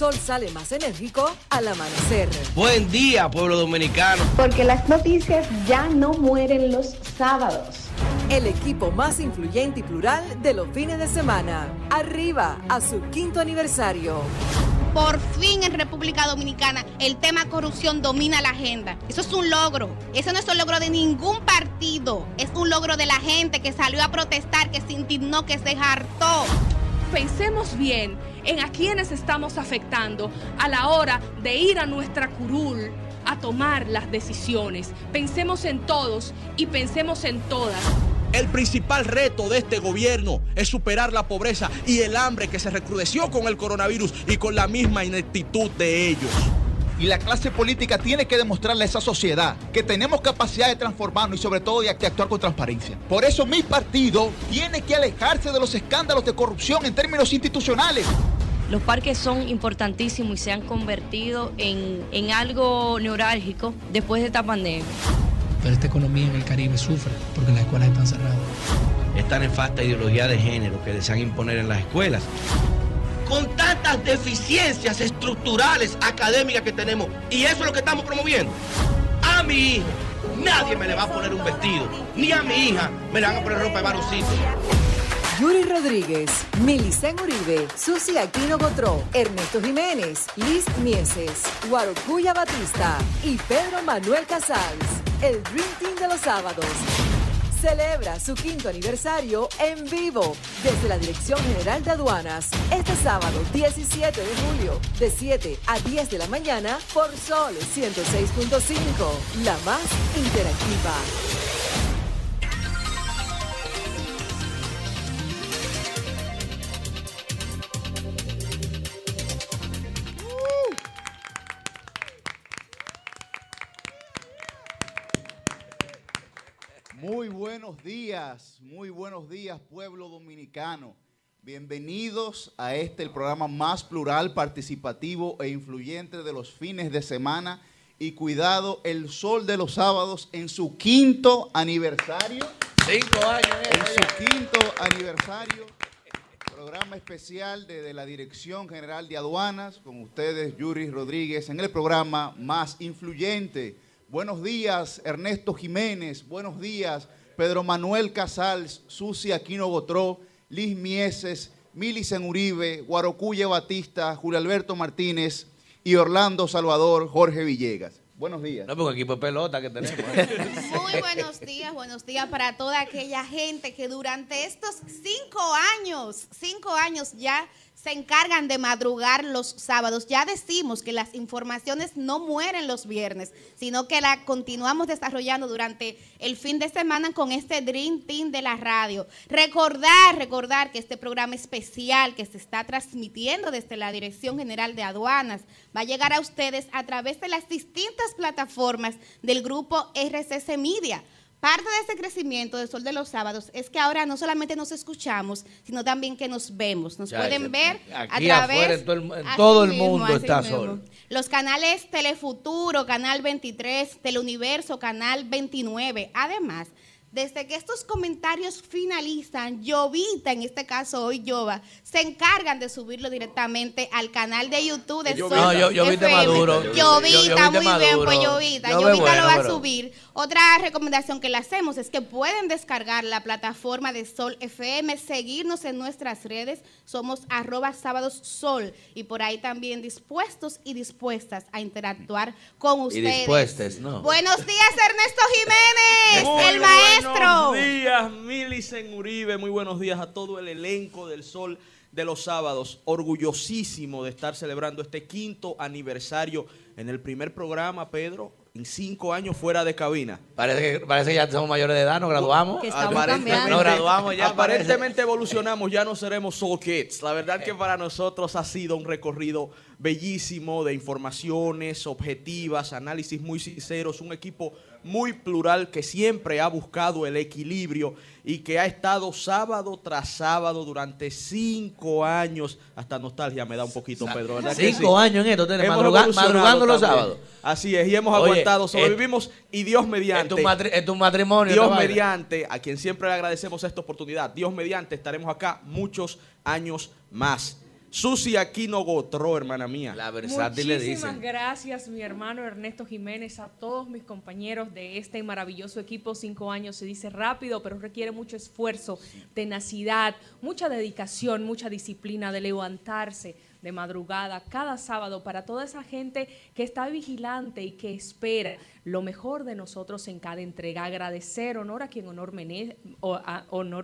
sol sale más enérgico al amanecer. Buen día, pueblo dominicano. Porque las noticias ya no mueren los sábados. El equipo más influyente y plural de los fines de semana. Arriba a su quinto aniversario. Por fin en República Dominicana el tema corrupción domina la agenda. Eso es un logro. Eso no es un logro de ningún partido. Es un logro de la gente que salió a protestar, que se indignó, que se hartó. Pensemos bien en a quienes estamos afectando a la hora de ir a nuestra curul a tomar las decisiones. Pensemos en todos y pensemos en todas. El principal reto de este gobierno es superar la pobreza y el hambre que se recrudeció con el coronavirus y con la misma ineptitud de ellos. Y la clase política tiene que demostrarle a esa sociedad que tenemos capacidad de transformarnos y sobre todo de actuar con transparencia. Por eso mi partido tiene que alejarse de los escándalos de corrupción en términos institucionales. Los parques son importantísimos y se han convertido en, en algo neurálgico después de esta pandemia pero esta economía en el Caribe sufre porque las escuelas están cerradas. Esta nefasta ideología de género que desean imponer en las escuelas. Con tantas deficiencias estructurales académicas que tenemos, y eso es lo que estamos promoviendo. A mi hijo, nadie me le va a poner un vestido, ni a mi hija me le van a poner ropa de varoncito. Yuri Rodríguez, Milicen Uribe, Susi Aquino Gotró, Ernesto Jiménez, Liz Mieses, Guarocuya Batista y Pedro Manuel Casals el Dream Team de los sábados. Celebra su quinto aniversario en vivo desde la Dirección General de Aduanas este sábado 17 de julio de 7 a 10 de la mañana por Sol 106.5, la más interactiva. Buenos días, muy buenos días pueblo dominicano. Bienvenidos a este, el programa más plural, participativo e influyente de los fines de semana. Y cuidado, el sol de los sábados en su quinto aniversario. Cinco años. Eh, en su quinto aniversario. Programa especial desde la Dirección General de Aduanas, con ustedes, Yuri Rodríguez, en el programa más influyente Buenos días, Ernesto Jiménez. Buenos días, Pedro Manuel Casals, Susi Aquino Gotró, Liz Mieses, Milicen Uribe, Guarocuya Batista, Julio Alberto Martínez y Orlando Salvador, Jorge Villegas. Buenos días. No, porque equipo de pelota que tenemos. Muy buenos días, buenos días para toda aquella gente que durante estos cinco años, cinco años ya se encargan de madrugar los sábados. Ya decimos que las informaciones no mueren los viernes, sino que la continuamos desarrollando durante el fin de semana con este Dream Team de la radio. Recordar, recordar que este programa especial que se está transmitiendo desde la Dirección General de Aduanas va a llegar a ustedes a través de las distintas plataformas del grupo RCC Media. Parte de ese crecimiento de Sol de los Sábados es que ahora no solamente nos escuchamos, sino también que nos vemos. Nos pueden ver a través. todo el, todo el mundo está Sol. Los canales Telefuturo, Canal 23, Teleuniverso, Canal 29. Además, desde que estos comentarios finalizan, Llovita, en este caso hoy Jova, se encargan de subirlo directamente al canal de YouTube de Sol No, yo, Llovita maduro. Llovita, muy bien, pues Llovita. Llovita lo va a subir. Otra recomendación que le hacemos es que pueden descargar la plataforma de Sol FM, seguirnos en nuestras redes, somos arroba sábados sol y por ahí también dispuestos y dispuestas a interactuar con ustedes. Y dispuestas, ¿no? Buenos días, Ernesto Jiménez, el maestro. Buenos días, Milicen Uribe. Muy buenos días a todo el elenco del Sol de los Sábados. Orgullosísimo de estar celebrando este quinto aniversario en el primer programa, Pedro, en cinco años fuera de cabina. Parece que, parece que ya somos mayores de edad, nos graduamos. Aparentemente, nos graduamos ya. Aparentemente evolucionamos, ya no seremos Soul Kids. La verdad que para nosotros ha sido un recorrido bellísimo de informaciones objetivas, análisis muy sinceros, un equipo muy plural que siempre ha buscado el equilibrio y que ha estado sábado tras sábado durante cinco años. Hasta nostalgia me da un poquito, Pedro. ¿verdad cinco años en esto, madrugando los sábados. Así es, y hemos aguantado, sobrevivimos y Dios mediante. Es tu, matrimonio. Dios mediante, a quien siempre le agradecemos esta oportunidad. Dios mediante, estaremos acá muchos años más. Susi Aquino Gotró, hermana mía. La versátil le Muchísimas gracias, mi hermano Ernesto Jiménez, a todos mis compañeros de este maravilloso equipo. Cinco años se dice rápido, pero requiere mucho esfuerzo, tenacidad, mucha dedicación, mucha disciplina de levantarse de madrugada cada sábado para toda esa gente que está vigilante y que espera lo mejor de nosotros en cada entrega. Agradecer, honor a quien honor,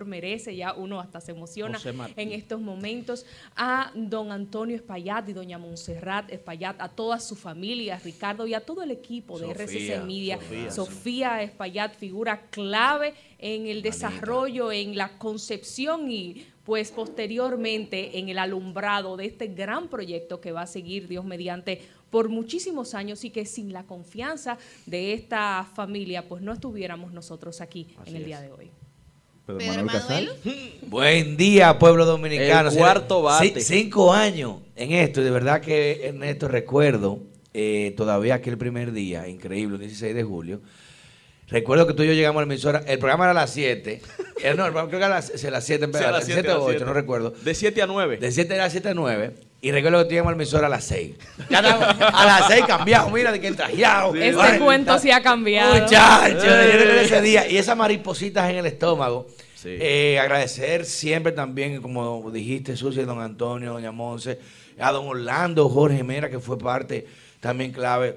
merece, ya uno hasta se emociona en estos momentos, a don Antonio Espaillat y doña Montserrat Espaillat, a toda su familia, a Ricardo y a todo el equipo de Sofía, RCC Media. Sofía, Sofía Espaillat, figura clave en el desarrollo, en la concepción y pues posteriormente en el alumbrado de este gran proyecto que va a seguir Dios mediante por muchísimos años y que sin la confianza de esta familia pues no estuviéramos nosotros aquí en el día de hoy. Pedro Manuel. Buen día, pueblo dominicano. El cuarto bate. ci- cinco años en esto, y de verdad que, Ernesto, recuerdo eh, todavía aquel primer día, increíble, el 16 de julio. Recuerdo que tú y yo llegamos a la emisora, el programa era a las 7. Era, no, el programa creo que era a las, a las 7, en Sí, a las 7 siete, a o las 8, siete. no recuerdo. De 7 a 9. De 7 era 7 a 9. Y recuerdo que tú llegamos a la emisora a las 6. Ya a las 6 cambiado, mira, de que el trajeado. Este Ay, cuento está- sí ha cambiado. Muchachos, yo Eh. recuerdo ese día. Y esas maripositas en el estómago. Sí. Eh, agradecer siempre también, como dijiste, Susi, don Antonio, doña Monse, a don Orlando, Jorge Mera, que fue parte también clave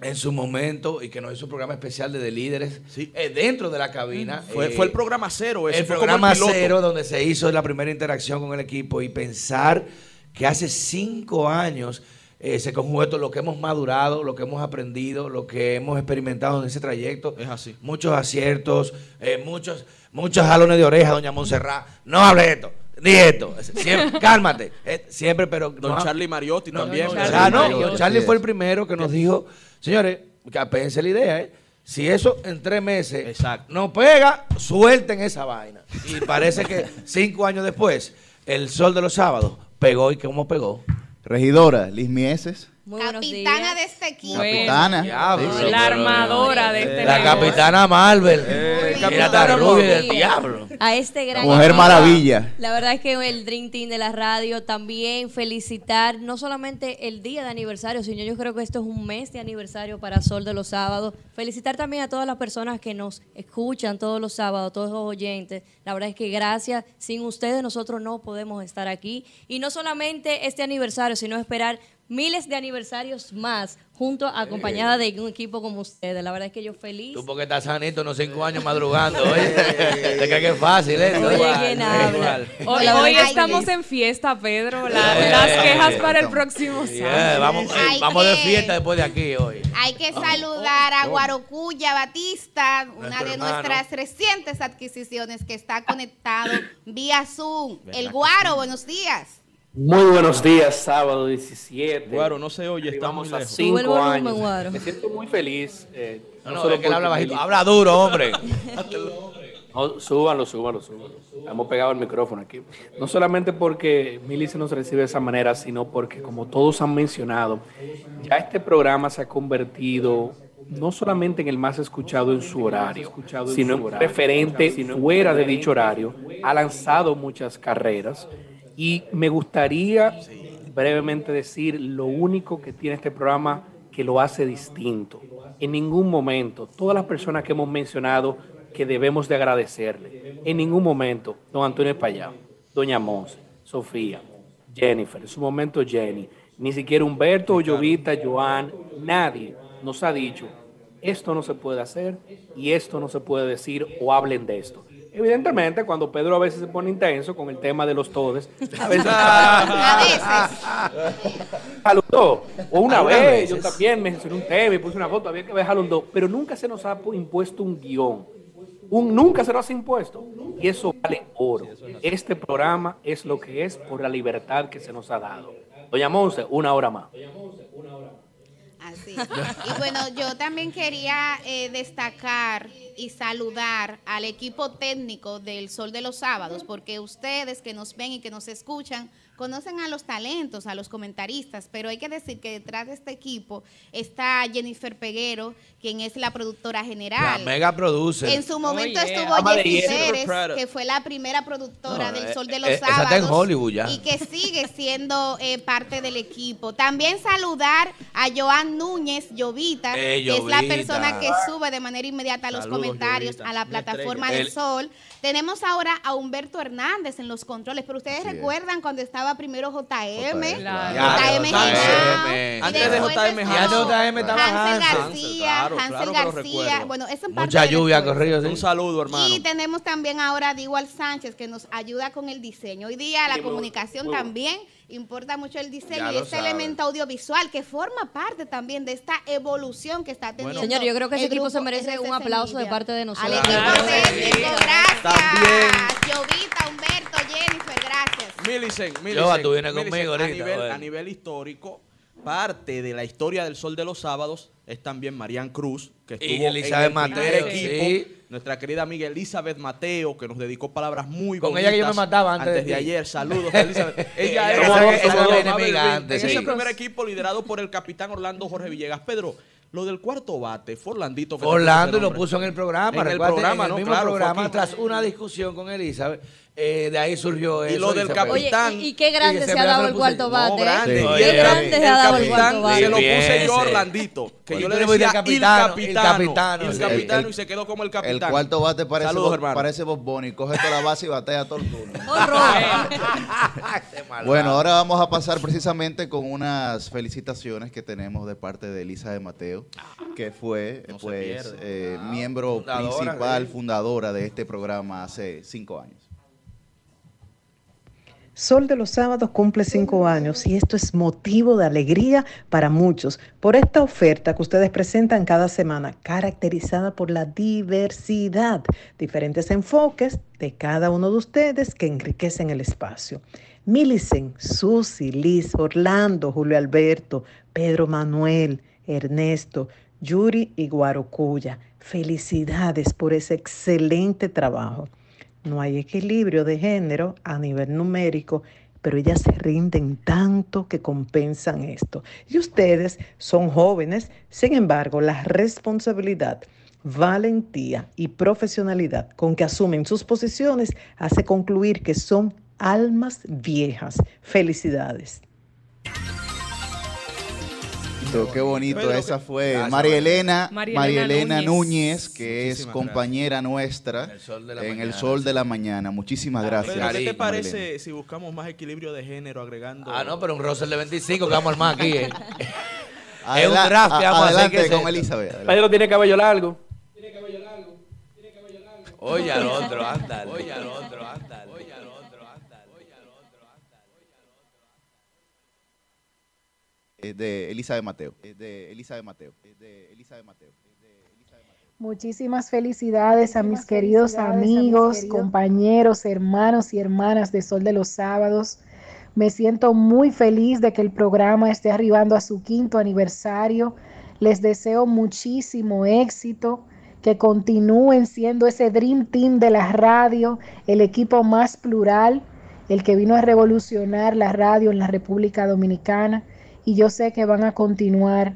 en su momento y que nos hizo un programa especial de, de líderes Sí. eh, dentro de la cabina. Fue, Eh, fue el programa cero. Ese el fue programa cero donde se hizo la primera interacción con el equipo y pensar que hace cinco años eh, se conjugó lo que hemos madurado, lo que hemos aprendido, lo que hemos experimentado en ese trayecto. Es así. Muchos aciertos, eh, muchos, muchos jalones de oreja, doña Montserrat. No hable de esto, ni esto. Siempre, cálmate. Eh, siempre, pero. Don no- Charlie Mariotti no, también. no, Charlie ah, no, Mariotti. don Charlie fue el primero que nos dijo, señores, que apense la idea, ¿eh? Si eso en tres meses Exacto. no pega, suelten esa vaina. Y parece que cinco años después, el sol de los sábados pegó y cómo pegó. Regidora, Liz Mieses. Muy Capitana de este equipo. Bueno. Capitana. Diablo. Sí, sí. La armadora de este La negocio. capitana Marvel. Eh, Mira, tan rubia del diablo. A este gran Mujer equipo. maravilla. La verdad es que el Dream Team de la radio también felicitar no solamente el día de aniversario, sino yo creo que esto es un mes de aniversario para Sol de los Sábados. Felicitar también a todas las personas que nos escuchan todos los sábados, todos los oyentes. La verdad es que gracias. Sin ustedes nosotros no podemos estar aquí. Y no solamente este aniversario, sino esperar miles de aniversarios más junto acompañada de un equipo como ustedes. La verdad es que yo feliz. Tú porque estás sanito, unos cinco años madrugando, oye. ¿Te crees que es fácil esto? Oye, ¿quién habla? Hoy, hoy estamos en fiesta, Pedro. La- Eh, las quejas eh, para el próximo Yeah, sábado. vamos Hay vamos de fiesta después de aquí hoy. Hay que saludar a Guarocuya Batista, una Nuestro de hermano. nuestras recientes adquisiciones que está conectado vía Zoom. El Guaro, buenos días. Muy buenos días, sábado 17. Guaro, no se oye, Arribamos a lejos. Sube el cinco volumen, años. Guaro. Me siento muy feliz. eh, No, no, solo es que él habla bajito. Habla duro, hombre. No, súbanlo, súbanlo, súbanlo. Hemos pegado el micrófono aquí. No solamente porque Mili se nos recibe de esa manera, sino porque, como todos han mencionado, ya este programa se ha convertido no solamente en el más escuchado en su horario, sino en referente fuera de dicho horario. Ha lanzado muchas carreras y me gustaría brevemente decir lo único que tiene este programa que lo hace distinto. En ningún momento, todas las personas que hemos mencionado que debemos de agradecerle, en ningún momento, don Antonio Espallá, doña Monse, Sofía, Jennifer, en su momento Jenny, ni siquiera Humberto, Llovita, Joan, nadie nos ha dicho, esto no se puede hacer y esto no se puede decir o hablen de esto. Evidentemente, cuando Pedro a veces se pone intenso con el tema de los todes, a veces A veces. saludó. O una Algunas vez, yo también mencioné un tema y puse una foto, había que dejarlo en dos. Pero nunca se nos ha pu- impuesto un guion. Un, nunca se nos ha impuesto. Y eso vale oro. Este programa es lo que es por la libertad que se nos ha dado. Doña Monse, una hora más. Así. Y bueno, yo también quería eh, destacar y saludar al equipo técnico del Sol de los Sábados, porque ustedes que nos ven y que nos escuchan conocen a los talentos, a los comentaristas, pero hay que decir que detrás de este equipo está Jennifer Peguero, quien es la productora general. La mega producer. En su momento Oh, yeah. estuvo Jessie. Pérez, que fue la primera productora No, del eh, Sol de los eh, Sábados. está en Hollywood ya. Y que sigue siendo eh, parte del equipo. También saludar a Joan Núñez Llovita, Eh, que es la persona que sube de manera inmediata los Saludos, comentarios a la plataforma del El- Sol. Tenemos ahora a Humberto Hernández en los controles, pero ustedes Así es. recuerdan cuando estaba primero JM, Claro. JM Claro, JM. Antes de JM estaba Hansel Hansel. García, Hansel claro García, bueno, en parte Mucha lluvia corrido. sí. Un saludo, hermano. Y tenemos también ahora a Digual Sánchez que nos ayuda con el diseño. Hoy día la comunicación también importa mucho el diseño y este sabe. elemento audiovisual que forma parte también de esta evolución que está teniendo. Señor, yo creo que ese equipo se merece RCC un aplauso de parte de nosotros. Al equipo Claro, técnico, gracias. También. Jovita, Humberto, Jennifer, gracias. Millicent, Yo, Millicent, tú vienes Millicent, conmigo a ahorita, nivel, bueno. a nivel histórico, parte de la historia del Sol de los Sábados es también Marian Cruz, que Y estuvo Elizabeth en el primer Mateo, equipo. sí. Nuestra querida amiga Elizabeth Mateo, que nos dedicó palabras muy Con bonitas. ella que yo me mataba antes de de ayer. Saludos, Elizabeth. ella era esa- esa esa- era mi esa- enemiga en antes, ese sí. primer equipo liderado por el capitán Orlando Jorge Villegas. Pedro, lo del cuarto bate fue Orlandito. que te puso Orlando ese lo puso en el programa. En el programa, en el ¿no? mismo Claro, programa, tras una discusión con Elizabeth. Eh, de ahí surgió Y eso. lo del. Oye, capitán. y, y qué grande Y se ha dado el lo cuarto puse- bate. No, grande. Sí. Y Qué el, grande el se ha dado el capitán cuarto bate. se lo puse yo a. Orlandito. Que yo le decía el capitano, capitano. el capitano, El capitano El- y se quedó como el El capitán. cuarto bate parece, Saludos, Bob- hermano. parece Bob. Coge toda la base y batea todo el turno. Bueno, ahora vamos a pasar precisamente con unas felicitaciones que tenemos de parte de Elisa de Mateo, que fue No se pues eh, miembro Fundadora, principal, sí. fundadora de este programa hace cinco años. Sol de los Sábados cumple cinco años y esto es motivo de alegría para muchos por esta oferta que ustedes presentan cada semana, caracterizada por la diversidad, diferentes enfoques de cada uno de ustedes que enriquecen el espacio. Millicent, Susi, Liz, Orlando, Julio Alberto, Pedro Manuel, Ernesto, Yuri y Guarocuya. Felicidades por ese excelente trabajo. No hay equilibrio de género a nivel numérico, pero ellas se rinden tanto que compensan esto. Y ustedes son jóvenes, sin embargo, la responsabilidad, valentía y profesionalidad con que asumen sus posiciones hace concluir que son almas viejas. Felicidades. Qué bonito, Pedro, esa fue Gracias, María Elena, María Elena Núñez. Que es compañera nuestra En el sol de la en el mañana, sol de sí. la mañana. Muchísimas gracias. Pedro, ¿qué te parece si buscamos más equilibrio de género agregando? Ah, no, pero un Russell de 25 que vamos a armar aquí. eh. Adela- un draft que vamos a hacer, adelante ¿qué es con esto? Elizabeth. adelante. Pedro tiene cabello largo. Oye al otro, ándale. Oye al otro, ándale. Oye al otro, ándale. Oye al otro, ándale. Eh, de Elizabeth Mateo. eh, De Elizabeth Mateo. eh, De Elizabeth Mateo. Muchísimas felicidades a mis queridos amigos, compañeros, hermanos y hermanas de Sol de los Sábados. Me siento muy feliz de que el programa esté arribando a su quinto aniversario. Les deseo muchísimo éxito, que continúen siendo ese Dream Team de la radio, el equipo más plural, el que vino a revolucionar la radio en la República Dominicana. Y yo sé que van a continuar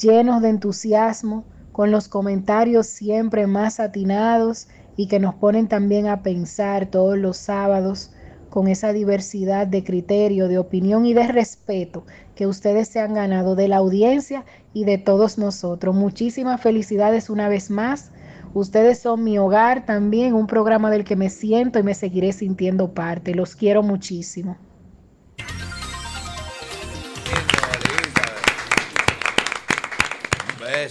llenos de entusiasmo, con los comentarios siempre más atinados y que nos ponen también a pensar todos los sábados con esa diversidad de criterio, de opinión y de respeto que ustedes se han ganado de la audiencia y de todos nosotros. Muchísimas felicidades una vez más. Ustedes son mi hogar también, un programa del que me siento y me seguiré sintiendo parte. Los quiero muchísimo.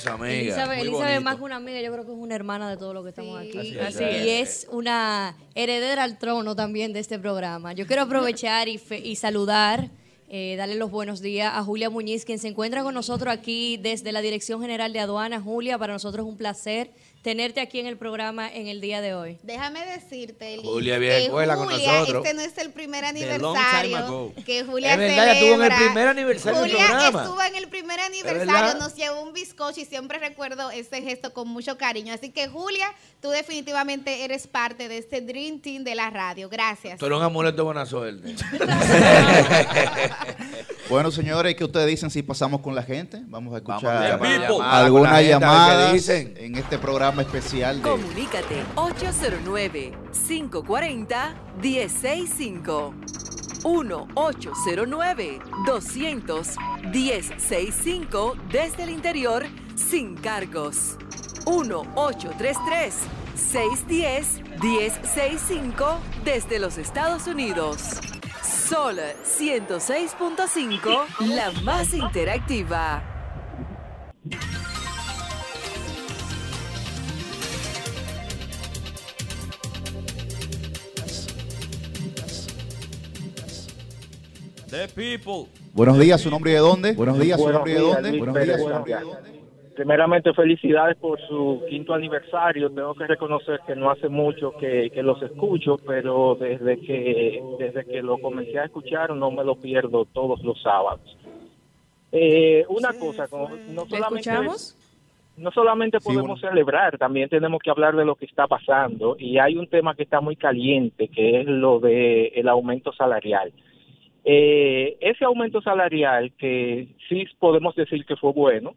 Amiga. Elizabeth, Muy Elizabeth, bonito. más que una amiga, yo creo que es una hermana de todos los que estamos aquí. Así es. Así, y es una heredera al trono también de este programa. Yo quiero aprovechar y, fe- y saludar, eh, darle los buenos días a Julia Muñiz, quien se encuentra con nosotros aquí desde la Dirección General de Aduanas. Julia, para nosotros es un placer tenerte aquí en el programa en el día de hoy. Déjame decirte, Eli, Julia que escuela con Julia, nosotros. este no es el primer aniversario que Julia Es verdad, ella estuvo en el celebra. primer aniversario del Julia programa. estuvo en el primer aniversario, nos llevó un bizcocho y siempre recuerdo ese gesto con mucho cariño. Así que Julia, tú definitivamente eres parte de este Dream Team de la radio. Gracias. Tú eres un amuleto de buena suerte. Bueno, señores, ¿qué ustedes dicen si pasamos con la gente? Vamos a Vamos escuchar a llamar, llamar con la algunas gente, a ver qué llamadas dicen. en este programa especial de Comunícate 809-540-1065. 1-809-200-1065 desde el interior sin cargos. 1-833-610-1065 desde los Estados Unidos. Sol 106.5, la más interactiva. The people. Buenos días, ¿su nombre y de dónde? Buenos días, ¿su nombre y de dónde? Buenos días, ¿su nombre y de dónde? Primeramente, felicidades por su quinto aniversario. Tengo que reconocer que no hace mucho que, que los escucho, pero desde que desde que lo comencé a escuchar no me lo pierdo todos los sábados. Eh, una cosa, como- no ¿Le solamente escuchamos? no solamente podemos celebrar, también tenemos que hablar de lo que está pasando y hay un tema que está muy caliente, que es lo de el aumento salarial. Eh, ese aumento salarial que sí podemos decir que fue bueno,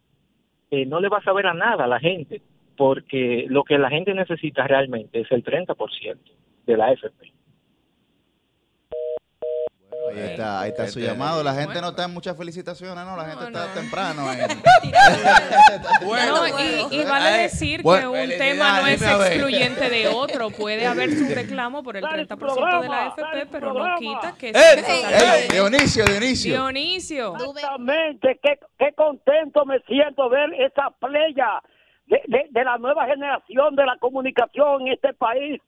eh, no le va a saber a nada a la gente, porque lo que la gente necesita realmente es el 30% de la AFP. Ahí está, ahí está su llamado. La gente no está en muchas felicitaciones, ¿no? La gente está temprano. en- No, y, y vale Eh, decir bueno, que un tema no es excluyente de otro. Puede haber su reclamo por el 30% de la AFP, pero no quita que ¡Eh! sea ¡Eh! necesario. Dionisio, Dionisio. Dionisio. Exactamente, qué, qué contento me siento ver esa playa de, de, de la nueva generación de la comunicación en este país.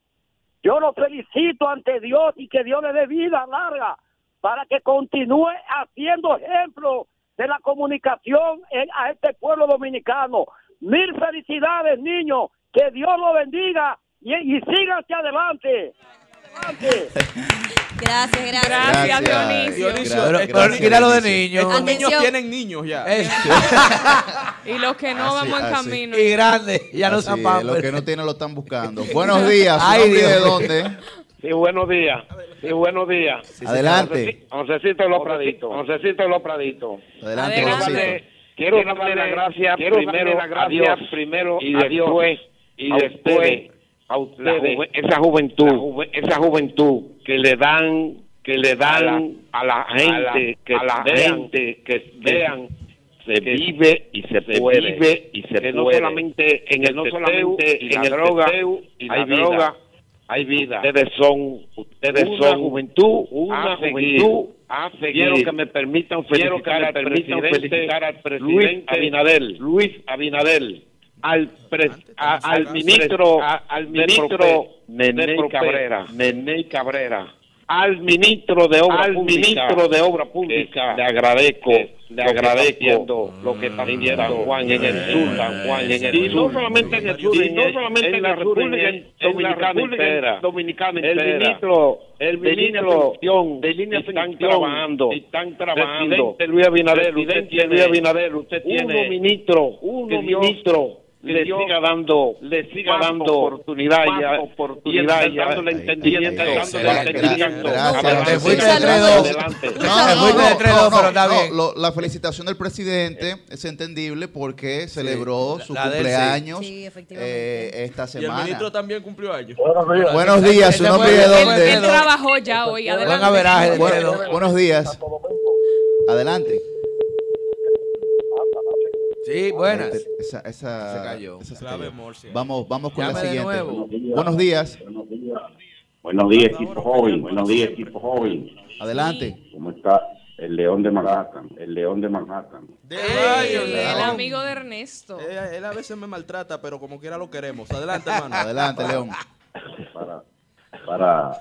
Yo lo felicito ante Dios y que Dios le dé vida larga para que continúe haciendo ejemplo de la comunicación en- a este pueblo dominicano. Mil felicidades, niños, que Dios lo bendiga y, y síganse adelante. Adelante. Gracias, gracias. Gracias, Dionisio. Dionisio, Pero- pero ni- quítalo de niños. Estos niños tienen niños ya. Y los que no Así, vamos en camino. Y grande, ya no. Los que no tienen lo están buscando. Buenos días, ¿su Ay, y de Dios. dónde? Sí, buenos días. Sí, buenos días. Adelante. Oncecito Los Praditos. Oncecito Los Praditos. Adelante, Quiero darle, quiero darle las gracias primero a Dios, primero y después y después a ustedes esa juventud, esa juventud que le dan que le dan a la, gente que a la gente que vean se vive y se, puede vive y se no solamente en el no solamente en el droga y la droga hay vida. Ustedes son, ustedes son juventud, una juventud. a seguir. Quiero que me permitan felicitar, al, presidente felicitar al presidente Luis Abinader, Luis Abinader, al, pre- a- al ministro, a- al ministro Nene Cabrera, Nene Cabrera, al ministro de obra al ministro de obra pública. le agradezco le agradezco lo que está haciendo San Juan en el sur San Juan en el y no solamente en el sur y no solamente en la República Dominicana entera. Dominicana el ministro el ministro de línea están trabajando. están trabajando. Luis Abinader usted tiene Luis Abinader usted tiene uno ministro uno ministro le siga dando le siga dando oportunidad oportunidad y dándole entendimiento dándole entendimiento Gracias. Te fuiste Adelante. de tres dos. Adelante. Te fuiste de tres dos, pero está bien. lo- la felicitación del presidente es entendible porque celebró su cumpleaños Sí, eh, esta Y el semana. ministro también cumplió años. Buenos días, su nombre de él- dónde. Él trabajó ya hoy. Adelante. buenos días. Adelante. Sí, buenas. Esa, esa, Se cayó. esa se Clave cayó. Morse. Vamos, vamos con la Llame de siguiente. nuevo. Buenos días. Buenos días, equipo joven. Buenos días, equipo joven. Adelante. ¿Cómo está el león de Manhattan? El león de Manhattan. Ay, El amigo de Ernesto. Él a veces me maltrata, pero como quiera lo queremos. Adelante, hermano. Adelante, León. Para, para,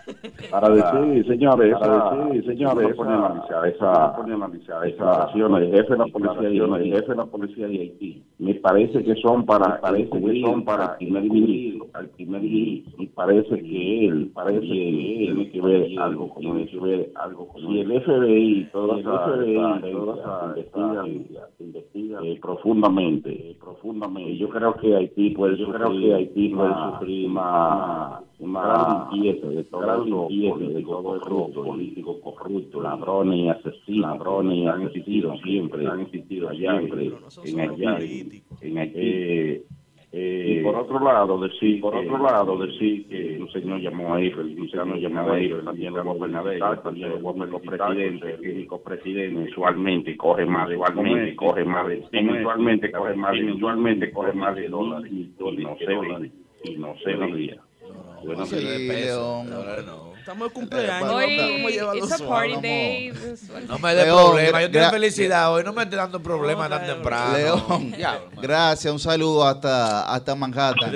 para decir, señores, para decir, señores, ponen a analizar esa, ponen a analizar esa acción del jefe de la policía y el jefe de la policía de Haití. Me parece que son para, parece que son para el primer ministro, al primer ministro, y parece que él, parece que él tiene que ver algo, como tiene que ver algo, como si el FBI, todas FBI, todas investigan, investigan eh, profundamente, profundamente. Yo creo que Haití puede, yo creo que Haití puede sufrir más una limpieza de todo limpieza de todo el grupo político corrupto, ladrones y asesinos, ladrones y han existido siempre, han existido allá siempre en Haití, en Haití. Eh, y por otro lado decir por otro lado decir que un señor llamó ahí Feliciano llamó ahí también los gobernadores también los presidentes el presidente mensualmente coge más mensualmente coge más mensualmente coge más mensualmente coge más de dólares y no se y no se veía bueno, sí, León. Estamos de cumpleaños. Hoy es party day. No me dé problema. Yo tengo felicidad hoy. No me esté dando problemas tan temprano. León, gracias. Un saludo hasta, hasta Manhattan.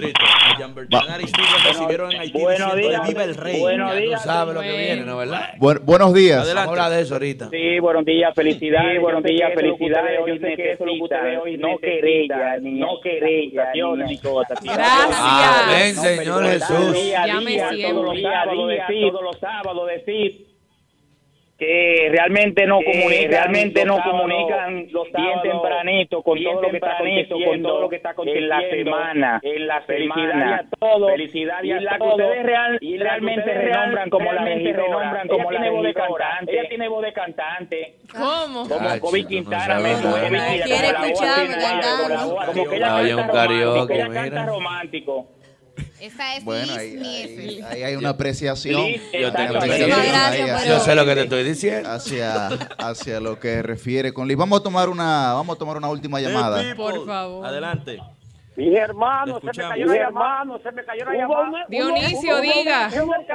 Buenos días. Viva el rey. Buenos días. Tú sabes lo que viene, ¿no verdad? buenos días. Vamos a hablar de eso ahorita. Sí, buenos días. Felicidades. buenos días. Felicidades. Yo sé que eso lo que usted hoy no querella, ni no querella, ni cosas. Gracias. Amén, Señor Jesús. Ya me siento todos los sábados decir que realmente no comunican, realmente no comunican los bien tempranito con todo lo que está con todo lo que está en la semana, en la semana, a todos, felicidades y la que ustedes real, y realmente renombran como la renombran como la tiene voz de cantante, ella tiene voz de cantante. ¿Cómo? Como Kobe Quintana, quiere escucharme cantando. Como que ella canta romántico. Esa es bueno, ahí, ahí, ahí hay una apreciación. Yo, tengo gracias, yo sé lo que te estoy diciendo. Hacia, hacia lo que refiere con Liz. Vamos a tomar una, vamos a tomar una última llamada. Por favor. Adelante. Mi hermano, se me cayó la llamada, se me cayó la llamada. Dionisio, diga.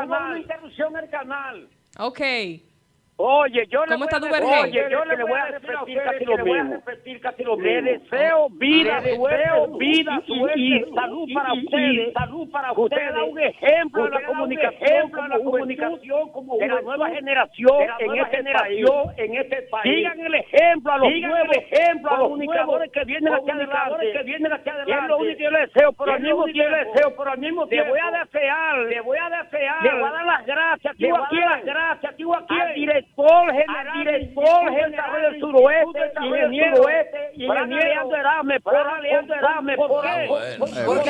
Una interrupción el canal. Ok. Oye, yo le ¿Cómo voy a a repetir casi lo mismo. Le deseo vida, le deseo vida, suerte y salud para ustedes. Salud para ustedes. Usted da un ejemplo a la comunicación, a la comunicación como de la nueva generación en este país. En este país. Sigan el ejemplo a los nuevos ejemplo a los comunicadores que vienen aquí adelante. Que vienen aquí adelante. Es lo único que yo le deseo, pero al mismo tiempo le deseo, pero al mismo tiempo le voy a desear, le voy a desear, le voy a dar las gracias, le voy a dar las gracias, al director general, director general del suroeste, ingeniero y ingeniero Erasme, por Erasme, ¿por? ¿Por?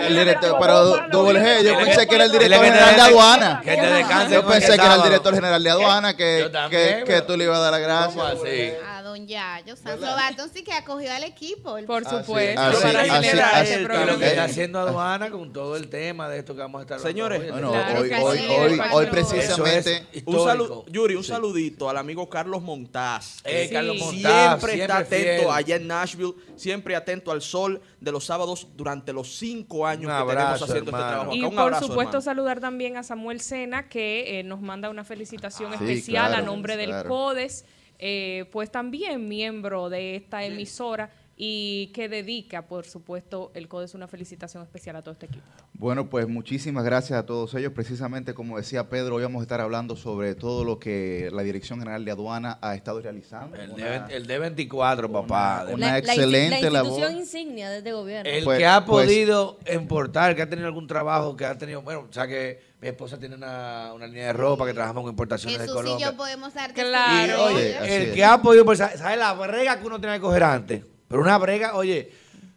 El director, pero doble G, yo pensé que- era el director general de aduana. que te descanse Yo pensé el que era el director general de aduana, que, que, que tú le ibas a dar la gracia. ¿Cómo así? A don Yayo Sanz Lobato sí que acogió al equipo. El- Por supuesto. así, para así, celebrar así, este así. Y lo que está haciendo aduana con todo el tema de esto que vamos a estar hablando Señores, hoy. Bueno, Claro hoy, hoy, sí, hoy, hoy precisamente. Es Un saludo, Yuri, un saludito al amigo Carlos Montaz. Eh, Sí. Carlos Montaz, siempre está siempre atento fiel. allá en Nashville, siempre atento al sol de los sábados durante los cinco años Un que tenemos abrazo, haciendo hermano. este trabajo. Y acá. Un por abrazo, supuesto hermano. saludar también a Samuel Sena que eh, nos manda una felicitación Ah, sí, especial a claro, nombre del claro. CODES, eh, pues también miembro de esta emisora y que dedica, por supuesto, el CODES una felicitación especial a todo este equipo. Bueno, pues muchísimas gracias a todos ellos. Precisamente como decía Pedro, hoy vamos a estar hablando sobre todo lo que la Dirección General de Aduana ha estado realizando. El, Una- D, el D24, papá. una la excelente la labor. institución insignia de este gobierno. El Pues- que ha pues- podido importar, que ha tenido algún trabajo, que ha tenido, bueno, o sea que mi esposa tiene una, una línea de ropa que trabajamos con importaciones de Jesús y Colombia. yo podemos dar Claro. Y, oye, así el es. que ha podido, pues, ¿sabes la brega que uno tiene que coger antes? Pero una brega, oye,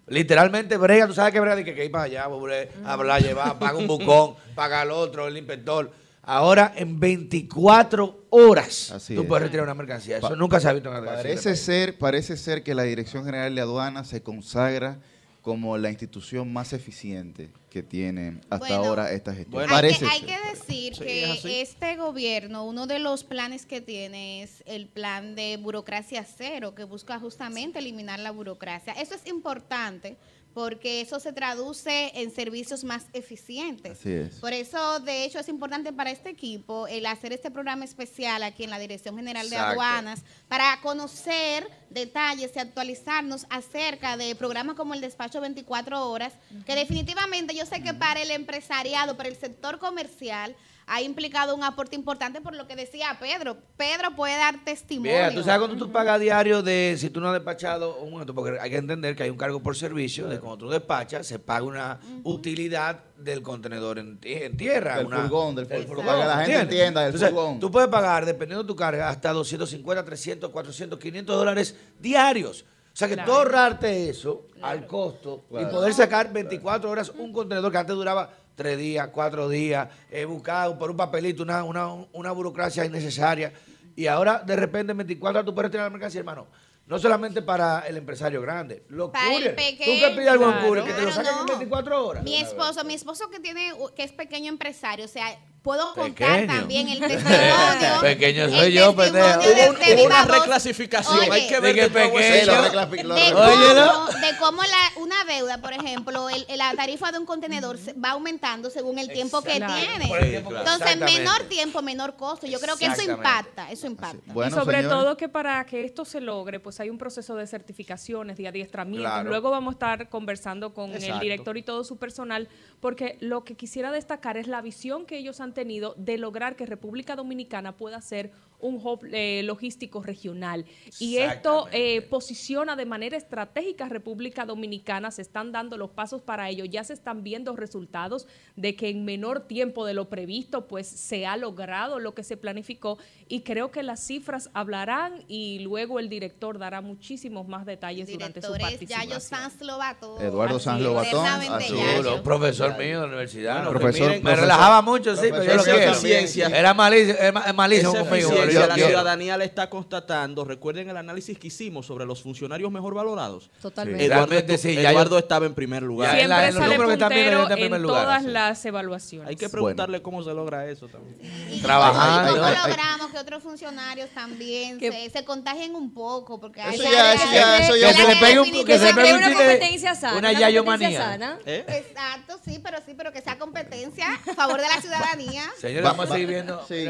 literalmente brega, tú sabes que brega, que, que ir para allá, volver hablar, llevar, paga un bucón, paga al otro, el inspector. Ahora, en 24 horas, Así tú es. puedes retirar una mercancía. Eso Pa- nunca se ha visto en la Parece ser, parece ser que la Dirección General de Aduanas se consagra como la institución más eficiente que tiene hasta Bueno, ahora esta gestión. Bueno. Hay, que, hay ser. que decir Sí, que es este gobierno, uno de los planes que tiene es el plan de burocracia cero, que busca justamente eliminar la burocracia. Eso es importante porque eso se traduce en servicios más eficientes. Así es. Por eso, de hecho, es importante para este equipo el hacer este programa especial aquí en la Dirección General de. Aduanas para conocer detalles y actualizarnos acerca de programas como el despacho 24 horas, que definitivamente yo yo sé que para el empresariado, para el sector comercial, ha implicado un aporte importante por lo que decía Pedro. Pedro puede dar testimonio. Mira, tú sabes cuando tú pagas diario de si tú no has despachado un momento, porque hay que entender que hay un cargo por servicio, de cuando tú despachas, se paga una utilidad del contenedor en, ti- en tierra. Del una- furgón, del furgón. Para que la gente ¿entiendes? entienda, del Entonces, furgón. Tú puedes pagar, dependiendo de tu carga, hasta 250, 300, 400, 500 dólares diarios. O sea que tú ahorrarte eso al costo y poder sacar 24 horas un contenedor que antes duraba tres días, cuatro días, eh, buscar por un papelito una, una, una burocracia innecesaria. Y ahora, de repente, en 24 horas tú puedes tirar la mercancía, hermano. No solamente para el empresario grande, los Para el couriers. pequeño. Tú que pides algo en Claro. courier, que te lo Claro, saquen en no. 24 horas. Mi esposo, mi esposo que tiene, que es pequeño empresario, o sea, puedo contar Pequeño. también el testimonio. Pequeño el soy yo, pendejo. Hubo, hubo una reclasificación. Oye, Hay que ver que pequeño. de cómo, de cómo la, una deuda, por ejemplo, el, la tarifa de un contenedor se- va aumentando según el tiempo que tiene. Entonces, menor tiempo, menor costo. Yo creo que eso impacta, eso impacta. Bueno, y sobre todo que para que esto se logre, pues hay un proceso de certificaciones, de adiestramiento. Claro. Luego vamos a estar conversando con el director y todo su personal, porque lo que quisiera destacar es la visión que ellos han tenido de lograr que República Dominicana pueda ser un hub eh, logístico regional. Y esto eh, posiciona de manera estratégica a República Dominicana, se están dando los pasos para ello, ya se están viendo resultados de que en menor tiempo de lo previsto, pues se ha logrado lo que se planificó y creo que las cifras hablarán y luego el director dará muchísimos más detalles durante su Yayo participación. Sanz Lobato. Eduardo Sanz Lobatón. Seguro, profesor mío de la universidad. Bueno, ¿no? profesor- me relajaba mucho, sí, pero yo lo eficiencia. Era malísimo, era ma- malísimo conmigo. Yo la quiero. ciudadanía le está constatando. Recuerden el análisis que hicimos sobre los funcionarios mejor valorados. Totalmente. Eduardo, Realmente sí, ya Eduardo yo- estaba en primer lugar. Ya, Siempre la- en sale que puntero está en primer en lugar, todas sí. las evaluaciones. Hay que preguntarle cómo se logra eso también. Y Trabajando. ¿Cómo logramos que otros funcionarios también Que- se, se contagien un poco? Porque hay Eso que- ya, eso ya, eso Que ya. se le pegue un- que se pegue una competencia sana. una yayomanía. ¿Eh? Exacto, sí, pero sí, pero que sea competencia a favor de la ciudadanía. Señores, Va- vamos a seguir viendo. Sí.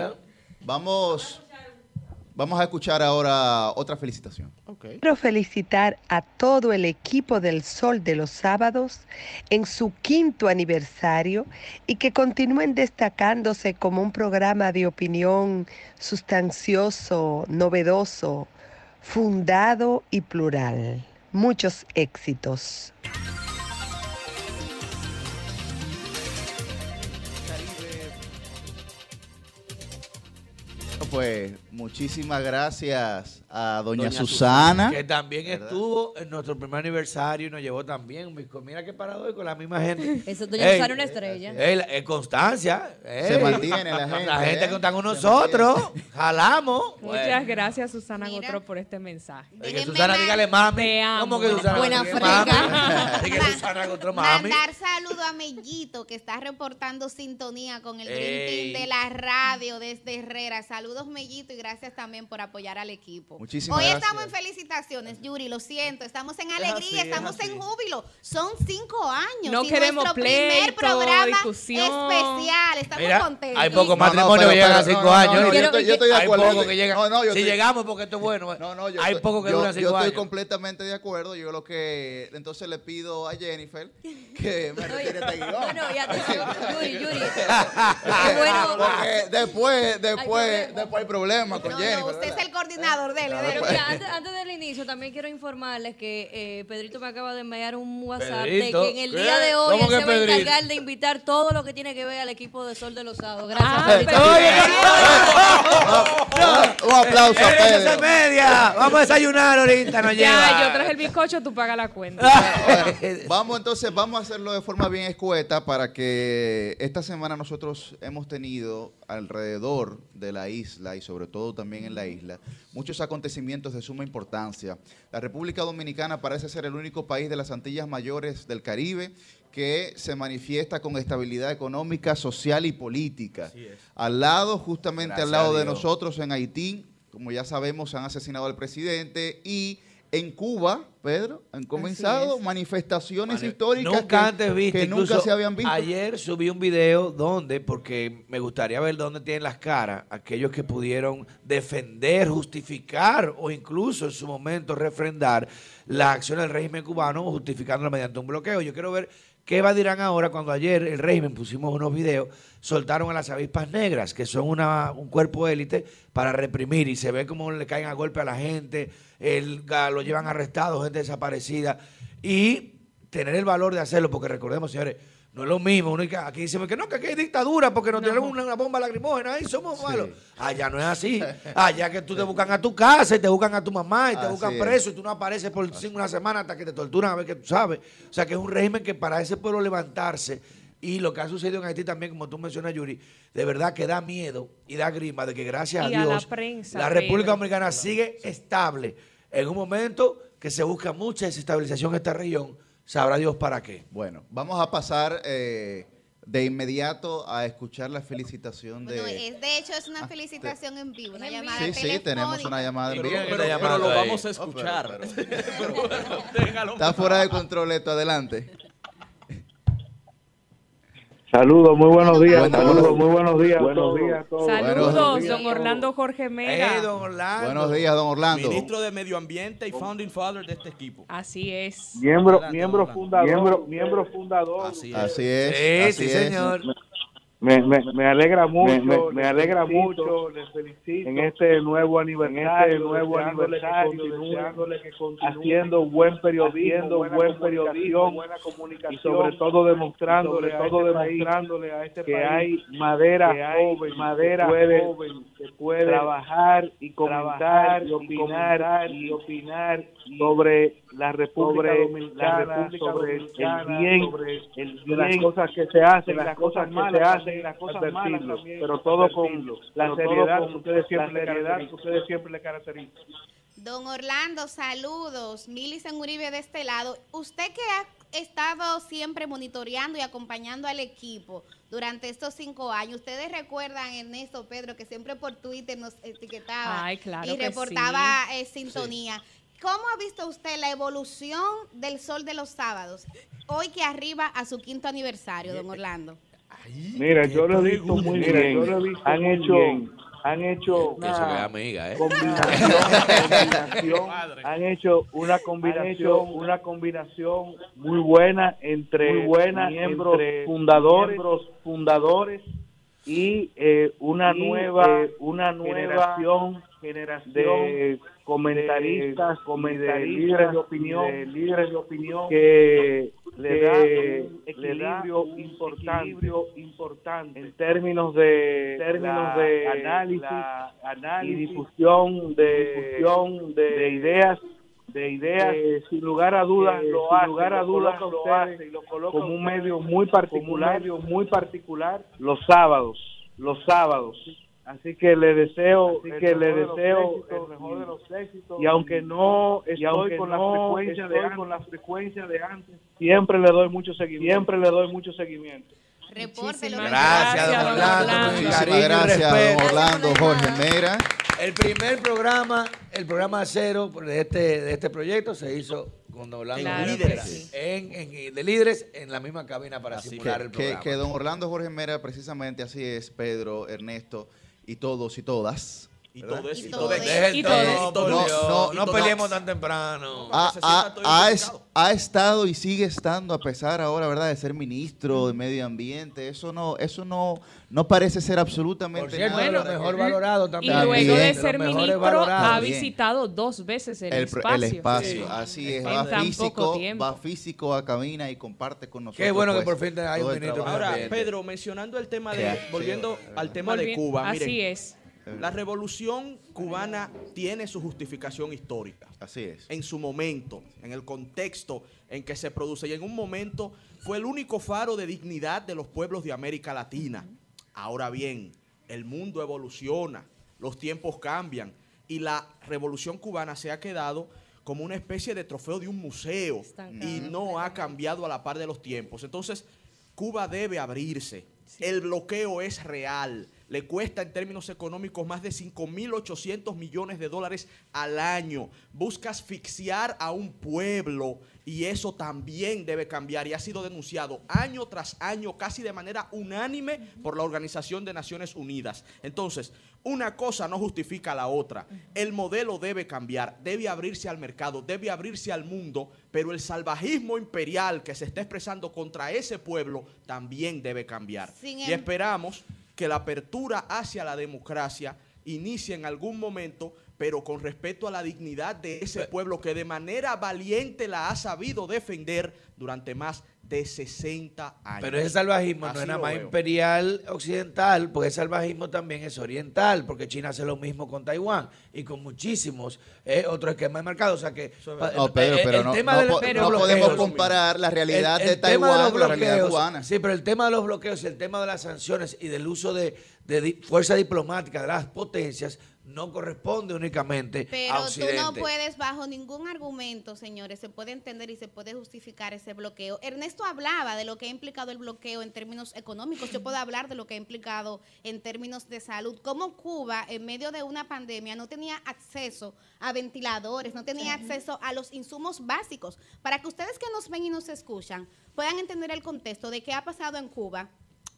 Vamos, vamos a escuchar ahora otra felicitación. Quiero felicitar a todo el equipo del Sol de los Sábados en su quinto aniversario y que continúen destacándose como un programa de opinión sustancioso, novedoso, fundado y plural. Muchos éxitos. Pues muchísimas gracias a doña, Doña Susana. Que también ¿Verdad? estuvo en nuestro primer aniversario y nos llevó también. Mico. Mira qué parado hoy con la misma gente. Eso, doña Ey, Susana, una estrella. ey, la- eh, constancia. Se ey. mantiene la gente, La gente ¿eh? que está con Se nosotros. Jalamos. Muchas Bueno. gracias, Susana Mira. Gotro, por este mensaje. Que Susana, dígale mami. Te amo. ¿Cómo que Susana? Buena frega. Dígale Susana con otro mami. Mandar saludo a Mellito, que está reportando sintonía con el Ey. Team de la radio desde Herrera. Saludos, Mellito, y gracias también por apoyar al equipo. Muchísimas Hoy gracias. estamos en felicitaciones, Yuri, lo siento. Estamos en alegría, así, estamos en júbilo. Son cinco años. No y queremos nuestro primer pleito, programa discusión. especial. Estamos Mira, contentos. hay pocos matrimonios que llegan a cinco años. ¿eh? yo estoy- yo estoy de Hay acuerdo. pocos que llegan. No, no, yo si estoy- llegamos, porque esto es bueno. No, no, yo hay estoy, pocos que yo- duran yo cinco estoy años. completamente de acuerdo. Yo lo que entonces le pido a Jennifer que me retire este guion. No, no, ya te Yuri, Yuri. Bueno. Porque después, después, después hay problemas con No, Jennifer. no, usted es ¿verdad? el coordinador, dele. Pero mira, antes, antes del inicio, también quiero informarles que eh, Pedrito me acaba de enviar un WhatsApp Pedrito, de que en el ¿qué? día de hoy ¿Cómo él se va a encargar de invitar todo lo que tiene que ver al equipo de Sol de los Sábados. Gracias, Ah, Pedrito. Un aplauso a ¡Eres Pedro. media! Vamos a desayunar ahorita, lleva. Ya, yo traje el bizcocho, tú pagas la cuenta. Vamos entonces, vamos a hacerlo de forma bien escueta para que esta semana nosotros hemos tenido alrededor de la isla y sobre todo también en la isla muchos acontecimientos de suma importancia. La República Dominicana parece ser el único país de las Antillas Mayores del Caribe que se manifiesta con estabilidad económica, social y política. Al lado, justamente Gracias al lado de nosotros en Haití, como ya sabemos, han asesinado al presidente y en Cuba, Pedro, han comenzado manifestaciones históricas Nunca que, antes visto. que nunca se habían visto. Ayer subí un video donde, porque me gustaría ver dónde tienen las caras aquellos que pudieron defender, justificar o incluso en su momento refrendar la acción del régimen cubano justificándola mediante un bloqueo. Yo quiero ver qué va dirán ahora cuando ayer el régimen pusimos unos videos, soltaron a las avispas negras, que son una, un cuerpo élite para reprimir y se ve cómo le caen a golpe a la gente, el, lo llevan arrestado, gente desaparecida y tener el valor de hacerlo, porque recordemos, señores, no es lo mismo. Uno que- aquí dicen que no, que aquí hay dictadura porque nos tiraron una, una bomba lacrimógena y somos malos. Allá no es así. Allá que tú te buscan a tu casa y te buscan a tu mamá y te Así buscan es. preso y tú no apareces por una semana hasta que te torturan a ver qué tú sabes. O sea que es un régimen que para ese pueblo levantarse y lo que ha sucedido en Haití también, como tú mencionas, Yuri, de verdad que da miedo y da grima de que gracias Y a a la Dios prensa, la República. Dominicana sigue estable en un momento que se busca mucha desestabilización en esta región. Sabrá Dios para qué. Bueno, vamos a pasar eh, de inmediato a escuchar la felicitación de... Bueno, es, de hecho, es una felicitación en vivo, una llamada Sí, sí, tenemos una llamada en Pero- vivo. pero- pero llamando lo vamos a Oh, pero- escuchar. pero- Está fuera de control esto, adelante. Saludos, muy buenos días. Buenos- Saludos, muy buenos días. Buenos Buenos días. a todos. Saludos, Buenos días. don Orlando Jorge Mera. Eh, don Orlando. Buenos días, don Orlando. Ministro de Medio Ambiente y founding father de este equipo. Así es. Miembro, Adelante, miembro Orlando. fundador. Miembro, miembro fundador. Así es. Así es. Sí, así sí, es. señor. Me, me, me alegra mucho, me- alegra felicito, mucho les felicito en este nuevo aniversario, este nuevo que aniversario, que continúen haciendo buen periodismo, haciendo buena buen comunicación, periodismo, buena comunicación y sobre todo demostrándole a todo este país demostrándole a este que país hay madera que hay joven, madera que puede, joven, que puede trabajar y comentar y y opinar y opinar sobre la República sobre Dominicana, la República sobre Dominicana, el bien, sobre el de las bien cosas que se hacen, las las cosas cosas que malas se hacen, las cosas malas también, pero todo con la seriedad con que ustedes siempre la le seriedad caracterizan. que ustedes siempre le caracterizan. Don Orlando, saludos. Milicen Uribe de este lado. Usted que ha estado siempre monitoreando y acompañando al equipo durante estos cinco años, ustedes recuerdan, Ernesto, Pedro, que siempre por Twitter nos etiquetaba Ay, claro y que reportaba sí. eh, sintonía. ¿Cómo ha visto usted la evolución del Sol de los Sábados? Hoy que arriba a su quinto aniversario, don Orlando. Mira, yo lo he visto muy Mira, bien. yo lo he visto han muy hecho, bien. han hecho una amiga, ¿eh? combinación, combinación, han hecho una combinación, una combinación muy buena entre Muy buena miembros entre fundadores, miembros fundadores y eh, una y, nueva, eh, una nueva generación, generación de comentaristas, de comentaristas, líderes de opinión, de líderes de opinión que le da un equilibrio un importante, equilibrio importante. En términos de términos la de análisis, la y difusión de, difusión de, de ideas de ideas sin lugar a dudas lo sin hace, lugar a dudas lo hace y lo coloca como un medio muy particular, medio muy particular los sábados, los sábados. Así que le deseo, Así el que le mejor de los deseo éxitos el mejor de los éxitos y aunque no y estoy aunque con no la frecuencia de estoy antes, con la frecuencia de antes siempre le doy mucho seguimiento. siempre le doy mucho seguimiento Repórtelo. Gracias, don Orlando. Cariño gracias, don Orlando Jorge Mera. El primer programa, el programa cero de este, de este proyecto se hizo con don Orlando Claro Jorge que Mera, sí. en, en- de líderes en la misma cabina para simular el que, programa. que don Orlando Jorge Mera, precisamente así es, Pedro, Ernesto y todos y todas. Y todo es, Y y todo es. Y No, no, no, no, peleemos tan temprano. Ha, ha- sienta todo ha es- identificado. ha estado y sigue estando a pesar ahora, ¿verdad?, de ser ministro de Medio Ambiente. Eso no, eso no, no parece ser absolutamente Por cierto, nada. Bueno, mejor valorado Y también. luego También. de ser ministro, valorados. ha visitado dos veces el, espacio. el espacio, Sí. así es, va físico, va físico a cabina y comparte con nosotros. Qué bueno que pues, por fin hay un ministro. Ahora. Pedro, mencionando el tema de, volviendo al tema de Cuba, Así es. La revolución cubana tiene su justificación histórica. Así es. en su momento, en el contexto en que se produce. Y en un momento fue el único faro de dignidad de los pueblos de América Latina. Ahora bien, el mundo evoluciona, los tiempos cambian y la revolución cubana se ha quedado como una especie de trofeo de un museo y no ha cambiado a la par de los tiempos. Entonces, Cuba debe abrirse. El bloqueo es real. Le cuesta en términos económicos más de 5.800 millones de dólares al año. Busca asfixiar a un pueblo y eso también debe cambiar y ha sido denunciado año tras año, casi de manera unánime por la Organización de Naciones Unidas. Entonces, una cosa no justifica la otra. El modelo debe cambiar, debe abrirse al mercado, debe abrirse al mundo, pero el salvajismo imperial que se está expresando contra ese pueblo también debe cambiar. Sin y em- esperamos que la apertura hacia la democracia inicie en algún momento, pero con respeto a la dignidad de ese pueblo que de manera valiente la ha sabido defender durante más de 60 años. Pero ese salvajismo no es nada más veo. imperial occidental, porque ese salvajismo también es oriental, porque China hace lo mismo con Taiwán y con muchísimos eh, otros esquemas de mercado. O sea que No, Pedro, eh, pero el no, tema no de los- po- de no podemos comparar la realidad el- de el Taiwán con la realidad cubana. Sí, pero el tema de los bloqueos y el tema de las sanciones y del uso de, de di- fuerza diplomática de las potencias no corresponde únicamente Pero a tú Occidente. no puedes, bajo ningún argumento, señores, se puede entender y se puede justificar ese bloqueo. Ernesto hablaba de lo que ha implicado el bloqueo en términos económicos. Yo puedo hablar de lo que ha implicado en términos de salud. Cómo Cuba, en medio de una pandemia, no tenía acceso a ventiladores, no tenía acceso a los insumos básicos. Para que ustedes que nos ven y nos escuchan puedan entender el contexto de qué ha pasado en Cuba.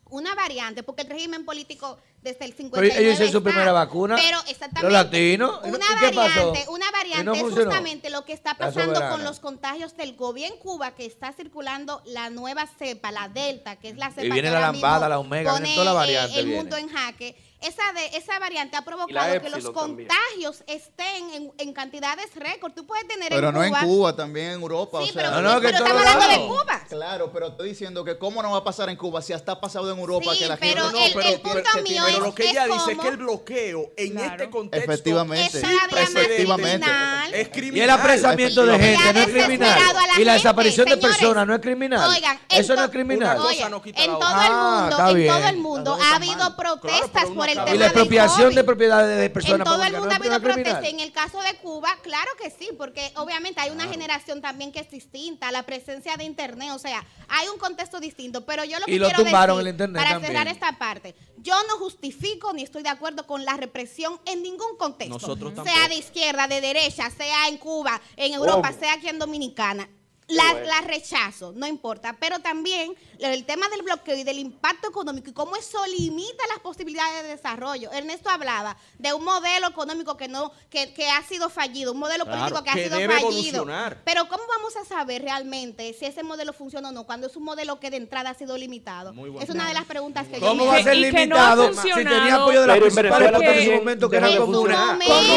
Una variante, porque el régimen político desde el 59 Pero ellos hicieron su primera vacuna. Pero exactamente. Los latinos. ¿Y no- Una y qué pasó? variante, una ¿Y variante no es justamente lo que está La pasando con los contagios del en Cuba, que está circulando la nueva cepa, la Delta, que es la cepa Y viene que la lambada, la omega, pone, todas las eh, variantes, el mundo en jaque. Esa, de, esa variante ha Y provocado que los también. contagios estén en, en cantidades récord. Tú puedes tener Pero en no Cuba... en Cuba, también en Europa. Sí, o sea, pero- No, no, que pero estamos hablando de. Cuba. Claro, pero estoy diciendo que cómo no va a pasar en Cuba si hasta ha pasado en Europa Sí, que la pero gente el- el punto que mío Pero es- lo que es ella dice es que el bloqueo en este contexto Efectivamente. precedente, efectivamente. es Y criminal. el apresamiento de Y gente no es criminal. la Y la desaparición de personas no es criminal. Oigan, Eso no to- es criminal. Oye, en todo Ah, el mundo, en todo el mundo ha habido protestas por el tema Y la expropiación de propiedades de En personas todo el mundo ha habido protestas. En el caso de Cuba, claro que sí, porque obviamente hay una generación también que es distinta, la presencia de Internet, o sea, hay un contexto distinto. Pero yo lo que Y lo quiero tumbaron decir, el Internet para también. cerrar esta parte, yo no justifico ni estoy de acuerdo con la represión en ningún contexto. Nosotros sea tampoco. de izquierda, de derecha, sea en Cuba, en Europa, ¿Cómo? sea aquí en Dominicana. La, bueno. la rechazo, no importa. Pero también el tema del bloqueo y del impacto económico y cómo eso limita las posibilidades de desarrollo. Ernesto hablaba de un modelo económico que no que, que ha sido fallido, un modelo Claro, político que, que ha sido debe fallido. evolucionar. Pero ¿cómo vamos a saber realmente si ese modelo funciona o no cuando es un modelo que de entrada ha sido limitado? Es una de las preguntas que yo ¿Cómo va a ser limitado si tenía apoyo de las principales potencias en su momento que eran de. Con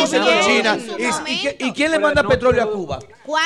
Rusia China. ¿Y, y, qué- y quién le manda petróleo a Cuba?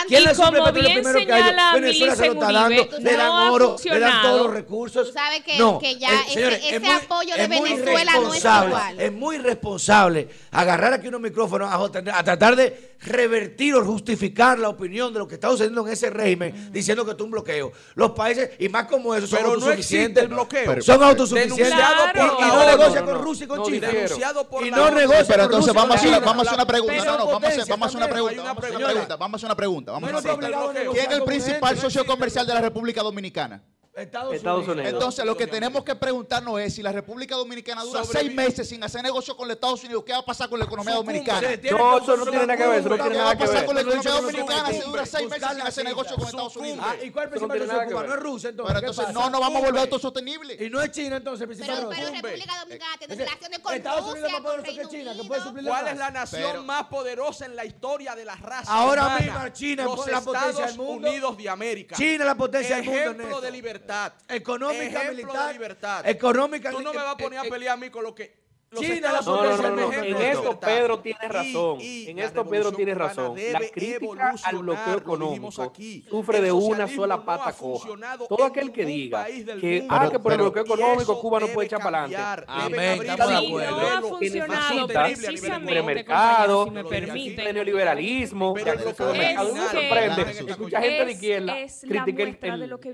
¿Quién le suple petróleo primero Venezuela se lo está dando, le dan oro, le dan todos los recursos. Tú sabes que, no, que ya eh, ese, señores, ese es muy- apoyo de es muy Venezuela no es responsable, igual. Es muy responsable agarrar aquí unos micrófonos a, a tratar de revertir o justificar la opinión de lo que está sucediendo en ese régimen diciendo que esto es un bloqueo. Los países, y más como eso, son Pero no autosuficientes. existe el bloqueo. Son autosuficientes. Y- por y, la no ONU. negocia No, con no, Rusia y con no, China. y no ONU. negocia Pero con entonces vamos a, con una, China. vamos a hacer una pregunta. No, no, vamos a hacer, una también. pregunta. Vamos a hacer una pregunta. Vamos a hacer una pregunta. Vamos a No hacer una está obligado a pregunta. negociar ¿Quién es el principal socio comercial de la República Dominicana? Estados, Estados Unidos. Entonces, lo que tenemos que preguntarnos es si la República Dominicana dura seis meses sin hacer negocio con los Estados Unidos, ¿qué va a pasar con la economía dominicana? No, eso no tiene nada que ver, eso no ¿Qué tiene va nada a que pasar ver. con la economía dominicana si dura seis meses sin hacer negocio con Estados Unidos? Ah, ¿y cuál no principal que Cuba? ver. No es Rusia, entonces. Pero ¿qué entonces no nos vamos a volver Sucumbe. autosostenibles. Y no es China entonces principal Pero. República Dominicana tiene Es relaciones con Estados Unidos más con poderoso que China, que puede suplir ¿Cuál es la nación Pero- más poderosa en la historia de la raza Ahora humana? mismo China es la potencia Estados del mundo. Unidos de América. China es la potencia del mundo, Ejemplo de libertad. Económica, Ejemplo militar, de libertad. económica, Tú no me vas a poner a eh, eh, pelear a mí con lo que... China, la No, no, no, En esto. Pedro tiene Y- razón. y En la esto Pedro tiene razón. La crítica al bloqueo económico aquí. sufre de una sola no pata coja. Todo en aquel que diga que, ah, que por el bloqueo y económico Cuba no puede echar para adelante. Amén, estamos de acuerdo. no ha modelo que funcionado necesita precisamente, libre compañeros, mercado, si me Lo dije aquí. permiten. el neoliberalismo, no que- sorprende que mucha gente de izquierda critique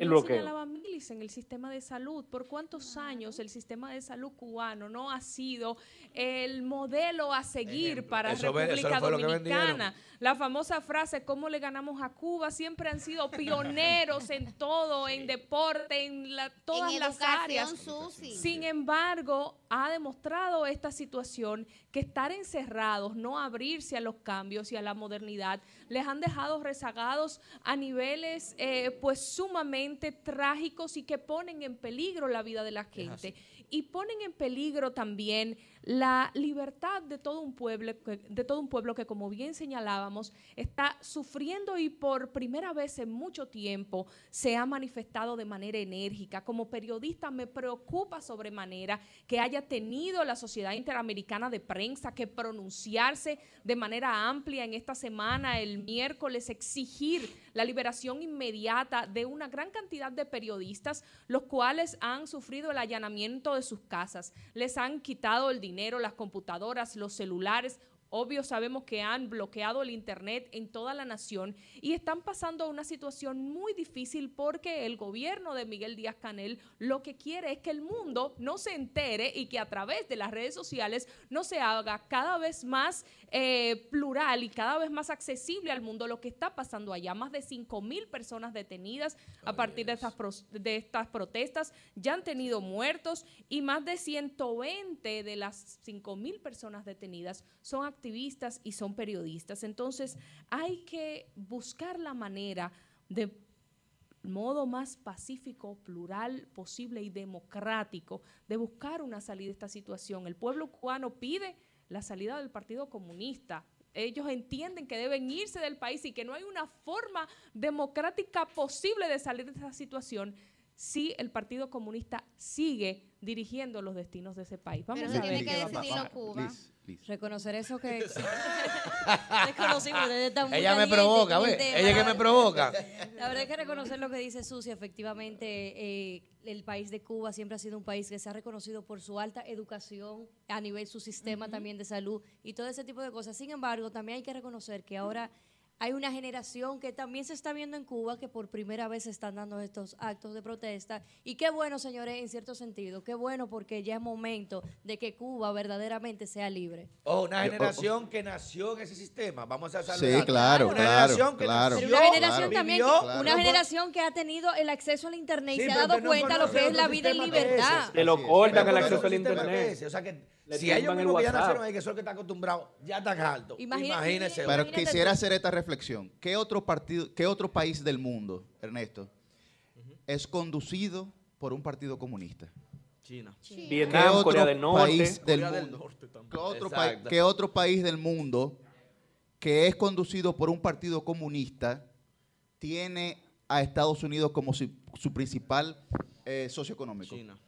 el, bloqueo. Señalaba Millicent. crisis en el sistema de salud. ¿Por cuántos años el sistema de salud cubano no ha sido el modelo a seguir para Eso ve- eso República fue lo que Dominicana? La famosa frase, ¿cómo le ganamos a Cuba? Siempre han sido pioneros en todo, en deporte, en la- todas En las áreas. Susi. Sin embargo, ha demostrado esta situación que estar encerrados, no abrirse a los cambios y a la modernidad, les han dejado rezagados a niveles eh, pues sumamente trágicos y que ponen en peligro la vida de la gente y ponen en peligro también la libertad de todo un pueblo de todo un pueblo que como bien señalábamos está sufriendo y por primera vez en mucho tiempo se ha manifestado de manera enérgica. Como periodista me preocupa sobremanera que haya tenido la Sociedad Interamericana de Prensa que pronunciarse de manera amplia en esta semana el miércoles exigir la liberación inmediata de una gran cantidad de periodistas los cuales han sufrido el allanamiento de sus casas. Les han quitado el dinero, las computadoras, los celulares. Obvio, sabemos que han bloqueado el Internet en toda la nación y están pasando una situación muy difícil porque el gobierno de Miguel Díaz Canel lo que quiere es que el mundo no se entere y que a través de las redes sociales no se haga cada vez más eh, plural y cada vez más accesible al mundo lo que está pasando allá. Más de 5 mil personas detenidas a partir de estas, de estas protestas, ya han tenido muertos y más de 120 de las 5 mil personas detenidas son activistas y son periodistas. Entonces hay que buscar la manera de modo más pacífico, plural posible y democrático de buscar una salida de esta situación. El pueblo cubano pide la salida del Partido Comunista. Ellos entienden que deben irse del país y que no hay una forma democrática posible de salir de esta situación si el Partido Comunista sigue dirigiendo los destinos de ese país. Vamos Pero a ver tiene que a decidirlo Reconocer eso que desconocimos, ustedes están muy Ella me provoca, ¿ves? Ella que me provoca. La verdad es que reconocer lo que dice Susi, efectivamente, eh, el país de Cuba siempre ha sido un país que se ha reconocido por su alta educación a nivel su sistema también de salud y todo ese tipo de cosas. Sin embargo, también hay que reconocer que ahora hay una generación que también se está viendo en Cuba que por primera vez se están dando estos actos de protesta. Y qué bueno, señores, en cierto sentido, qué bueno porque ya es momento de que Cuba verdaderamente sea libre. Oh, una Yo- generación que nació en ese sistema. Vamos a Sí, saludar. claro, una claro, generación que claro. nació, Pero una generación también, que- Claro. una generación que ha tenido el acceso al internet y Sí, se ha dado que no cuenta lo conoce que es la vida en que libertad. Te lo cortan el acceso al que internet. O sea que Le si el mismos que ya nacieron ahí, que son los que están acostumbrados, ya están. Imagínate- Imagínese. Pero quisiera hacer esta reflexión. ¿Qué otro partido, qué otro país del mundo, Ernesto, es conducido por un partido comunista? China. Vietnam, ¿Qué otro Corea del Norte. país del Corea del mundo? Norte también. ¿Qué otro, qué país del mundo que es conducido por un partido comunista tiene a Estados Unidos como su, su principal eh, socio económico? China.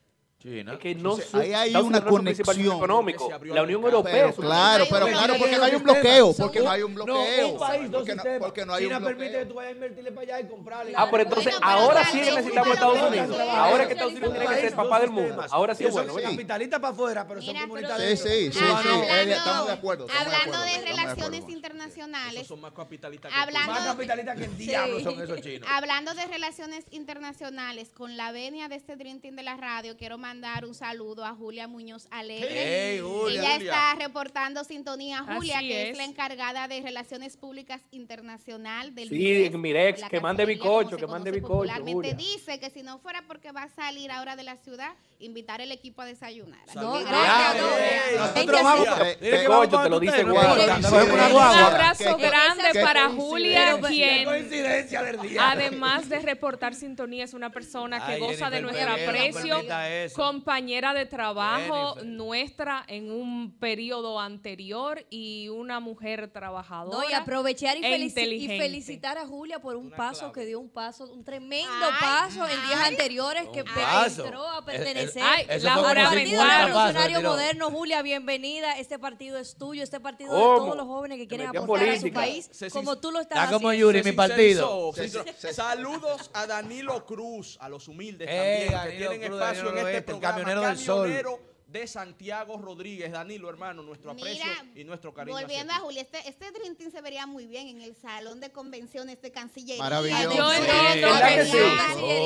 China. Es que no Entonces, su- ahí hay una conexión. económico. La Unión. Europea. Pero claro, pero claro, porque no hay un bloqueo, porque no hay un No, bloqueo. un país, dos porque, no, porque no hay China un bloqueo. permite que tú vayas a invertirle para allá y comprarle. Ah, pero entonces Bueno, pero ahora sí que necesitamos Estados Unidos. Ahora que Estados Unidos tiene que ser Dos papá del mundo. Ahora sí es bueno. ¿verdad? capitalistas para afuera, pero son Mira, comunitarios. Sí, sí, sí, sí. Hablando- estamos de acuerdo. Hablando de relaciones internacionales, son más capitalistas Más capitalistas que el diablo son esos chinos. Hablando de relaciones internacionales, con la venia de este Dream Team de la radio, quiero mandar un saludo a Julia Muñoz Alegre. Hey, Julia. Ella Julia. está reportando sintonía, Julia, Así que es. es. la encargada de Relaciones Públicas Internacional del Sí, MIREX, Mirex, que mande se que mande conoce bizcocho, popularmente. Julia. Dice que si no fuera porque va a salir ahora de la ciudad, invitar el equipo a desayunar. Así No, que gracias. Ey, Nosotros vamos. Eh, eh, te lo dice. Un abrazo grande para. Julia, quien además de reportar sintonía es una persona que goza de nuestro aprecio, compañera de trabajo nuestra en un periodo anterior y una mujer trabajadora. No, y aprovechar y, e y felicitar a Julia por un paso que dio un paso, un tremendo paso en días anteriores que entró a El- pertenecer Ay, Eso la fue como. Partido 50 pasos, Revolucionario tiró. Moderno. Julia, bienvenida. Este partido es tuyo, este partido de ¿Cómo? todos los jóvenes que quieren en aportar a su política. país, Se- como tú lo estás Está como haciendo. Yuri, Se mi partido. sincerizó, se sincerizó. Saludos a Danilo Cruz, a los humildes Eh, también, que Danilo tienen Cruz, espacio Danilo en este Oeste, el programa. camionero del sol. Camionero de Santiago Rodríguez. Danilo, hermano, nuestro aprecio y nuestro cariño. Volviendo a Julia, este, este Dream Team se vería muy bien en el salón de convenciones de Cancillería. Maravilloso. Yo sí, sí?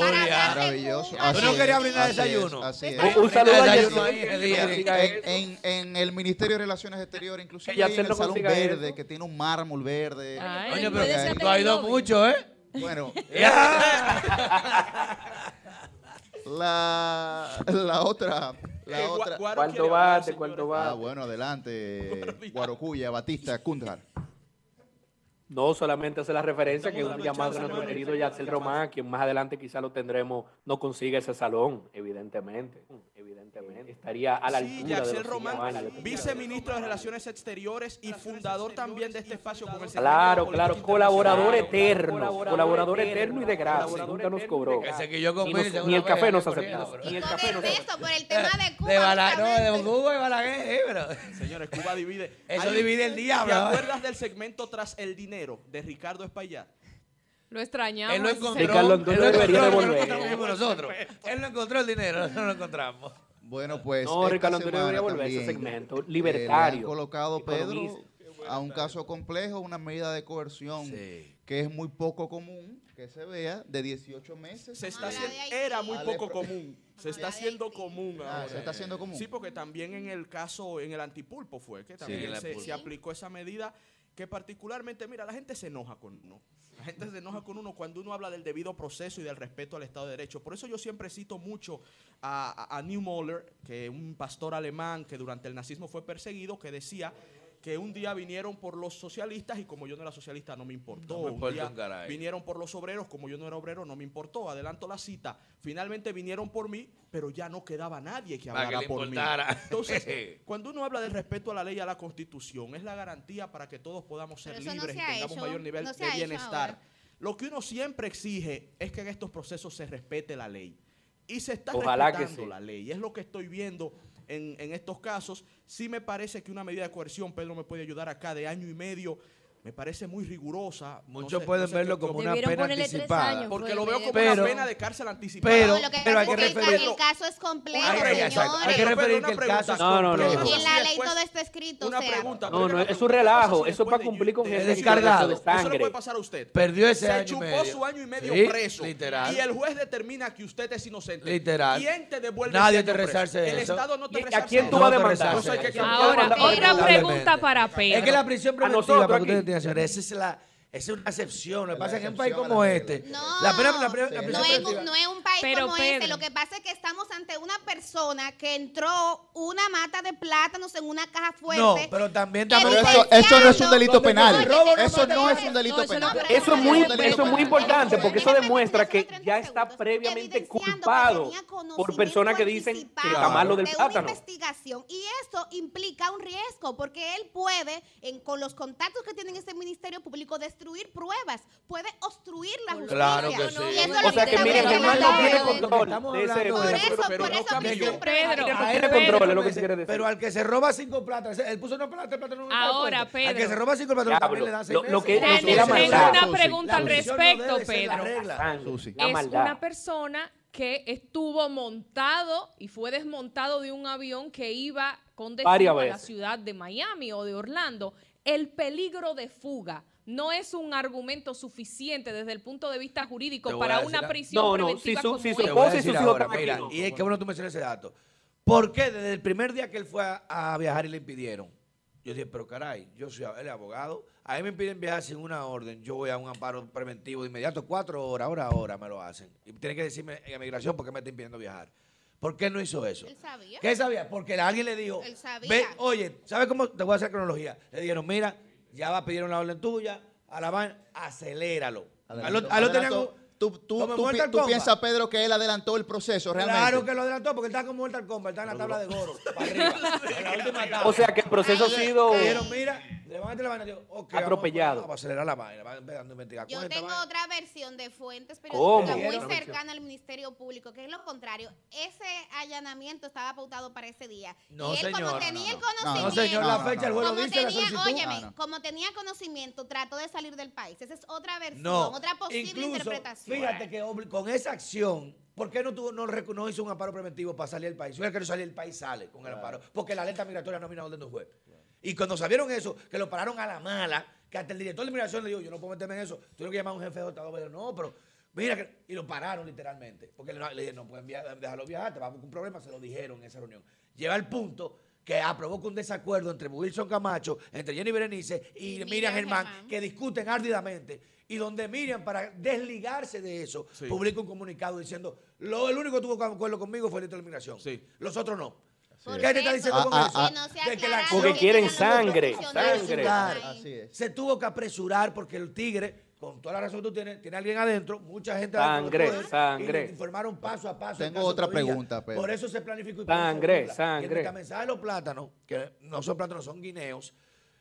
Maravilloso. Yo no quería brindar desayuno. Así es. Un, un saludo a en, en, en, el Ministerio de Relaciones Exteriores, inclusive en el salón verde, eso. que tiene un mármol verde. Oye, pero ido mucho, ¿eh? Bueno. Eh, la, la otra la otra. ¿Cuánto ¿Cuánto bate? Ah, bueno, adelante. Guarocuya, Batista, Kundar. No, solamente hace la referencia Estamos que un llamado de nuestro querido Yacel Román, quien más adelante quizá lo tendremos, no consigue ese salón, evidentemente. Eh, evidentemente estaría a la sí, altura Jackson de los Román, viceministro de Relaciones Exteriores y fundador también de este espacio comercial. Claro, claro, colaborador eterno, colaborador, colaborador eterno y de gracia, nunca nos cobró. Que yo nos, ni el café nos aceptaba. Ni el café nos por el tema de Cuba. De Bala, no, de Cuba y Balaguer, eh, pero. Señores, Cuba divide. Eso divide el diablo. ¿Te acuerdas del segmento Tras el Dinero de Ricardo Espaillat? Lo extrañamos. Él lo encontró. Volver. Él no encontró el dinero, nosotros lo encontramos. Bueno, pues. No, Ricardo Antonio debería volver ese segmento eh, libertario. Colocado. Pedro a un caso complejo, una medida de coerción que es muy poco común que se vea de 18 meses. Se está ah, haciendo, era muy ah, poco común. Se está haciendo común ah, se está haciendo común. Sí, porque también en el caso, en el antipulpo fue que también se aplicó esa medida que particularmente, mira, la gente se enoja con uno. La gente se enoja con uno cuando uno habla del debido proceso y del respeto al Estado de Derecho. Por eso yo siempre cito mucho a, a, a que un pastor alemán que durante el nazismo fue perseguido, que decía que un día vinieron por los socialistas y como yo no era socialista no me importó. Un día vinieron por los obreros, como yo no era obrero no me importó. Adelanto la cita. Finalmente vinieron por mí, pero ya no quedaba nadie que hablara que por mí. Entonces, cuando uno habla del respeto a la ley y a la constitución, es la garantía para que todos podamos ser libres y tengamos hecho, mayor nivel de bienestar. Lo que uno siempre exige es que en estos procesos se respete la ley. Y se está Ojalá respetando que sí. la ley. Es lo que estoy viendo en, estos casos. Sí me parece que una medida de coerción, Pedro me puede ayudar acá, de año y medio me parece muy rigurosa. Muchos no sé, pueden no sé verlo como una pena anticipada. Años, porque lo veo como pero, una pena de cárcel anticipada. Pero, pero, pero hay que referir. El caso es complejo, Hay que referir que el caso es no, no, no, Y en la ley todo está escrito. Una pregunta. No, no, es un relajo. Eso es para cumplir con el descargado. Eso le puede pasar a usted. Perdió ese Se chupó su año y medio preso. Literal. Y el juez determina que usted es inocente. Literal. ¿Quién te devuelve Nadie te resarce El Estado no te resarce ¿A quién tú vas a demandar? Ahora, otra pregunta para Pedro. Es que la prisión preventiva, para que ustedes viajar. Esa es la, Esa es una excepción. Lo que pasa es que en un país como este. No, no, es, un país como este. Lo que pasa es que estamos ante una persona que entró una mata de plátanos en una caja fuerte. No, pero también también. Eso, eso, no es un delito penal. Eso no es un delito penal. Eso es muy, eso es muy importante porque eso demuestra que ya está previamente culpado por personas que dicen que jamás lo del plátano. investigación. Y eso implica un riesgo porque él puede, en, con los contactos que tiene en este Ministerio Público, destruir destruir pruebas, puede obstruir la justicia. Claro que sí. Y eso o sea que, que miren, Germán no tiene control. Estamos hablando de eso, por pero, eso que siempre Pedro, no tiene control, es lo que se quiere decir. Pero al que se roba cinco platas, ¿eh? él puso una plata, plata no Ahora, Pedro. Al que se roba cinco platas también le da seis lo, que Tengo una pregunta al respecto, Pedro. Es una persona que estuvo montado y fue desmontado de un avión que iba con destino a la ciudad de Miami o de Orlando. El peligro de fuga no es un argumento suficiente desde el punto de vista jurídico para una a... prisión no, no, preventiva si su, como si su esposa y ahora, mira, Y es que bueno tú mencionas ese dato. ¿Por qué desde el primer día que él fue a, viajar y le impidieron? Yo dije, pero caray, yo soy el abogado. A mí me impiden viajar sin una orden. Yo voy a un amparo preventivo de inmediato, cuatro horas, hora, hora me lo hacen. Y tienen que decirme en migración por qué me está impidiendo viajar. ¿Por qué no hizo eso? Él sabía. ¿Qué sabía? Porque alguien le dijo. Él sabía. Oye, ¿sabes cómo? Te voy a hacer cronología. Le dijeron, mira, ya va a pedir una orden tuya, a la van, aceléralo. A lo, Tú, tú, tú, piensas, Pedro, que él adelantó el proceso realmente. Claro que lo adelantó porque está como Mortal Kombat, está en la tabla de Goro. en la última tabla. O sea que el proceso ha sido. Le van a meter la vaina. Yo, okay, Atropellado. Vamos, a acelerar la vaina. Van a investigar. Yo tengo vaina? otra versión de fuentes periodísticas muy cercana al Ministerio Público, que es lo contrario. Ese allanamiento estaba pautado para ese día. No, y él, señor, como tenía no, el conocimiento. No, señor, la fecha, el vuelo dice tenía, la solicitud. Óyeme, como tenía conocimiento, trató de salir del país. Esa es otra versión, otra posible Incluso, interpretación. Fíjate que con esa acción ¿Por qué no, tuvo, no, no, hizo un amparo preventivo para salir del país? Si hubiera querido salir del país, sale con el amparo. Porque la alerta migratoria no vino a orden de un juez. Y cuando sabieron eso, que lo pararon a la mala, que hasta el director de migración le dijo, yo no puedo meterme en eso, tuvieron que llamar a un jefe de Estado, pero no, pero mira, que, y lo pararon literalmente. Porque le, le dijeron, no pueden viajar, dejarlo viajar, te vamos con un problema, se lo dijeron en esa reunión. Lleva al punto que provoca un desacuerdo entre Wilson Camacho, entre Jenny Berenice y Miriam, Miriam Germán, Germán. que discuten árdidamente. Y donde Miriam, para desligarse de eso, Sí. publica un comunicado diciendo, lo, el único que tuvo acuerdo conmigo fue el director de migración. Los otros no. No Porque quieren sangre, sangre. Así es. Se tuvo que apresurar porque el tigre, con toda la razón que tú tienes, tiene alguien adentro, mucha gente Sangre, adentro sangre. Informaron paso a paso. Tengo otra Todavía. pregunta, Pedro. Por eso se planificó. y Sangre, sangre. Y el metamensaje de los plátanos, que no son plátanos, son guineos,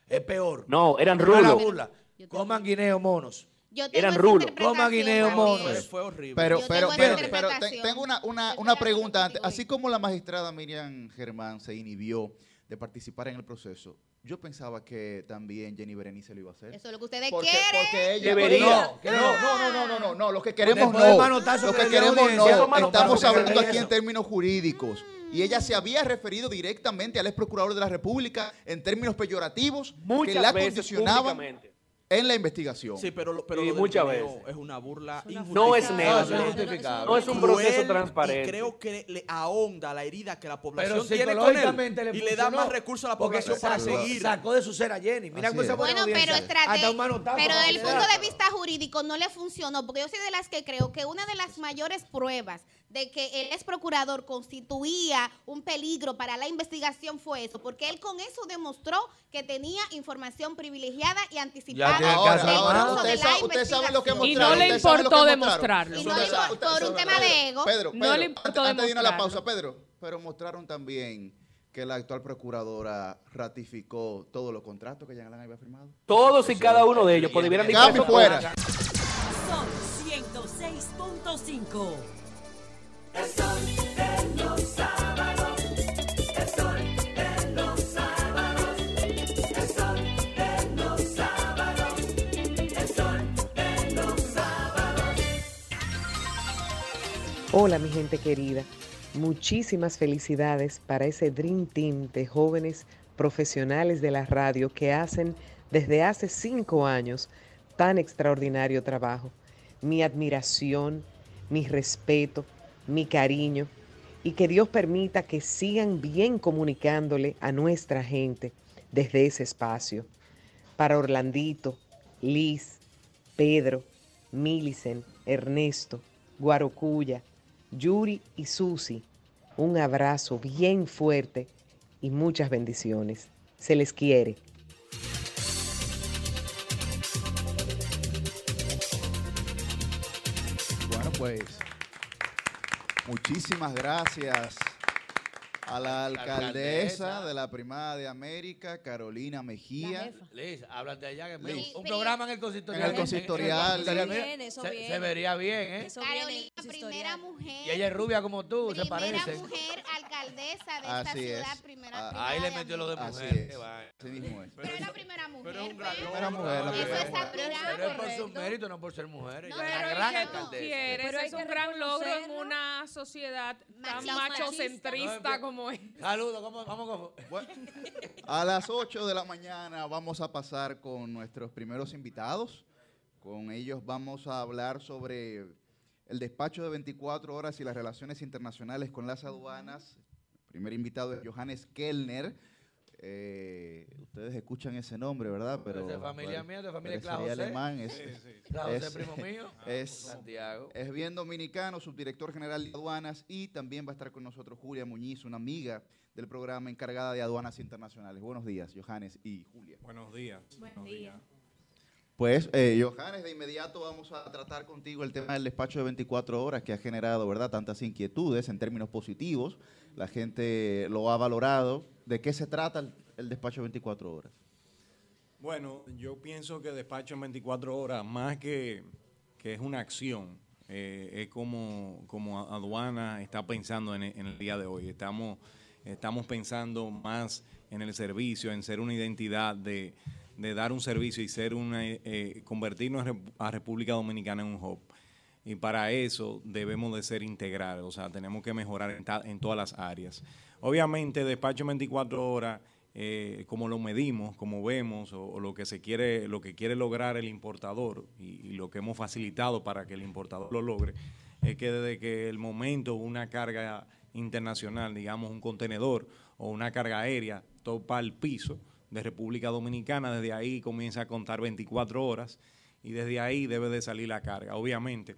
es peor. No, eran No rulos. burla. Coman guineos monos. Yo tengo Eran rulos. Coman guineo. Fue horrible. Pero, Yo pero, tengo esa pero, pero te- interpretación. tengo una, una, una pregunta antes. Así como la magistrada Miriam Germán se inhibió de participar en el proceso, yo pensaba que también Jenny Berenice lo iba a hacer. Eso es lo que ustedes Porque, quieren. porque ella Debería. No, que no, no, no, no, no, no, no, lo que queremos Después del no. manotazo Lo que que le dio queremos audiencia, no. manotazos Estamos que le hablando aquí en términos jurídicos. Y ella se había referido directamente al ex procurador de la República en términos peyorativos que Muchas la veces condicionaban públicamente. En la investigación. Sí, pero, lo- pero Sí, lo del muchas veces. es una burla No es neutro. No es un proceso Cruel, transparente. Y creo que le ahonda la herida que la población Pero tiene con él. psicológicamente le Y le da funcionó, más recursos a la porque población para sacó- seguir. Sacó de su ser a Jenny. Mira cómo es. buena Bueno, pero, audiencia. estrate- Hasta un manotazo pero desde el punto de vista jurídico no le funcionó, porque yo soy de las que creo que una de las mayores pruebas de que el ex procurador constituía un peligro para la investigación fue eso, porque él con eso demostró que tenía información privilegiada y anticipada Ahora, hacer del de la lo que investigación. Y no le importó demostrarlo. Y no le importó por un tema de ego. Pedro, No le importó antes, antes de ir a la pausa, Pedro, pero mostraron también que la actual procuradora ratificó todos los contratos que ya había firmado. Todos y cada uno de ellos pues, debieran fuera. Sol 106.5. Hola mi gente querida, muchísimas felicidades para ese Dream Team de jóvenes profesionales de la radio que hacen desde hace cinco años tan extraordinario trabajo. Mi admiración, mi respeto, mi cariño y que Dios permita que sigan bien comunicándole a nuestra gente desde ese espacio. Para Orlandito, Liz, Pedro, Milicen, Ernesto, Guarocuya, Yuri y Susi, un abrazo bien fuerte y muchas bendiciones. Se les quiere. Bueno, pues muchísimas gracias a la alcaldesa alcaldesa. de la Primada de América, Carolina Mejía. Liz, háblate allá que me- Liz. un programa en el consistorial. En el consistorial, En el consistorial, Bien, eso se, bien. se vería bien, ¿eh? Eso Carolina, primera mujer. Y ella es rubia como tú, se primera parecen. mujer alcaldesa de Así esta ciudad, es. primera, Ah, primera Ahí le metió lo de mujer. Así mismo es. Pero es la primera mujer. Pero es un gran Pedro. Primera mujer, la Eso primera es admirable. Pero es por su mérito, no por ser mujer. Ella No, es pero una ¿y gran alcaldesa. quieres? Pero es un gran logro en una sociedad tan machocentrista como es. Saludos, ¿cómo-. Bueno, a las 8 de la mañana vamos a pasar con nuestros primeros invitados. Con ellos vamos a hablar sobre el despacho de 24 horas y las relaciones internacionales con las aduanas. El primer invitado es Johannes Kellner. Eh, ustedes escuchan ese nombre, ¿verdad? Pero es de familia mía, de familia Claudio es José. alemán, es, Sí, sí. José, primo mío. es, Santiago. es bien dominicano, subdirector general de aduanas y también va a estar con nosotros Julia Muñiz, una amiga del programa encargada de aduanas internacionales. Buenos días, Johannes y Julia. Buenos días. Buenos días. Pues, eh, Johannes, de inmediato vamos a tratar contigo el tema del despacho de 24 horas que ha generado, ¿verdad?, tantas inquietudes en términos positivos. La gente lo ha valorado. ¿De qué se trata el, el despacho de 24 horas? Bueno, yo pienso que despacho en 24 horas, más que, que es una acción, eh, es como, como aduana está pensando en, el día de hoy. Estamos, estamos pensando más en el servicio, en ser una identidad de, de dar un servicio y ser una, eh, convertirnos a República Dominicana en un hub. Y para eso debemos de ser integrales, o sea, tenemos que mejorar en, ta- en todas las áreas. Obviamente, despacho 24 horas, eh, como lo medimos, como vemos, o, lo que se quiere, lo que quiere lograr el importador y, y lo que hemos facilitado para que el importador lo logre, es que desde que el momento una carga internacional, digamos un contenedor o una carga aérea, topa el piso de República Dominicana, desde ahí comienza a contar 24 horas y desde ahí debe de salir la carga. Obviamente,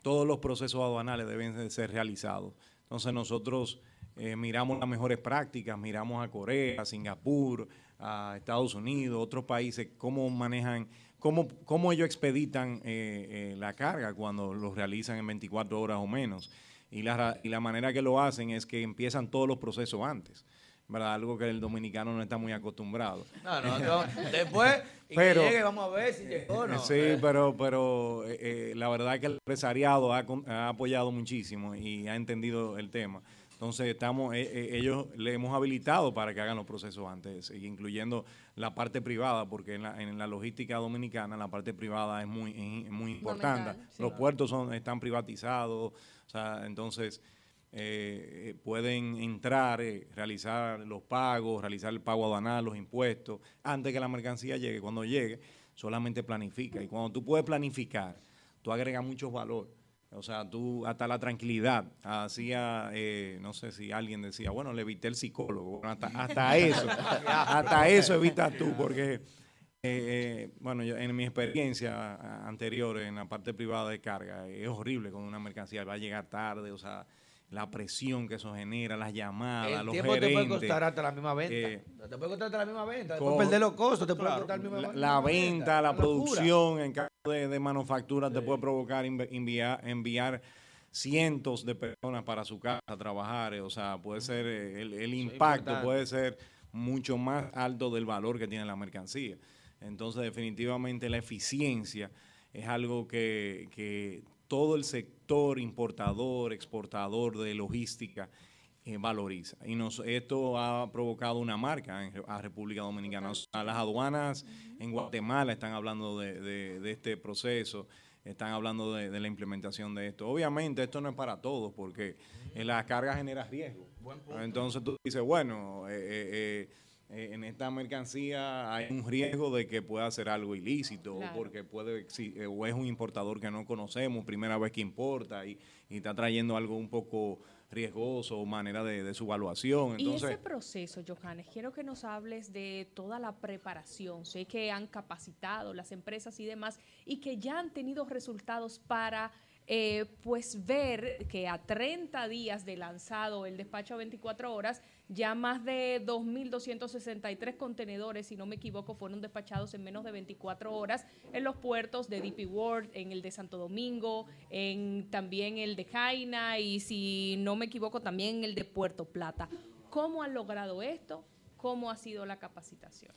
todos los procesos aduanales deben de ser realizados. Entonces nosotros eh, miramos las mejores prácticas, miramos a Corea, a Singapur, a Estados Unidos, otros países, cómo manejan, cómo, cómo ellos expeditan eh, eh, la carga cuando lo realizan en 24 horas o menos. Y la, y la manera que lo hacen es que empiezan todos los procesos antes. ¿verdad? Algo que el dominicano no está muy acostumbrado. No, no, no, después, y que Pero- llegue, vamos a ver si llegó o no. Sí, pero, pero eh, eh, la verdad es que el empresariado ha, ha apoyado muchísimo y ha entendido el tema. Entonces estamos, eh, eh, ellos le hemos habilitado para que hagan los procesos antes, y incluyendo la parte privada, porque en la, en la logística dominicana la parte privada es muy, es muy importante. Sí. Los puertos son, están privatizados, o sea, entonces eh, eh, pueden entrar, eh, realizar los pagos, realizar el pago aduanal, los impuestos, antes que la mercancía llegue. Cuando llegue, solamente planifica. Y cuando tú puedes planificar, tú agregas mucho valor. O sea, tú, hasta la tranquilidad, hacía, eh, no sé si alguien decía, bueno, le evité el psicólogo. Bueno, hasta, hasta eso, hasta eso evitas tú, porque, eh, eh, bueno, yo, en mi experiencia anterior en la parte privada de carga, es horrible cuando una mercancía va a llegar tarde, o sea, la presión que eso genera, las llamadas, El los tiempo te puede gerentes. costar hasta la misma venta. eh, te puede costar hasta la misma venta. Después perder los costos, te puede Claro, costar la misma la, la venta, la locura. producción en caso de, de manufactura te puede provocar enviar, enviar cientos de personas para su casa a trabajar. eh, O sea, puede ser eh, el, el impacto puede ser mucho más alto del valor que tiene la mercancía. Entonces, definitivamente la eficiencia es algo que, que todo el sector importador, exportador de logística eh, valoriza. Y nos, esto ha provocado una marca en a República Dominicana. O sea, las aduanas en Guatemala están hablando de, de- de este proceso, están hablando de, de la implementación de esto. Obviamente esto no es para todos porque eh, la carga genera riesgo. Entonces tú dices, bueno, eh, eh, eh, en esta mercancía hay un riesgo de que pueda hacer algo ilícito Claro. o porque puede eh, o es un importador que no conocemos, primera vez que importa y, y está trayendo algo un poco riesgoso o manera de, de su evaluación. y Entonces, ese proceso, Johannes, quiero que nos hables de toda la preparación. Sé que han capacitado las empresas y demás y que ya han tenido resultados para eh, pues ver que a 30 días de lanzado el despacho a 24 horas, ya más de 2.263 contenedores, si no me equivoco, fueron despachados en menos de 24 horas en los puertos de DP World, en el de Santo Domingo, en también el de Jaina y si no me equivoco también el de Puerto Plata. ¿Cómo han logrado esto? ¿Cómo ha sido la capacitación?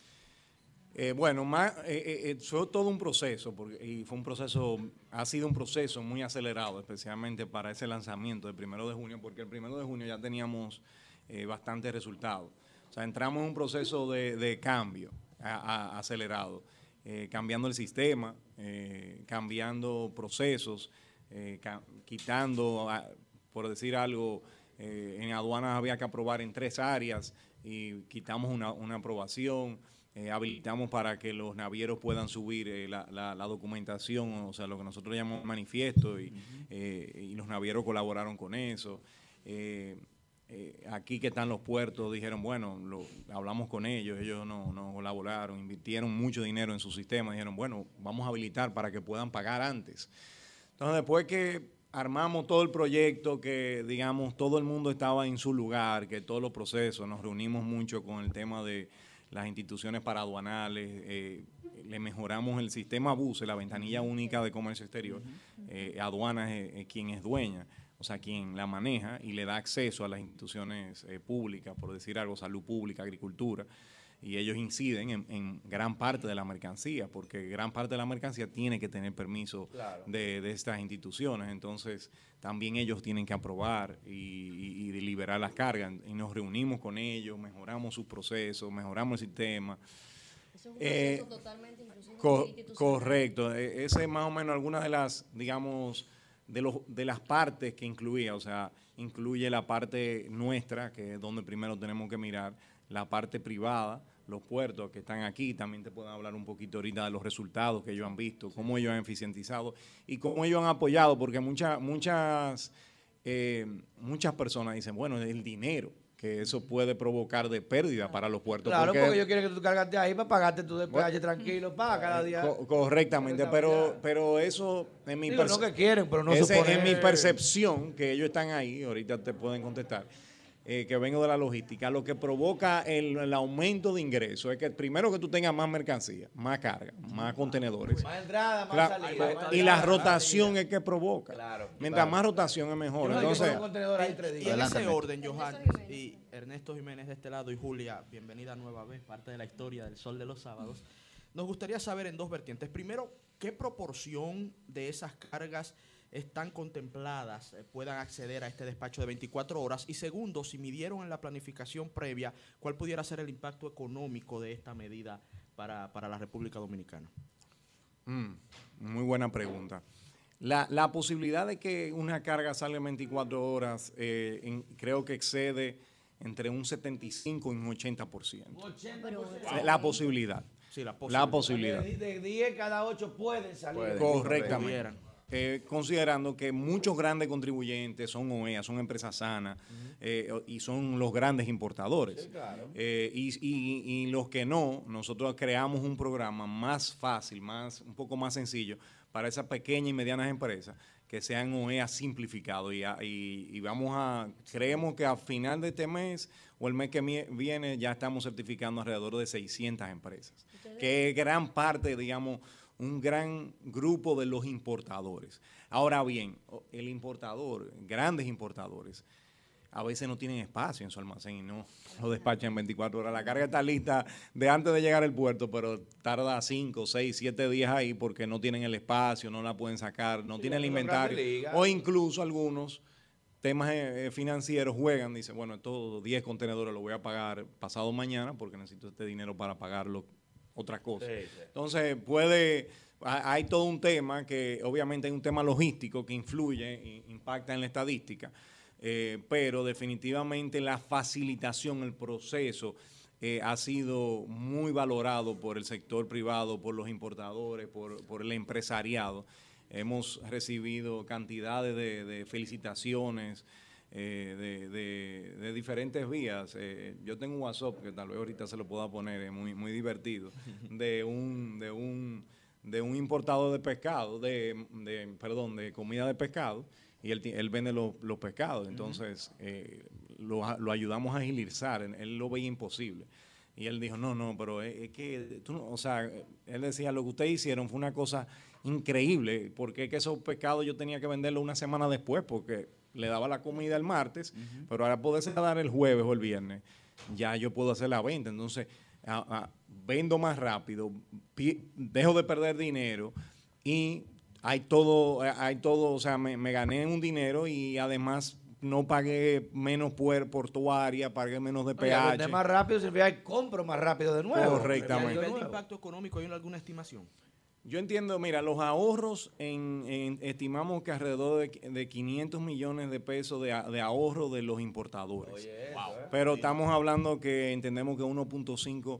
Eh, bueno, más, eh, eh, fue todo un proceso, porque, y fue un proceso, ha sido un proceso muy acelerado, especialmente para ese lanzamiento del primero de junio, porque el primero de junio ya teníamos eh, bastantes resultados. O sea, entramos en un proceso de, de cambio a- a- acelerado, eh, cambiando el sistema, eh, cambiando procesos, eh, ca- quitando, por decir algo, en aduanas había que aprobar en tres áreas y quitamos una, una aprobación, eh, habilitamos para que los navieros puedan subir eh, la, la- la documentación, o sea, lo que nosotros llamamos manifiesto, y, eh, y los navieros colaboraron con eso. Eh, aquí que están los puertos dijeron, bueno, lo- hablamos con ellos, ellos nos no colaboraron, invirtieron mucho dinero en su sistema, dijeron, bueno, vamos a habilitar para que puedan pagar antes. Entonces, después que armamos todo el proyecto, que digamos todo el mundo estaba en su lugar, que todos los procesos, nos reunimos mucho con el tema de las instituciones paraduanales, eh, le mejoramos el sistema BUSE, la ventanilla única de comercio exterior. Eh, aduanas es quien es dueña, o sea, quien la maneja y le da acceso a las instituciones eh, públicas, por decir algo, salud pública, agricultura y ellos inciden en, en gran parte de la mercancía, porque gran parte de la mercancía tiene que tener permiso Claro. de, de estas instituciones, entonces también ellos tienen que aprobar y, y- y deliberar las cargas, y nos reunimos con ellos, mejoramos sus procesos, mejoramos el sistema. Eso es un Eh, proceso totalmente inclusivo Co- institucional. correcto, E- ese es más o menos algunas de las, digamos, de, los, de las partes que incluía, o sea, incluye la parte nuestra, que es donde primero tenemos que mirar, la parte privada, los puertos que están aquí, también te pueden hablar un poquito ahorita de los resultados que ellos han visto, cómo ellos han eficientizado y cómo ellos han apoyado, porque muchas, muchas, eh, muchas personas dicen, bueno, es el dinero que eso puede provocar de pérdida para los puertos. Claro, porque, ellos quieren que tú cargaste ahí para pagarte tu despegue tranquilo, paga cada día. correctamente, pero, pero eso en mi Digo, no que quieren, pero no en mi percepción que ellos están ahí, ahorita te pueden contestar eh, que vengo de la logística, lo que provoca el, aumento de ingresos es que primero que tú tengas más mercancía, más carga, más contenedores. Más entrada, más salida. y la rotación es que provoca. Mientras más rotación es mejor. Entonces, y en ese orden, Johan y Ernesto Jiménez de este lado y Julia, bienvenida nueva vez, parte de la historia del Sol de los Sábados. Nos gustaría saber en dos vertientes. Primero, ¿qué proporción de esas cargas están contempladas eh, puedan acceder a este despacho de 24 horas? Y segundo, si midieron en la planificación previa, ¿cuál pudiera ser el impacto económico de esta medida para, la República Dominicana? Mm, muy buena pregunta. La, posibilidad de que una carga salga en 24 horas eh, creo que excede entre un 75 y un 80%. La posibilidad. Sí, la posibilidad. La posibilidad. De 10 cada 8 pueden salir. Correctamente. Eh, considerando que muchos grandes contribuyentes son OEA, son empresas sanas eh, y son los grandes importadores. Eh, y, los que no, nosotros creamos un programa más fácil, más, un poco más sencillo para esas pequeñas y medianas empresas que sean OEA simplificados y, y, vamos a, creemos que a final de este mes o el mes que viene ya estamos certificando alrededor de 600 empresas, que es gran parte, digamos, un gran grupo de los importadores. Ahora bien, el importador, grandes importadores, a veces no tienen espacio en su almacén y no lo despachan en 24 horas. La carga está lista de antes de llegar al puerto, pero tarda 5, 6, 7 días ahí porque no tienen el espacio, no la pueden sacar, no tienen el inventario. O incluso algunos temas eh, eh, financieros juegan, dicen, bueno, estos 10 contenedores los voy a pagar pasado mañana porque necesito este dinero para pagarlo otra cosa. Entonces, puede, hay todo un tema que obviamente hay un tema logístico que influye, e impacta en la estadística, eh, pero definitivamente la facilitación, el proceso eh, ha sido muy valorado por el sector privado, por los importadores, por, el empresariado. Hemos recibido cantidades de felicitaciones, eh, de, diferentes vías. Eh, yo tengo un WhatsApp que tal vez ahorita se lo pueda poner, es muy, muy divertido, de un, de un, de un importador de pescado, de, perdón, de comida de pescado, y él, él vende los, pescados. Entonces, eh, lo, ayudamos a agilizar, él lo veía imposible. Y él dijo, no, no, pero es, que, tú o sea, él decía, lo que ustedes hicieron fue una cosa increíble, porque es que esos pescados yo tenía que venderlo una semana después, porque le daba la comida el martes, pero ahora poderse dar el jueves o el viernes, ya yo puedo hacer la venta. Entonces, vendo más rápido, dejo de perder dinero y hay todo, hay todo, o sea, me, gané un dinero y además no pagué menos por portuaria, pagué menos de peaje. Oye, más rápido significa compro más rápido de nuevo. Correctamente. ¿El impacto económico hay alguna estimación? Yo entiendo, mira, los ahorros, en, estimamos que alrededor de, 500 millones de pesos de, ahorro de los importadores. Pero estamos hablando que entendemos que 1.5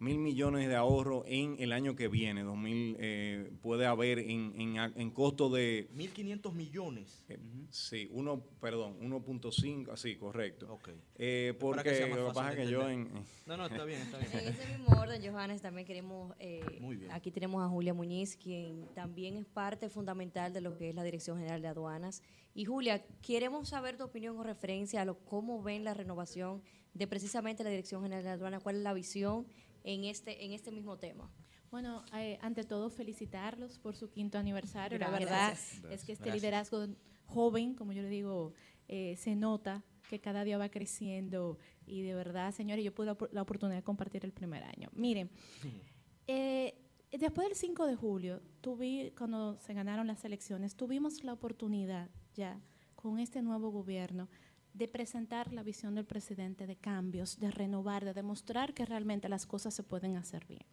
mil millones de ahorro en el año que viene, 2000 eh, puede haber en, en, en, costo de... 1.500 millones. Eh, sí, uno, perdón, 1.5, sí, correcto. Okay. Eh, porque lo que pasa es que yo en... No, no, está bien, está bien. En ese mismo orden, Johannes, también queremos... Eh, Muy bien. Aquí tenemos a Julia Muñiz, quien también es parte fundamental de lo que es la Dirección General de Aduanas. Y Julia, queremos saber tu opinión con referencia a lo, cómo ven la renovación de precisamente la Dirección General de Aduanas, cuál es la visión en este, en este mismo tema. Bueno, eh, ante todo felicitarlos por su quinto aniversario. La verdad es que este liderazgo joven, como yo le digo, eh, se nota que cada día va creciendo y de verdad, señores, yo pude la oportunidad de compartir el primer año. Miren, eh, después del 5 de julio, tuve, cuando se ganaron las elecciones, tuvimos la oportunidad ya con este nuevo gobierno de presentar la visión del presidente de cambios, de renovar, de demostrar que realmente las cosas se pueden hacer bien.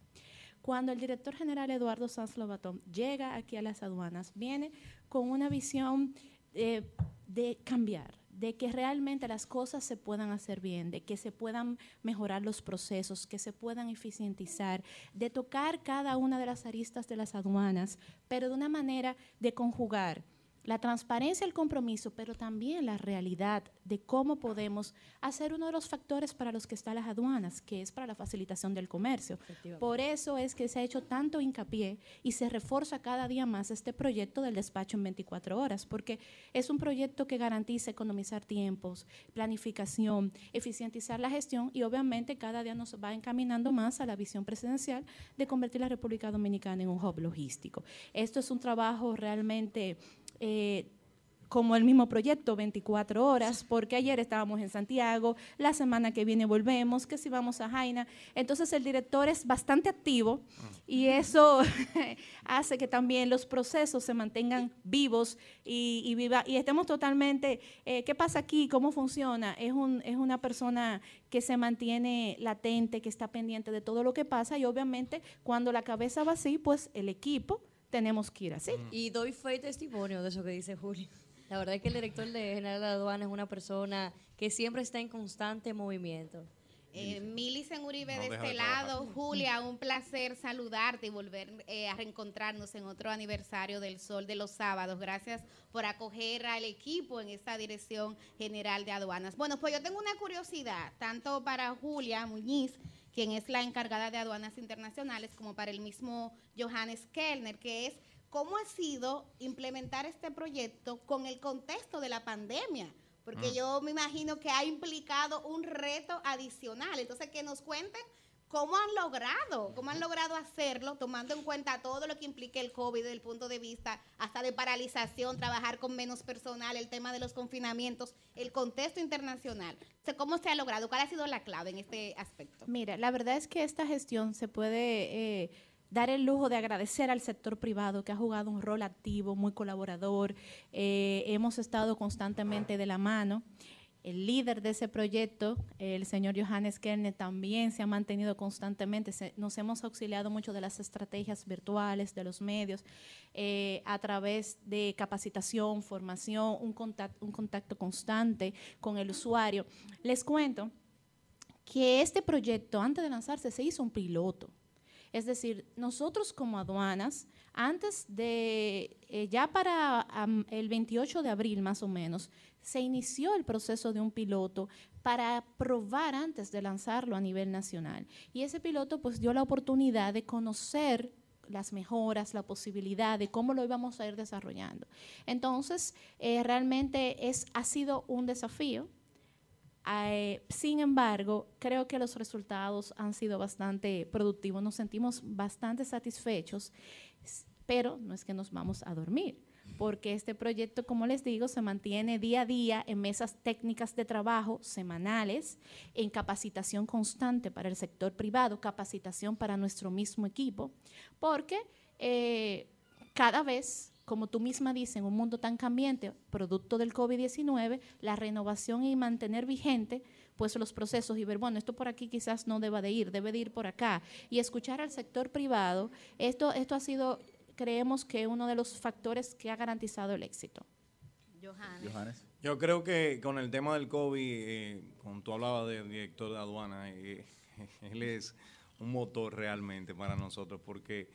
Cuando el director general Eduardo Sanz Lobatón llega aquí a las aduanas, viene con una visión eh, de cambiar, de que realmente las cosas se puedan hacer bien, de que se puedan mejorar los procesos, que se puedan eficientizar, de tocar cada una de las aristas de las aduanas, pero de una manera de conjugar la transparencia, el compromiso, pero también la realidad de cómo podemos hacer uno de los factores para los que están las aduanas, que es para la facilitación del comercio. Por eso es que se ha hecho tanto hincapié y se refuerza cada día más este proyecto del despacho en 24 horas, porque es un proyecto que garantiza economizar tiempos, planificación, eficientizar la gestión y obviamente cada día nos va encaminando más a la visión presidencial de convertir la República Dominicana en un hub logístico. Esto es un trabajo realmente eh, como el mismo proyecto, 24 horas, porque ayer estábamos en Santiago, la semana que viene volvemos, que si vamos a Jaina. Entonces el director es bastante activo y eso hace que también los procesos se mantengan vivos y, viva, y estemos totalmente, eh, ¿qué pasa aquí? ¿Cómo funciona? Es, un, es una persona que se mantiene latente, que está pendiente de todo lo que pasa y obviamente cuando la cabeza va así, pues el equipo tenemos que ir así. Y doy fe y testimonio de eso que dice Julio. La verdad es que el director de General de Aduana es una persona que siempre está en constante movimiento. Eh, Milicen Uribe de este lado, Julia, un placer saludarte y volver eh, a reencontrarnos en otro aniversario del Sol de los Sábados. Gracias por acoger al equipo en esta Dirección General de Aduanas. Bueno, pues yo tengo una curiosidad, tanto para Julia Muñiz, quien es la encargada de aduanas internacionales, como para el mismo Johannes Kellner, que es cómo ha sido implementar este proyecto con el contexto de la pandemia. Porque mm. yo me imagino que ha implicado un reto adicional. Entonces, que nos cuenten ¿Cómo han logrado? ¿Cómo han logrado hacerlo tomando en cuenta todo lo que implica el COVID desde el punto de vista hasta de paralización, trabajar con menos personal, el tema de los confinamientos, el contexto internacional? ¿Cómo se ha logrado? ¿Cuál ha sido la clave en este aspecto? Mira, la verdad es que esta gestión se puede... Eh, dar el lujo de agradecer al sector privado que ha jugado un rol activo, muy colaborador. Eh, hemos estado constantemente de la mano el líder de ese proyecto, el señor Johannes Kerne, también se ha mantenido constantemente. nos hemos auxiliado mucho de las estrategias virtuales, de los medios, eh, a través de capacitación, formación, un contacto, un contacto constante con el usuario. Les cuento que este proyecto, antes de lanzarse, se hizo un piloto. Es decir, nosotros como aduanas, antes de, eh, ya para el 28 de abril más o menos, se inició el proceso de un piloto para probar antes de lanzarlo a nivel nacional. Y ese piloto pues dio la oportunidad de conocer las mejoras, la posibilidad de cómo lo íbamos a ir desarrollando. Entonces, eh, realmente es, ha sido un desafío. Eh, sin embargo, creo que los resultados han sido bastante productivos, nos sentimos bastante satisfechos, pero no es que nos vamos a dormir porque este proyecto, como les digo, se mantiene día a día en mesas técnicas de trabajo semanales, en capacitación constante para el sector privado, capacitación para nuestro mismo equipo, porque eh, cada vez como tú misma dices, en un mundo tan cambiante, producto del COVID-19, la renovación y mantener vigente pues los procesos y ver, bueno, esto por aquí quizás no deba de ir, debe de ir por acá. Y escuchar al sector privado, esto, esto ha sido creemos que uno de los factores que ha garantizado el éxito. Johannes. Yo creo que con el tema del COVID, eh, cuando tú hablabas del director de aduana, eh, él es un motor realmente para nosotros porque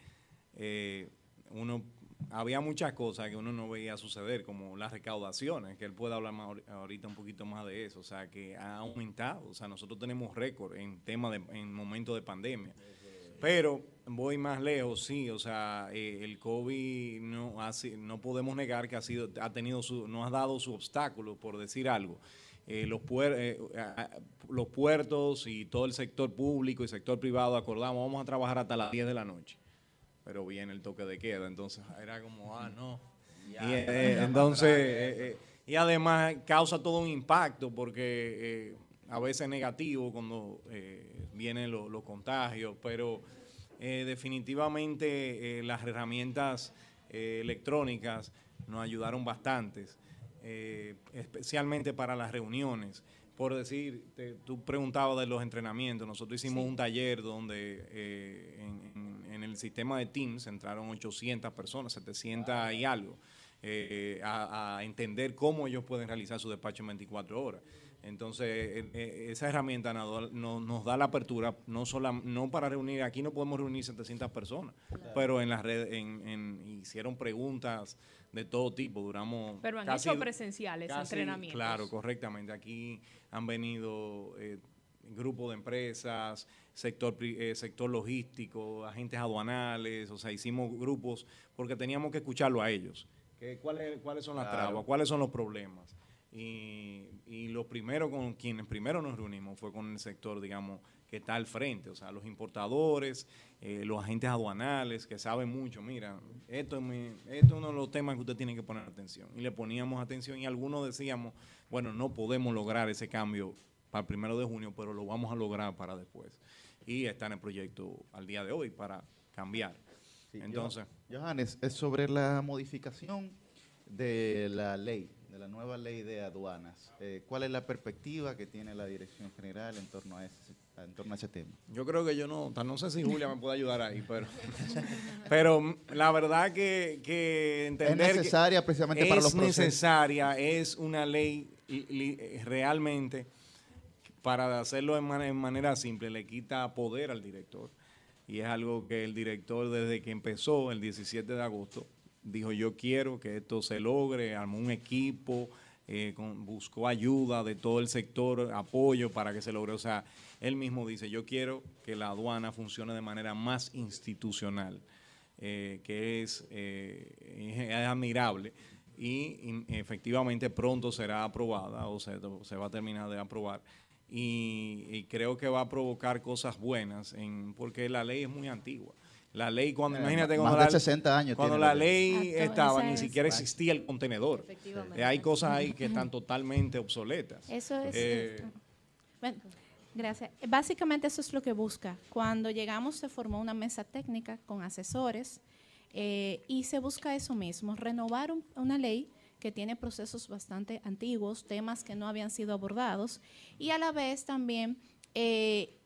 eh, uno había muchas cosas que uno no veía suceder, como las recaudaciones, que él puede hablar ahorita un poquito más de eso, o sea, que ha aumentado, o sea, nosotros tenemos récord en tema de, en momentos de pandemia. Pero voy más lejos, sí, o sea, eh, el COVID no, no podemos negar que ha, sido, ha tenido su, no ha dado su obstáculo, por decir algo. Eh, los, eh, los puertos y todo el sector público y sector privado acordamos, vamos a trabajar hasta las 10 de la noche. Pero viene el toque de queda, entonces era como, ah, no. y, entonces, y además causa todo un impacto porque a veces negativo cuando vienen los contagios, pero eh, definitivamente eh, las herramientas eh, electrónicas nos ayudaron bastantes, especialmente para las reuniones. Por decir, tú preguntabas de los entrenamientos, nosotros hicimos un taller donde en, en el sistema de Teams entraron 800 personas, 700 y algo, eh, a, a entender cómo ellos pueden realizar su despacho en 24 horas. Entonces, eh, eh, esa herramienta nos, da la apertura, no sola, no para reunir, aquí no podemos reunir 700 personas, pero en las redes, en, en- hicieron preguntas de todo tipo, duramos Pero han casi- hecho presenciales, casi- entrenamientos. Claro, correctamente. Aquí han venido eh, grupos de empresas, sector, eh, sector logístico, agentes aduanales, o sea, hicimos grupos porque teníamos que escucharlo a ellos. Que, ¿cuáles, ¿Cuáles son las Claro. trabas? ¿Cuáles son los problemas? Y, y lo primero con quienes primero nos reunimos fue con el sector, digamos, que está al frente, o sea, los importadores, eh, los agentes aduanales, que saben mucho, mira, esto es, mi- esto es uno de los temas que usted tiene que poner atención. Y le poníamos atención y algunos decíamos, bueno, no podemos lograr ese cambio para el primero de junio, pero lo vamos a lograr para después. Y está en el proyecto al día de hoy para cambiar. Entonces, Jo- Johannes, es sobre la modificación de la ley, de la nueva ley de aduanas. Eh, ¿Cuál es la perspectiva que tiene la Dirección General en torno a ese, en torno a ese tema? Yo creo que yo no, no sé si Julia me puede ayudar ahí, pero, pero la verdad que, que entender que necesaria precisamente para es los procesos. necesaria, es una ley li- li- realmente para hacerlo en manera simple le quita poder al director y es algo que el director desde que empezó el 17 de agosto dijo yo quiero que esto se logre, armó un equipo, eh, buscó ayuda de todo el sector, apoyo para que se logre. O sea, él mismo dice yo quiero que la aduana funcione de manera más institucional, eh, que es, eh, admirable y, efectivamente pronto será aprobada o se, se va a terminar de aprobar y, y creo que va a provocar cosas buenas en, porque la ley es muy antigua. La ley, cuando Eh, imagínate cuando la, 60 años cuando la la ley estaba, ni es- siquiera existía el contenedor. Efectivamente. Eh, hay cosas ahí que están totalmente obsoletas. Eso es Eh, cierto. Bueno, gracias. Básicamente eso es lo que busca. Cuando llegamos se formó una mesa técnica con asesores eh, y se busca eso mismo, renovar un- una ley que tiene procesos bastante antiguos, temas que no habían sido abordados y a la vez también eh,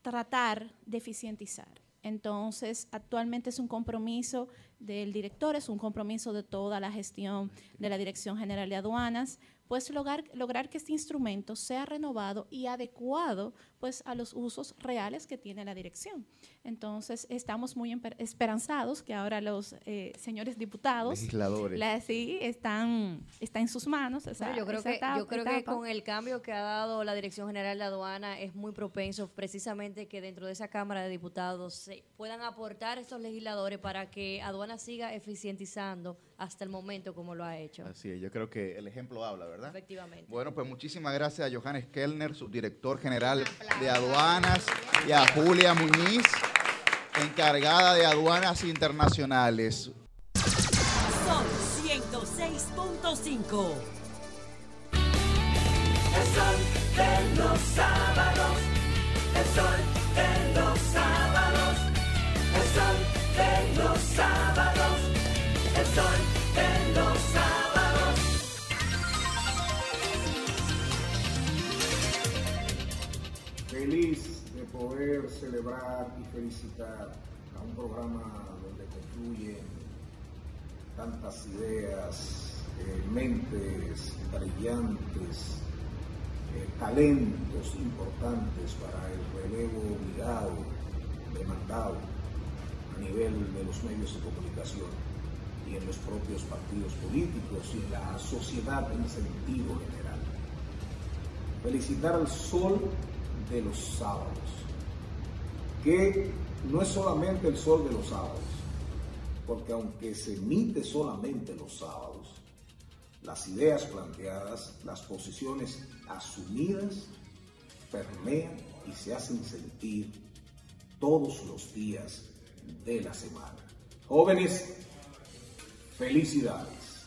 tratar de eficientizar. Entonces, actualmente es un compromiso del director, es un compromiso de toda la gestión de la Dirección General de Aduanas, pues lograr, lograr que este instrumento sea renovado y adecuado pues a los usos reales que tiene la dirección. Entonces, estamos muy esperanzados que ahora los eh, señores diputados Legisladores. la- sí, están, está en sus manos. esa- Bueno, yo creo, esa que, etapa- yo creo que etapa. con el cambio que ha dado la Dirección General de Aduana es muy propenso precisamente que dentro de esa Cámara de Diputados se puedan aportar estos legisladores para que Aduana siga eficientizando hasta el momento como lo ha hecho. Así es, yo creo que el ejemplo habla, ¿verdad? Efectivamente. Bueno, pues muchísimas gracias a Johannes Kellner, subdirector general de aduanas, y a Julia Muñiz, encargada de aduanas internacionales. Sol 106.5. El sol de los sábados. El sol celebrar y felicitar a un programa donde confluyen tantas ideas, eh, mentes brillantes, eh, talentos importantes para el relevo obligado, demandado a nivel de los medios de comunicación y en los propios partidos políticos y en la sociedad en sentido general. Felicitar al sol de los sábados, que no es solamente el sol de los sábados, porque aunque se emite solamente los sábados, las ideas planteadas, las posiciones asumidas, permean y se hacen sentir todos los días de la semana. Jóvenes, felicidades.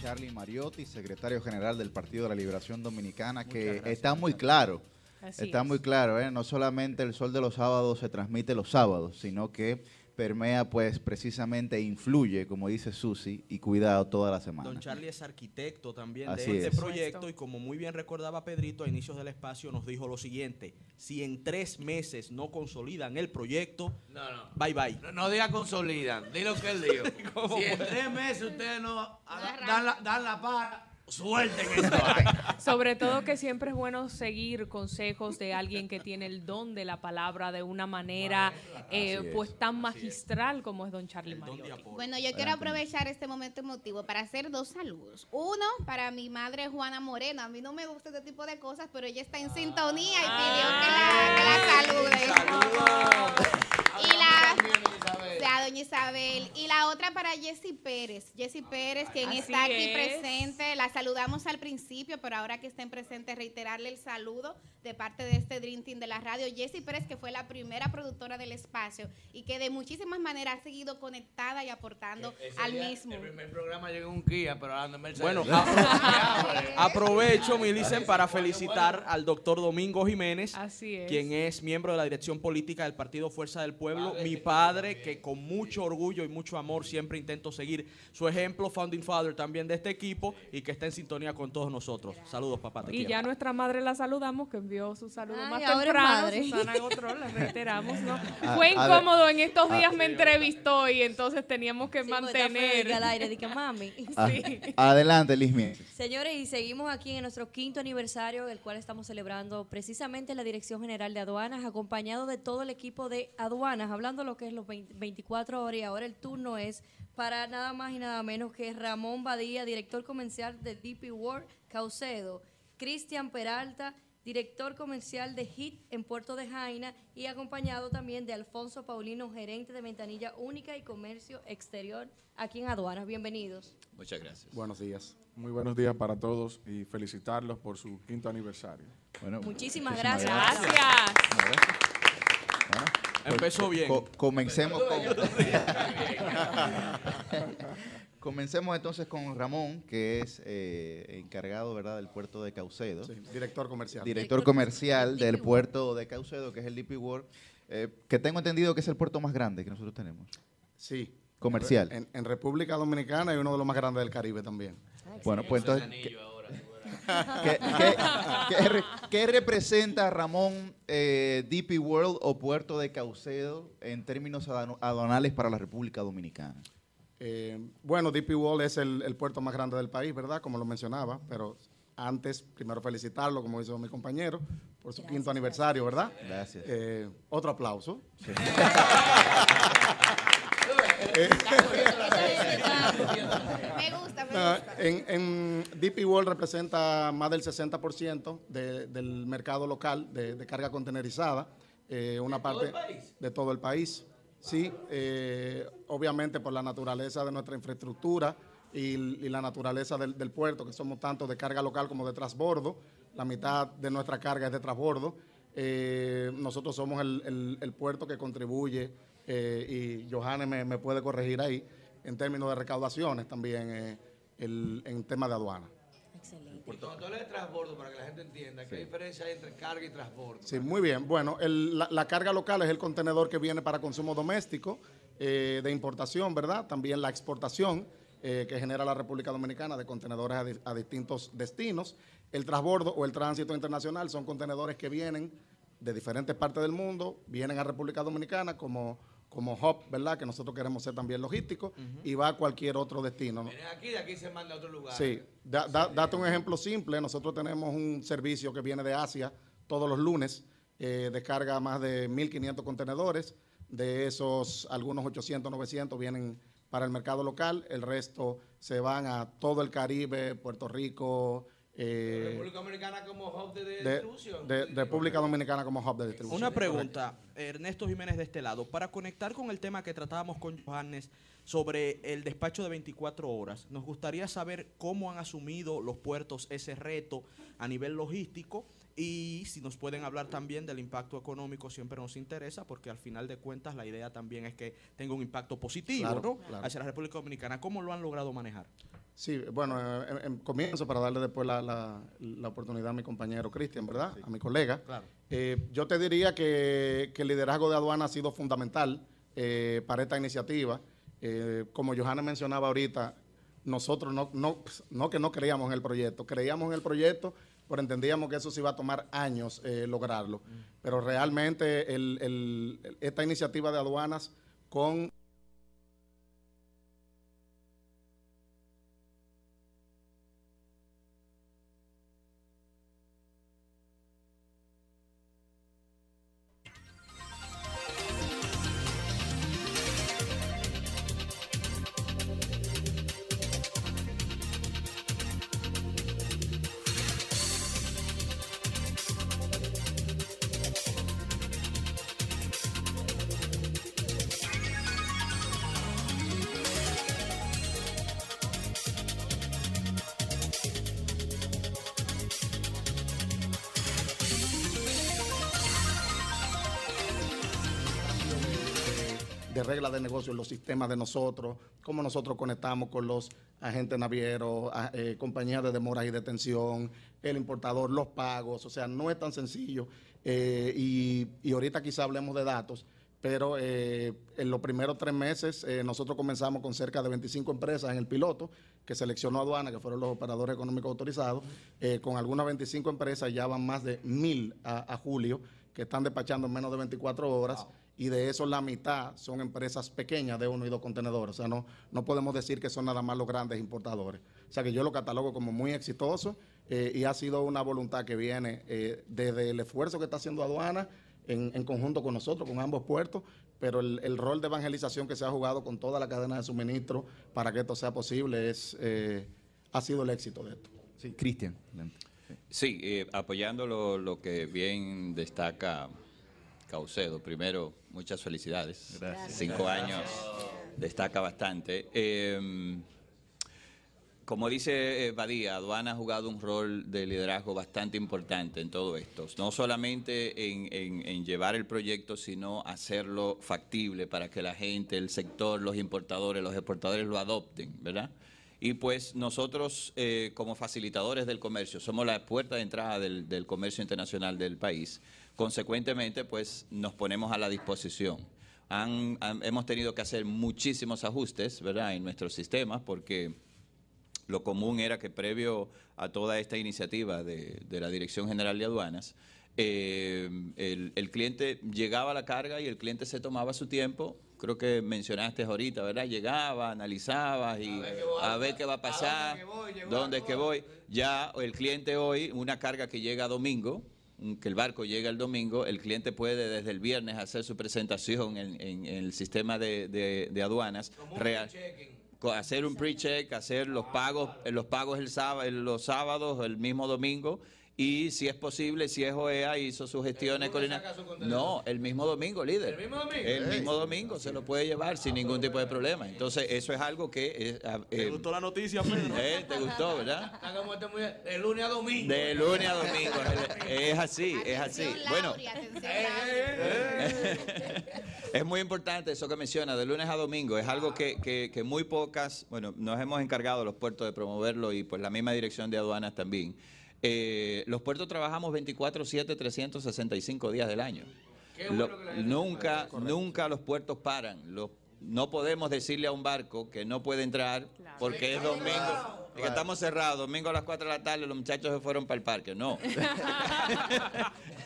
Charlie Mariotti, secretario general del Partido de la Liberación Dominicana, que gracias, está muy claro. Así está es. muy claro, ¿eh? no solamente el sol de los sábados se transmite los sábados, sino que permea pues precisamente influye, como dice Susi, y cuidado toda la semana. Don Charlie es arquitecto también Así de este es. proyecto y como muy bien recordaba Pedrito a inicios del espacio nos dijo lo siguiente, si en tres meses no consolidan el proyecto, bye bye. No, no diga consolidan, di lo que él dijo. ¿Cómo si en tres meses ustedes no dan, la, dan la para, suelten eso. Sobre todo que siempre es bueno seguir consejos de alguien que tiene el don de la palabra de una manera eh, pues tan magistral como es don Charlie Mariotti. Bueno, yo quiero aprovechar este momento emotivo para hacer dos saludos. Uno, para mi madre Juana Moreno. A mí no me gusta este tipo de cosas, pero ella está en sintonía y pidió que la, que la salude. Y doña Isabel. Y la otra para Jessy Pérez. Jessy Pérez, quien Así está aquí es. presente. La saludamos al principio, pero ahora que estén presentes, reiterarle el saludo de parte de este Dream Team de la radio. Jessy Pérez, que fue la primera productora del espacio y que de muchísimas maneras ha seguido conectada y aportando al día, mismo. El primer programa llegó un Kia, pero ahora Mercedes. Bueno, aprovecho, Milicen, para felicitar al doctor Domingo Jiménez, Así es. quien es miembro de la dirección política del Partido Fuerza del Pueblo, mi padre, que con mucho orgullo y mucho amor siempre intento seguir su ejemplo, founding father también de este equipo y que está en sintonía con todos nosotros. Saludos, papá. Te Y quiero. ya nuestra madre la saludamos, que envió su saludo Ay, más ahora temprano, madre. Susana Gotró, la reiteramos, ¿no? Ah, Fue a ver. incómodo, en estos Ah. días me entrevistó y entonces teníamos que Sí, mantener... al aire, di que mami. Sí. Adelante, Mieses. Señores, y seguimos aquí en nuestro quinto aniversario, el cual estamos celebrando precisamente en la Dirección General de Aduanas, acompañado de todo el equipo de aduanas, hablando lo que es los 20 24 horas y ahora el turno es para nada más y nada menos que Ramón Badía, director comercial de DP World Caucedo, Cristian Peralta, director comercial de HIT en Puerto de Jaina y acompañado también de Alfonso Paulino, gerente de ventanilla única y comercio exterior aquí en aduanas. Bienvenidos. Muchas gracias. Buenos días. Muy buenos días para todos y felicitarlos por su quinto aniversario. Bueno, Muchísimas muchísimas gracias. Empezó bien. Co- comencemos con... Comencemos entonces con Ramón, que es eh, encargado ¿verdad? del puerto de Caucedo. director comercial. Director comercial del puerto de Caucedo, que es el DP World, eh, que tengo entendido que es el puerto más grande que nosotros tenemos. Sí. Comercial. En, en República Dominicana y uno de los más grandes del Caribe también. Bueno, pues entonces, ¿qué, qué- qué- qué re- qué representa Ramón eh, DP World o Puerto de Caucedo en términos aduanales para la República Dominicana? Eh, bueno, DP World es el, el puerto más grande del país, ¿verdad? Como lo mencionaba, pero antes, primero felicitarlo, como hizo mi compañero, por su quinto aniversario, ¿verdad? Gracias. Eh, otro aplauso. Me gusta, me gusta. en, en DP World representa más del 60% de- del mercado local de, de carga contenerizada. eh, una parte el país? de todo el país. Sí, eh, obviamente por la naturaleza de nuestra infraestructura y, y la naturaleza del, del puerto, que somos tanto de carga local como de transbordo. La mitad de nuestra carga es de transbordo. Eh, nosotros somos el, el- el puerto que contribuye, eh, y Johannes me, me puede corregir ahí, en términos de recaudaciones también, eh, el- en tema de aduana. Y cuando hablas de transbordo, para que la gente entienda, ¿qué diferencia hay entre carga y transbordo? Sí, muy bien. Bueno, el- la, la carga local es el contenedor que viene para consumo doméstico, eh, de importación, ¿verdad? También la exportación eh, que genera la República Dominicana de contenedores a, di- a distintos destinos. El transbordo o el tránsito internacional son contenedores que vienen de diferentes partes del mundo, vienen a República Dominicana como, como hub, ¿verdad? Que nosotros queremos ser también logísticos y va a cualquier otro destino. ¿no? Aquí, de aquí se manda a otro lugar. Sí, da- da- date un ejemplo simple. Nosotros tenemos un servicio que viene de Asia todos los lunes, eh, descarga más de 1.500 contenedores. De esos, algunos 800, 900 vienen para el mercado local. El resto se van a todo el Caribe, Puerto Rico, eh, República Dominicana como hub de, de de, distribución. de- República Dominicana como hub de distribución. Una pregunta, Ernesto Jiménez de este lado, para conectar con el tema que tratábamos con Johannes sobre el despacho de 24 horas, nos gustaría saber cómo han asumido los puertos ese reto a nivel logístico y si nos pueden hablar también del impacto económico, siempre nos interesa, porque al final de cuentas la idea también es que tenga un impacto positivo Claro, ¿no? claro. hacia la República Dominicana. ¿Cómo lo han logrado manejar? Sí, bueno, eh, em- em- comienzo para darle después la, la- la oportunidad a mi compañero Cristian, ¿verdad? A mi colega. Claro. Eh, yo te diría que, que el liderazgo de aduana ha sido fundamental eh, para esta iniciativa. Eh, como Johanna mencionaba ahorita, nosotros no, no, no que no creíamos en el proyecto, creíamos en el proyecto, pero entendíamos que eso se iba a tomar años eh, lograrlo. Pero realmente el- el- esta iniciativa de aduanas con reglas de negocio, los sistemas de nosotros, cómo nosotros conectamos con los agentes navieros, eh, compañías de demoras y detención, el importador, los pagos, o sea, no es tan sencillo. eh, y, y ahorita quizá hablemos de datos, pero eh, en los primeros tres meses nosotros comenzamos con cerca de 25 empresas en el piloto que seleccionó aduana, que fueron los operadores económicos autorizados, con algunas 25 empresas ya van más de mil a, julio que están despachando en menos de 24 horas y de eso la mitad son empresas pequeñas de uno y dos contenedores. O sea, no, no podemos decir que son nada más los grandes importadores. O sea, que yo lo catalogo como muy exitoso eh, y ha sido una voluntad que viene eh, desde el esfuerzo que está haciendo aduana en, en conjunto con nosotros, con ambos puertos, pero el, el rol de evangelización que se ha jugado con toda la cadena de suministro para que esto sea posible es, eh, ha sido el éxito de esto. Sí, Cristian. Sí, eh, apoyando lo, lo que bien destaca Caucedo. Primero, muchas felicidades. Gracias. Cinco años destaca bastante. Eh, como dice eh, Badía, Aduana ha jugado un rol de liderazgo bastante importante en todo esto. No solamente en, en- en llevar el proyecto, sino hacerlo factible para que la gente, el sector, los importadores, los exportadores lo adopten, ¿verdad? Y pues nosotros, eh, como facilitadores del comercio, somos la puerta de entrada del, del comercio internacional del país. Consecuentemente, pues nos ponemos a la disposición. Han- han- hemos tenido que hacer muchísimos ajustes, ¿verdad?, en nuestros sistemas, porque lo común era que previo a toda esta iniciativa de, de la Dirección General de Aduanas, eh, el, el cliente llegaba a la carga y el cliente se tomaba su tiempo. Creo que mencionaste ahorita, ¿verdad? Llegaba, analizaba y a ver qué va a pasar, dónde es que voy. Ya el cliente hoy, una carga que llega domingo, que el barco llega el domingo, el cliente puede desde el viernes hacer su presentación en, en- en el sistema de, de- de aduanas real hacer un pre-check, hacer los pagos, los pagos el sábado, los sábados, el mismo domingo. Y si es posible, si es OEA, hizo sus gestiones con No, el mismo domingo, líder. ¿El mismo domingo? El mismo domingo se lo puede llevar sin ningún tipo de problema. Entonces, eso es algo que... eh, ah, ¿Te eh, gustó la noticia, Pedro? eh, ¿Te gustó, verdad? Este De lunes a domingo. De lunes a domingo. Es así, es así. Bueno, es muy importante eso que menciona, de lunes a domingo. Es algo que, que- que muy pocas, bueno, nos hemos encargado los puertos de promoverlo y pues la misma dirección de aduanas también. Eh, los puertos trabajamos 24/7, 365 días del año. Bueno Lo- nunca, nunca los puertos paran. Los- no podemos decirle a un barco que no puede entrar porque es domingo. que estamos cerrados, domingo a las 4 de la tarde, los muchachos se fueron para el parque. No.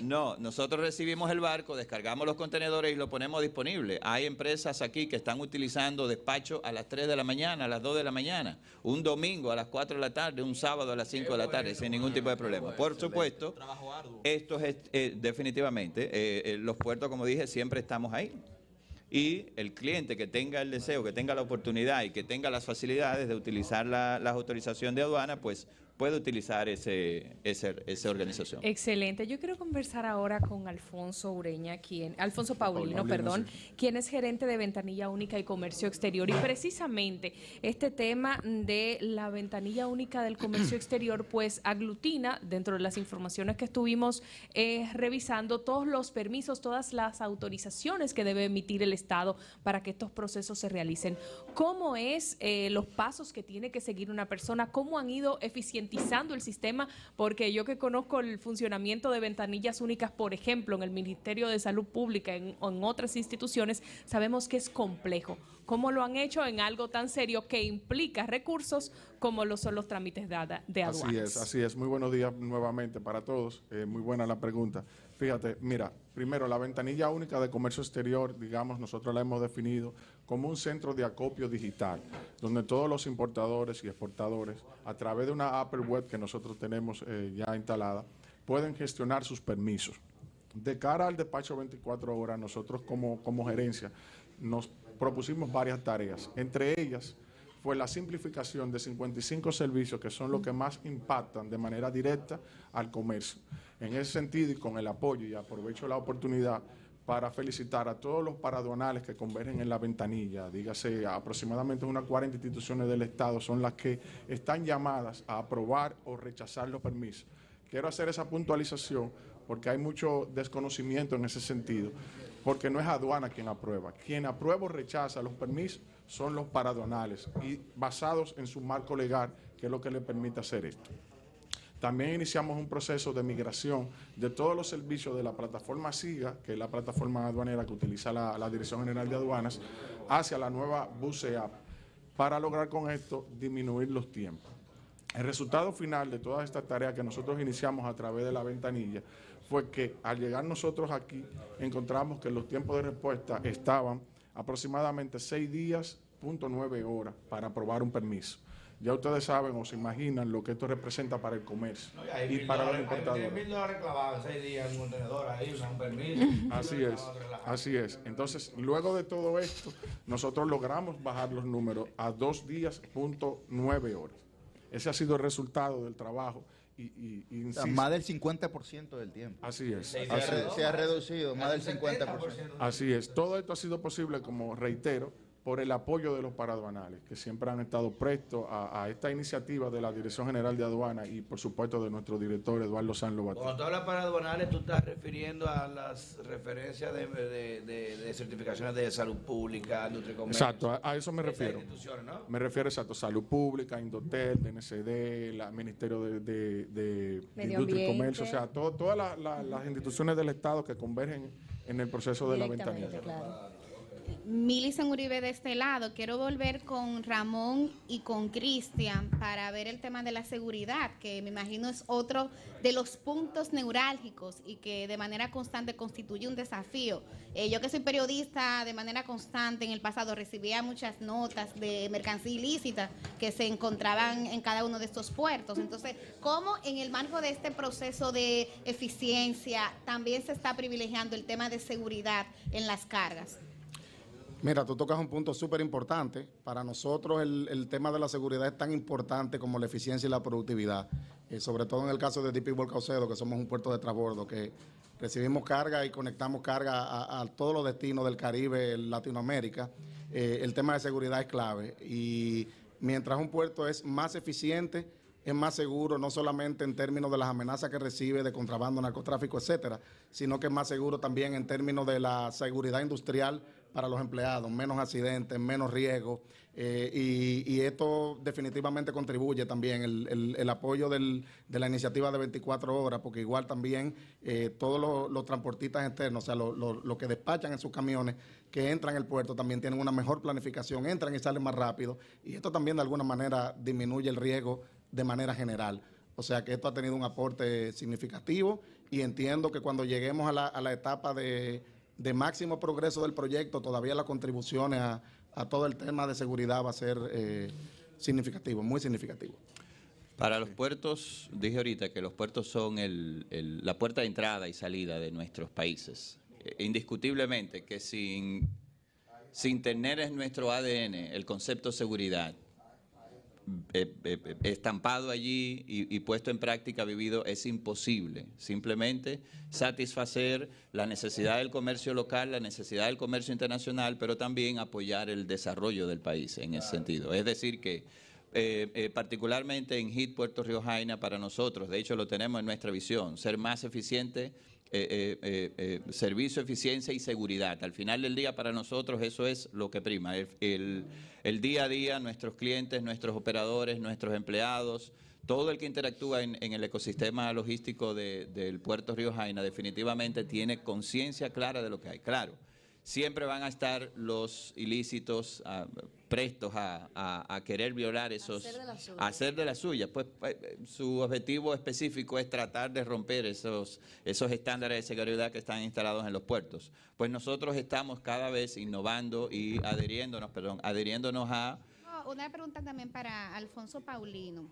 No, nosotros recibimos el barco, descargamos los contenedores y lo ponemos disponible. Hay empresas aquí que están utilizando despacho a las 3 de la mañana, a las 2 de la mañana, un domingo a las 4 de la tarde, un sábado a las 5 de la tarde, sin ningún tipo de problema. Por supuesto, esto es eh, definitivamente, eh, eh, los puertos, como dije, siempre estamos ahí. Y el cliente que tenga el deseo, que tenga la oportunidad y que tenga las facilidades de utilizar la, la autorización de aduana, pues puede utilizar ese, ese- esa organización. Excelente. Yo quiero conversar ahora con Alfonso Ureña, quien, Alfonso Paulino, Paulino, perdón, quien es gerente de Ventanilla Única y Comercio Exterior. Y precisamente este tema de la ventanilla única del comercio exterior, pues aglutina dentro de las informaciones que estuvimos eh, revisando todos los permisos, todas las autorizaciones que debe emitir el Estado para que estos procesos se realicen. ¿Cómo es eh, los pasos que tiene que seguir una persona? ¿Cómo han ido eficientizando eficientizando el sistema, porque yo que conozco el funcionamiento de ventanillas únicas, por ejemplo, en el Ministerio de Salud Pública en, o en otras instituciones, sabemos que es complejo. ¿Cómo lo han hecho en algo tan serio que implica recursos como lo son los trámites de, de aduanas? Así es, así es. Muy buenos días nuevamente para todos. Eh, muy buena la pregunta. Fíjate, mira, primero, la ventanilla única de comercio exterior, digamos, nosotros la hemos definido como un centro de acopio digital, donde todos los importadores y exportadores, a través de una Apple Web que nosotros tenemos eh, ya instalada, pueden gestionar sus permisos. De cara al despacho 24 horas, nosotros como, como gerencia nos propusimos varias tareas. Entre ellas fue la simplificación de 55 servicios que son los que más impactan de manera directa al comercio. En ese sentido y con el apoyo, y aprovecho la oportunidad para felicitar a todos los paraduanales que convergen en la ventanilla, dígase aproximadamente unas 40 instituciones del Estado son las que están llamadas a aprobar o rechazar los permisos. Quiero hacer esa puntualización porque hay mucho desconocimiento en ese sentido, porque no es aduana quien aprueba. Quien aprueba o rechaza los permisos son los paraduanales y basados en su marco legal, que es lo que le permite hacer esto. También iniciamos un proceso de migración de todos los servicios de la plataforma SIGA, que es la plataforma aduanera que utiliza la, Dirección General de Aduanas, hacia la nueva BUSEAP, para lograr con esto disminuir los tiempos. El resultado final de todas estas tareas que nosotros iniciamos a través de la ventanilla fue que al llegar nosotros aquí encontramos que los tiempos de respuesta estaban aproximadamente 6 días, punto 9 horas para aprobar un permiso. Ya ustedes saben o se imaginan lo que esto representa para el comercio y para los importadores. mil dólares clavados, seis días en un contenedor ahí, un permiso. Así es, así es. Entonces, luego de todo esto, nosotros logramos bajar los números a dos días, punto nueve horas. Ese ha sido el resultado del trabajo. Y, y- y O sea, insisto- más del 50% del tiempo. Así es. Se, Así ha, es. se ha reducido más del 50%. Así es. Todo esto ha sido posible, como reitero, por el apoyo de los paraduanales, que siempre han estado prestos a, a esta iniciativa de la Dirección General de Aduana y, por supuesto, de nuestro director Eduardo San Lobato. Cuando tú hablas para aduanales, tú estás refiriendo a las referencias de, de- de- de certificaciones de salud pública, Nutricomercio. Exacto, a, a eso me refiero. instituciones, ¿no? Me refiero exacto, Salud Pública, Indotel, DNCD, la Ministerio de, de- de Medio Industria y. Comercio, o sea, todo- todas la- la- las instituciones del Estado que convergen en el proceso de la ventanilla. Milicen Uribe de este lado. Quiero volver con Ramón y con Cristian para ver el tema de la seguridad, que me imagino es otro de los puntos neurálgicos y que de manera constante constituye un desafío. Eh, yo que soy periodista de manera constante en el pasado recibía muchas notas de mercancía ilícita que se encontraban en cada uno de estos puertos. Entonces, ¿cómo en el marco de este proceso de eficiencia también se está privilegiando el tema de seguridad en las cargas? Mira, tú tocas un punto súper importante. Para nosotros el, tema de la seguridad es tan importante como la eficiencia y la productividad. Eh, sobre todo en el caso de DP World Caucedo, que somos un puerto de transbordo, que recibimos carga y conectamos carga a, a todos los destinos del Caribe, Latinoamérica. Eh, el tema de seguridad es clave. Y mientras un puerto es más eficiente, es más seguro, no solamente en términos de las amenazas que recibe de contrabando, narcotráfico, etcétera, sino que es más seguro también en términos de la seguridad industrial para los empleados, menos accidentes, menos riesgos, eh, y, esto definitivamente contribuye también el, el- apoyo del- de la iniciativa de 24 horas, porque igual también eh, todos los, los transportistas externos, o sea, los lo, lo que despachan en sus camiones, que entran al puerto, también tienen una mejor planificación, entran y salen más rápido, y esto también de alguna manera disminuye el riesgo de manera general. O sea que esto ha tenido un aporte significativo y entiendo que cuando lleguemos a la, a la etapa de, de máximo progreso del proyecto, todavía las contribuciones a, a todo el tema de seguridad va a ser eh, significativo, muy significativo. Para los puertos, dije ahorita que los puertos son el- la puerta de entrada y salida de nuestros países. Eh, indiscutiblemente que sin, sin tener en nuestro ADN el concepto seguridad eh, eh, estampado allí y, puesto en práctica, vivido, es imposible. Simplemente satisfacer la necesidad del comercio local, la necesidad del comercio internacional, pero también apoyar el desarrollo del país en ese sentido. Es decir, que eh, particularmente en HIT Puerto Río Jaina, para nosotros, de hecho lo tenemos en nuestra visión, ser más eficiente, eh, eh, eh, servicio, eficiencia y seguridad. Al final del día, para nosotros, eso es lo que prima. El, día a día, nuestros clientes, nuestros operadores, nuestros empleados, todo el que interactúa en, en el ecosistema logístico de- del puerto Río Jaina definitivamente tiene conciencia clara de lo que hay. Claro, siempre van a estar los ilícitos ah, prestos a, a- a querer violar esos, Hacer de las suyas. a hacer de las suyas. Pues eh, su objetivo específico es tratar de romper esos, esos estándares de seguridad que están instalados en los puertos. Pues nosotros estamos cada vez innovando y adhiriéndonos, perdón, adhiriéndonos a No, Una pregunta también para Alfonso Paulino,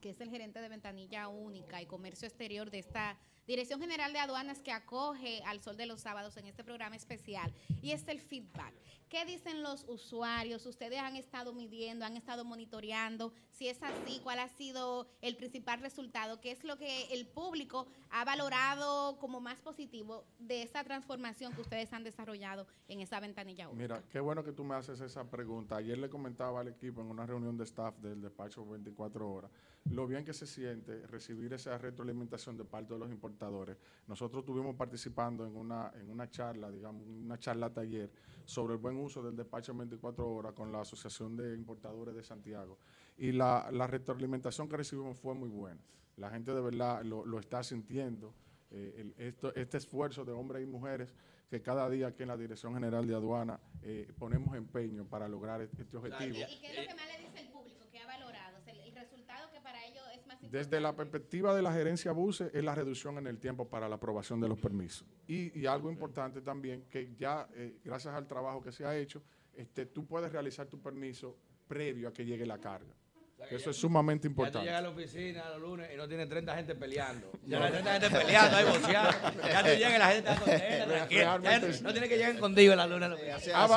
que es el gerente de Ventanilla Única y Comercio Exterior de esta Dirección General de Aduanas que acoge al Sol de los Sábados en este programa especial. Y es el feedback. ¿Qué dicen los usuarios? ¿Ustedes han estado midiendo, han estado monitoreando? Si es así, ¿cuál ha sido el principal resultado? ¿Qué es lo que el público ha valorado como más positivo de esa transformación que ustedes han desarrollado en esa ventanilla única? Mira, qué bueno que tú me haces esa pregunta. Ayer le comentaba al equipo en una reunión de staff del despacho 24 horas lo bien que se siente recibir esa retroalimentación de parte de los importadores. Nosotros estuvimos participando en una, en una charla, digamos, una charla taller sobre el buen uso del despacho 24 horas con la Asociación de Importadores de Santiago. Y la, la retroalimentación que recibimos fue muy buena. La gente de verdad lo, lo está sintiendo. eh, el- esto- este esfuerzo de hombres y mujeres que cada día aquí en la Dirección General de Aduana eh, ponemos empeño para lograr este este objetivo. ¿Y qué es lo que más le dice el público que ha valorado? O sea, el, el resultado que para ellos es más Desde la perspectiva de la gerencia BUSE es la reducción en el tiempo para la aprobación de los permisos. Y, y algo importante también, que ya eh, gracias al trabajo que se ha hecho, este, tú puedes realizar tu permiso previo a que llegue la carga. Eso es sumamente Ya tú importante. llegas a la oficina los lunes y no tiene 30 gente peleando. Ya no hay 30 gente peleando, hay boceando. Ya tú llegas y la gente está contenta, tranquila. No, tiene que llegar contigo en la luna. Ha ba-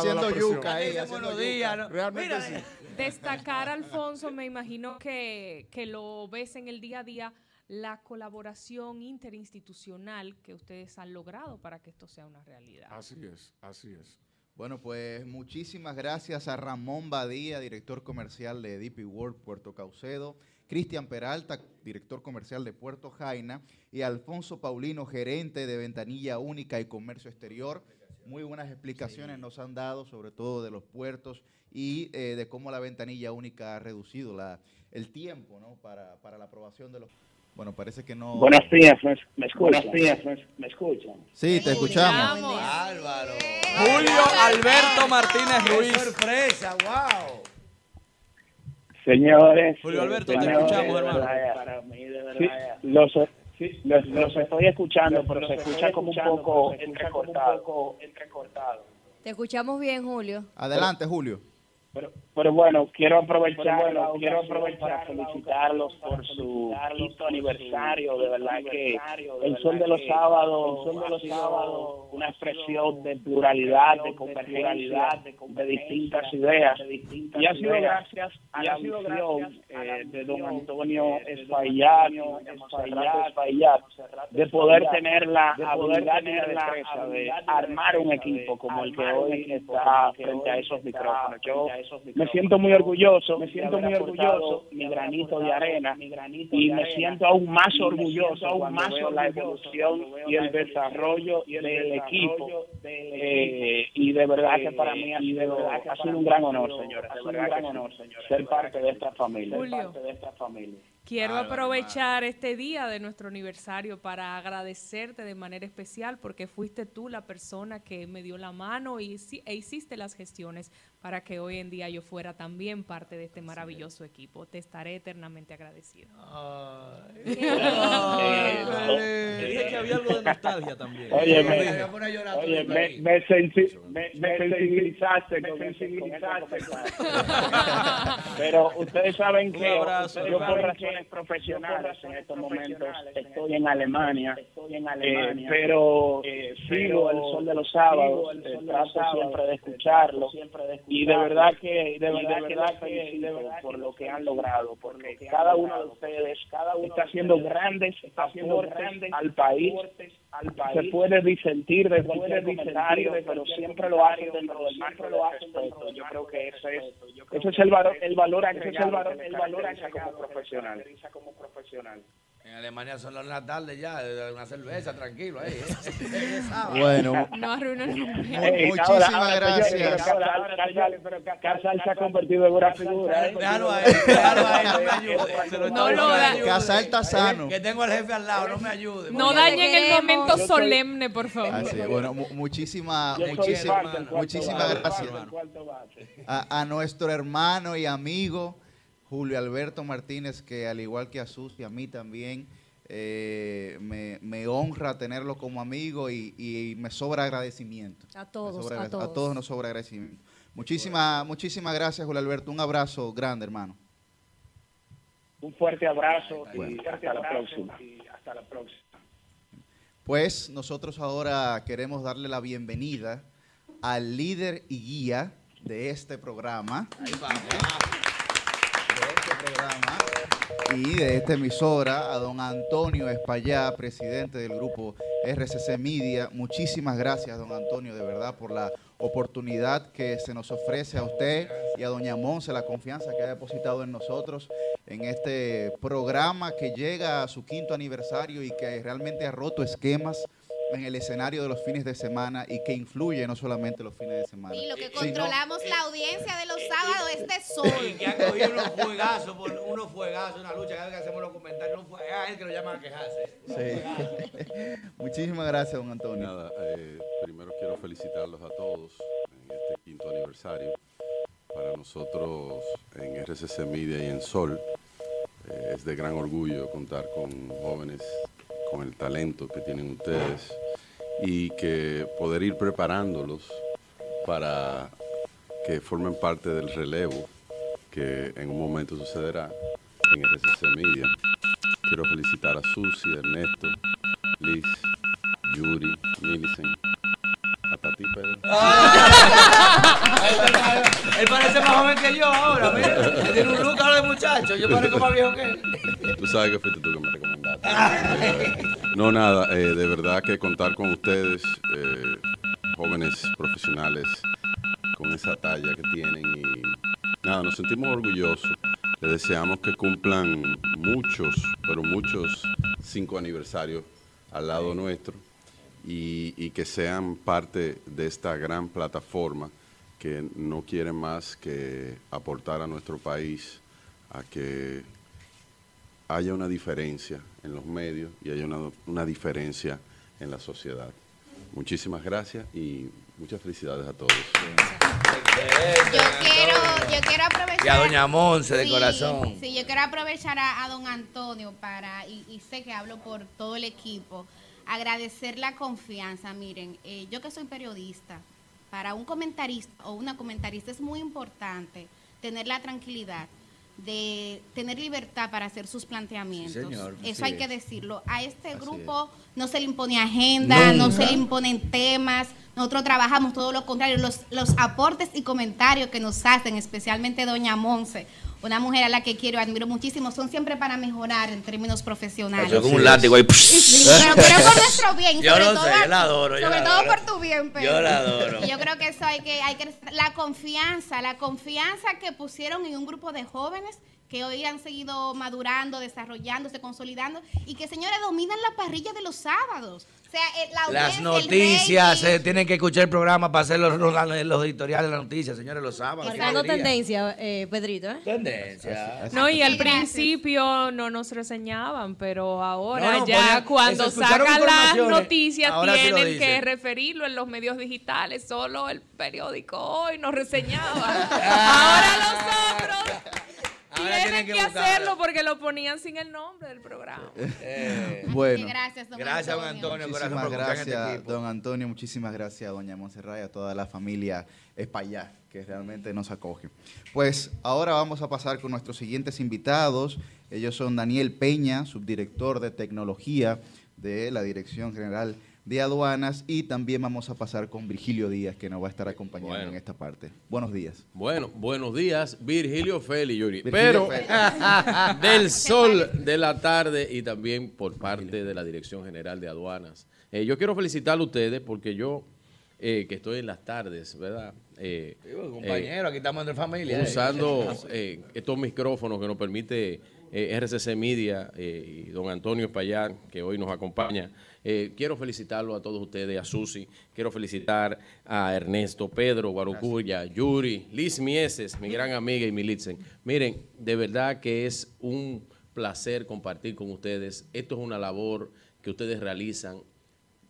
ha la presión. buenos días. ¿no? Realmente Mira, sí. Destacar, Alfonso, me imagino que, que lo ves en el día a día, la colaboración interinstitucional que ustedes han logrado para que esto sea una realidad. Así es, así es. Bueno, pues muchísimas gracias a Ramón Badía, director comercial de DP World Puerto Caucedo, Cristian Peralta, director comercial de Puerto Jaina, y Alfonso Paulino, gerente de Ventanilla Única y Comercio Exterior. Muy buenas explicaciones nos han dado, sobre todo de los puertos y eh, de cómo la ventanilla única ha reducido la, el tiempo ¿no? para, para la aprobación de los... Bueno, parece que no... Buenos días, ¿me, me escuchan? Buenos días, ¿me, me escuchan? Sí, te escuchamos. Álvaro. Julio Alberto Martínez ¡Qué Ruiz. sorpresa! ¡Wow! Señores. Julio Alberto, te escuchamos, hermano. Para mí, de verdad. Sí, los, sí, los, los estoy escuchando, pero se escucha como un poco entrecortado. entrecortado. Te escuchamos bien, Julio. Adelante, Julio. Pero, pero bueno, quiero aprovechar, quiero aprovechar para felicitarlos por su quinto aniversario. De verdad que el Sol de los Sábados, el Sol de los Sábados, una expresión de pluralidad, de convergencia, de distintas ideas. Y ha sido gracias a la visión eh, de don Antonio Espaillat, de poder tener la habilidad de armar un equipo como el que hoy está frente a esos micrófonos. Yo me siento muy orgulloso, me siento muy orgulloso, mi granito de arena, y me siento aún más orgulloso, aún más veo la evolución y el desarrollo del equipo. Eh, y de verdad que para mí ha sido, ha sido un gran honor, señores, de verdad que sí, ser parte de esta familia, ser Julio. parte de esta familia. Quiero aprovechar este día de nuestro aniversario para agradecerte de manera especial porque fuiste tú la persona que me dio la mano y, e hiciste las gestiones para que hoy en día yo fuera también parte de este maravilloso equipo. Te estaré eternamente agradecido. Te dije que había algo de nostalgia también. Oye, me, oye, me, me, sensi- me, me sensibilizaste ese comentario. Pero ustedes saben que abrazo, yo por razones profesionales en estos momentos estoy en Alemania, eh, pero eh, sigo el sol de los sábados, eh, trato siempre de escucharlo y de verdad que de verdad que la felicito por lo que han logrado, porque cada uno de ustedes está haciendo grandes aportes al país, se puede disentir de cualquier comentario, pero siempre lo hacen dentro del marco del respeto. Yo creo que ese es, ese es el valor, el valor el valor, el valor agregado como profesional. como profesional. En Alemania son las de la tarde ya, una cerveza, tranquilo ahí. ¿eh? Bueno, No muchísimas gracias. Casal se ha convertido en una figura. Déjalo ahí, déjalo ahí, no me ayude. No lo da-. Casal está sano. Que tengo al jefe al lado, no me ayude. No dañen el momento solemne, por favor. Así. Bueno, mu- muchísimas, muchísimas, muchísimas gracias del cuarto base. a, a nuestro hermano y amigo Julio Alberto Martínez, que al igual que a Sus y a mí también, eh, me, me honra tenerlo como amigo y, y me sobra agradecimiento. A todos, sobra a todos. nos sobra agradecimiento. Muchísimas, muchísimas gracias, Julio Alberto. Un abrazo grande, hermano. Un fuerte abrazo Bueno. y hasta la próxima. Y hasta la próxima. Pues nosotros ahora queremos darle la bienvenida al líder y guía de este programa. Este programa y de esta emisora, a don Antonio Espallá, presidente del grupo RCC Media. Muchísimas gracias, don Antonio, de verdad, por la oportunidad que se nos ofrece a usted y a doña Monse, la confianza que ha depositado en nosotros en este programa que llega a su quinto aniversario y que realmente ha roto esquemas en el escenario de los fines de semana y que influye no solamente los fines de semana. Y lo que sino- controlamos la audiencia de los sábados es de sol. Y que ha cogido unos fuegazos, por unos fuegazos, una lucha, cada vez que hacemos los comentarios, unos fuegazos, es el que lo llaman a quejarse. Sí. Muchísimas gracias, don Antonio. Nada, eh, primero quiero felicitarlos a todos en este quinto aniversario. Para nosotros en RCC Media y en Sol es de gran orgullo contar con jóvenes con el talento que tienen ustedes y que poder ir preparándolos para que formen parte del relevo que en un momento sucederá en RCC Media. Quiero felicitar a Susi, Ernesto, Liz, Yuri, Millicent, hasta ti, Pedro. Él parece más joven que yo ahora, mira. Tiene un look ahora de muchacho, yo parezco más viejo que él. Tú sabes que fuiste tú que me recomendaste. No, nada, eh, de verdad que contar con ustedes, eh, jóvenes profesionales, con esa talla que tienen y nada, nos sentimos orgullosos. Les deseamos que cumplan muchos, pero muchos cinco aniversarios al lado nuestro y, y que sean parte de esta gran plataforma que no quiere más que aportar a nuestro país a que haya una diferencia en los medios y haya una, una diferencia en la sociedad. Muchísimas gracias y muchas felicidades a todos. Yo quiero, yo quiero aprovechar. Y a doña Monse de Sí, corazón. Sí, yo quiero aprovechar a, a don Antonio para, y, y sé que hablo por todo el equipo, agradecer la confianza. Miren, eh, yo que soy periodista, para un comentarista o una comentarista es muy importante tener la tranquilidad de tener libertad para hacer sus planteamientos. Sí, señor, Eso hay que decirlo. A este grupo no se le impone agenda, no se le imponen temas. Nosotros trabajamos todo lo contrario. Los, los aportes y comentarios que nos hacen, especialmente doña Monse, una mujer a la que quiero y admiro muchísimo, son siempre para mejorar en términos profesionales. Yo con un látigo ahí. Sí, pero, pero por nuestro bien. Yo sobre lo todo, sé, yo la adoro, yo Sobre la todo adoro. por tu bien, Pedro. Yo la adoro. Yo creo que eso hay que, hay que, la confianza, la confianza que pusieron en un grupo de jóvenes que hoy han seguido madurando, desarrollándose, consolidando y que, señores, dominan la parrilla de los sábados. O sea, eh, la Las noticias, rating. eh, tienen que escuchar el programa para hacer los, los, los editoriales de las noticias, señores, los sábados. Alegría. tendencia, eh, Pedrito, ¿eh? Tendencia. No, y al principio no nos reseñaban, pero ahora No, no, ya ponían- cuando sacan las noticias sí tienen que referirlo en los medios digitales. Solo el periódico hoy nos reseñaba. ahora nosotros Ahora tienen tienen que, hacerlo porque lo ponían sin el nombre del programa. Eh, Bueno. Gracias, don Gracias, don Antonio. Antonio, Muchísimas por este gracias, don Antonio. Muchísimas gracias, doña Monserrat y a toda la familia Espallá, que realmente nos acoge. Pues ahora vamos a pasar con nuestros siguientes invitados. Ellos son Daniel Peña, subdirector de tecnología de la Dirección General de Aduanas, y también vamos a pasar con Virgilio Díaz, que nos va a estar acompañando Bueno. en esta parte. Buenos días. Bueno, buenos días, Virgilio Feli, Yuri. Virgilio Pero Feli. del sol de la tarde y también por parte de la Dirección General de Aduanas. Eh, yo quiero felicitarle a ustedes porque yo, eh, que estoy en las tardes, ¿verdad? Eh, Sí, pues, compañero, aquí estamos entre familia. usando eh, estos micrófonos que nos permite eh, RCC Media eh, y don Antonio Espallar, que hoy nos acompaña. Eh, quiero felicitarlo a todos ustedes, a Susi, quiero felicitar a Ernesto, Pedro, Guarucuya, Yuri, Liz Mieses, mi gran amiga y Militzen. Miren, de verdad que es un placer compartir con ustedes. Esto es una labor que ustedes realizan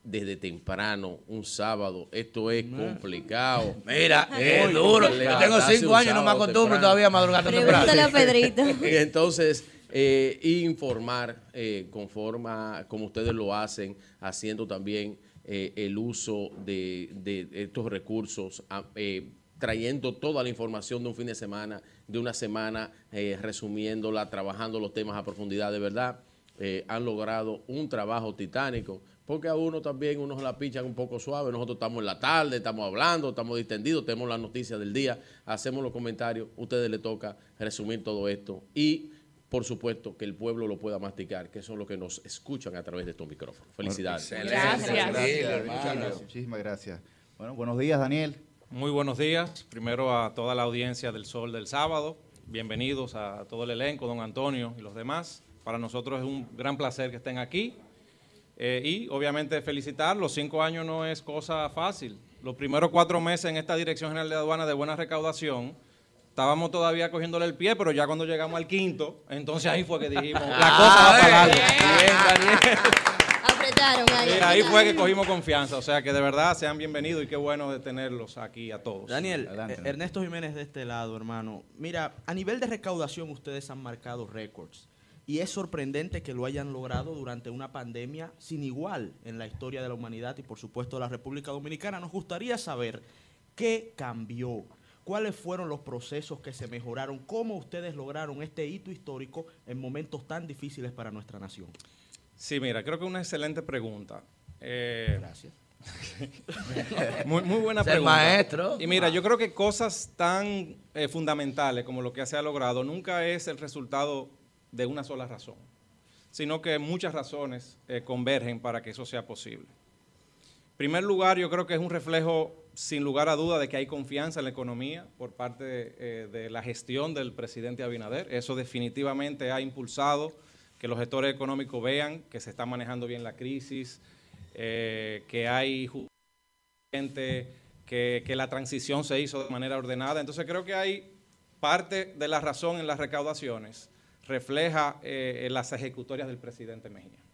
desde temprano, un sábado. Esto es complicado. Mira, es duro. Yo tengo cinco años, no me acostumbro todavía a madrugar temprano. Pregúntale a Pedrito. Y entonces, eh, informar eh, conforme como ustedes lo hacen, haciendo también eh, el uso de, estos recursos, a- eh, trayendo toda la información de un fin de semana, de una semana, resumiéndola, trabajando los temas a profundidad. De verdad, han logrado un trabajo titánico. Porque a uno también, unos la pichan un poco suave. Nosotros estamos en la tarde, estamos hablando, estamos distendidos, tenemos las noticias del día, hacemos los comentarios. A ustedes les toca resumir todo esto. Y, por supuesto, que el pueblo lo pueda masticar, que son los que nos escuchan a través de estos micrófonos. Felicidades. Gracias, hermano. Muchísimas gracias. Bueno, buenos días, Daniel. Muy buenos días. Primero a toda la audiencia del Sol del Sábado. Bienvenidos a todo el elenco, don Antonio y los demás. Para nosotros es un gran placer que estén aquí. Eh, y obviamente felicitar, los cinco años no es cosa fácil. Los primeros cuatro meses en esta Dirección General de Aduana de buena recaudación, estábamos todavía cogiéndole el pie, pero ya cuando llegamos al quinto, entonces ahí fue que dijimos, la cosa va para largo. Bien, Daniel. Apretaron ahí. Y ahí fue que cogimos confianza. O sea que de verdad sean bienvenidos y qué bueno de tenerlos aquí a todos. Daniel, eh, Ernesto Jiménez de este lado, hermano. Mira, a nivel de recaudación ustedes han marcado récords. Y es sorprendente que lo hayan logrado durante una pandemia sin igual en la historia de la humanidad y por supuesto de la República Dominicana. Nos gustaría saber qué cambió, cuáles fueron los procesos que se mejoraron, cómo ustedes lograron este hito histórico en momentos tan difíciles para nuestra nación. Sí, mira, creo que es una excelente pregunta. Eh, Gracias. muy, muy buena Ser pregunta. maestro. Y mira, yo creo que cosas tan eh, fundamentales como lo que se ha logrado nunca es el resultado de una sola razón, sino que muchas razones eh, convergen para que eso sea posible. Primer lugar, yo creo que es un reflejo, sin lugar a duda, de que hay confianza en la economía por parte eh, de la gestión del presidente Abinader. Eso definitivamente ha impulsado que los gestores económicos vean que se está manejando bien la crisis, eh, que hay gente, que, la transición se hizo de manera ordenada. Entonces creo que hay parte de la razón en las recaudaciones, refleja eh, las ejecutorias del presidente Mejía.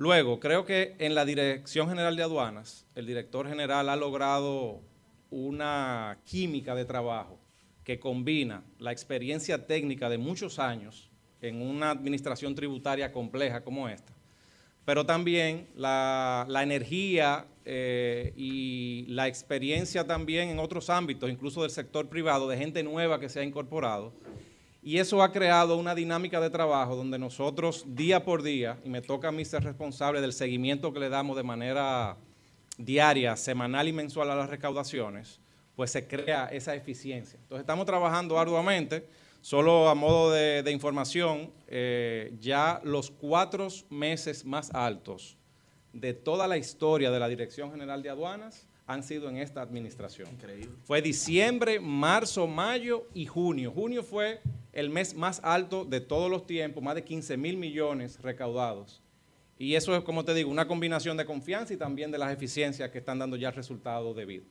Luego, creo que en la Dirección General de Aduanas, el director general ha logrado una química de trabajo que combina la experiencia técnica de muchos años en una administración tributaria compleja como esta, pero también la, energía eh, y la experiencia también en otros ámbitos, incluso del sector privado, de gente nueva que se ha incorporado. Y eso ha creado una dinámica de trabajo donde nosotros día por día, y me toca a mí ser responsable del seguimiento que le damos de manera diaria, semanal y mensual a las recaudaciones, pues se crea esa eficiencia. Entonces estamos trabajando arduamente. Solo a modo de, de información, eh, ya los cuatro meses más altos de toda la historia de la Dirección General de Aduanas han sido en esta administración. Increíble. Fue diciembre, marzo, mayo y junio. Junio fue el mes más alto de todos los tiempos, más de 15 mil millones recaudados. Y eso es, como te digo, una combinación de confianza y también de las eficiencias que están dando ya resultados debido.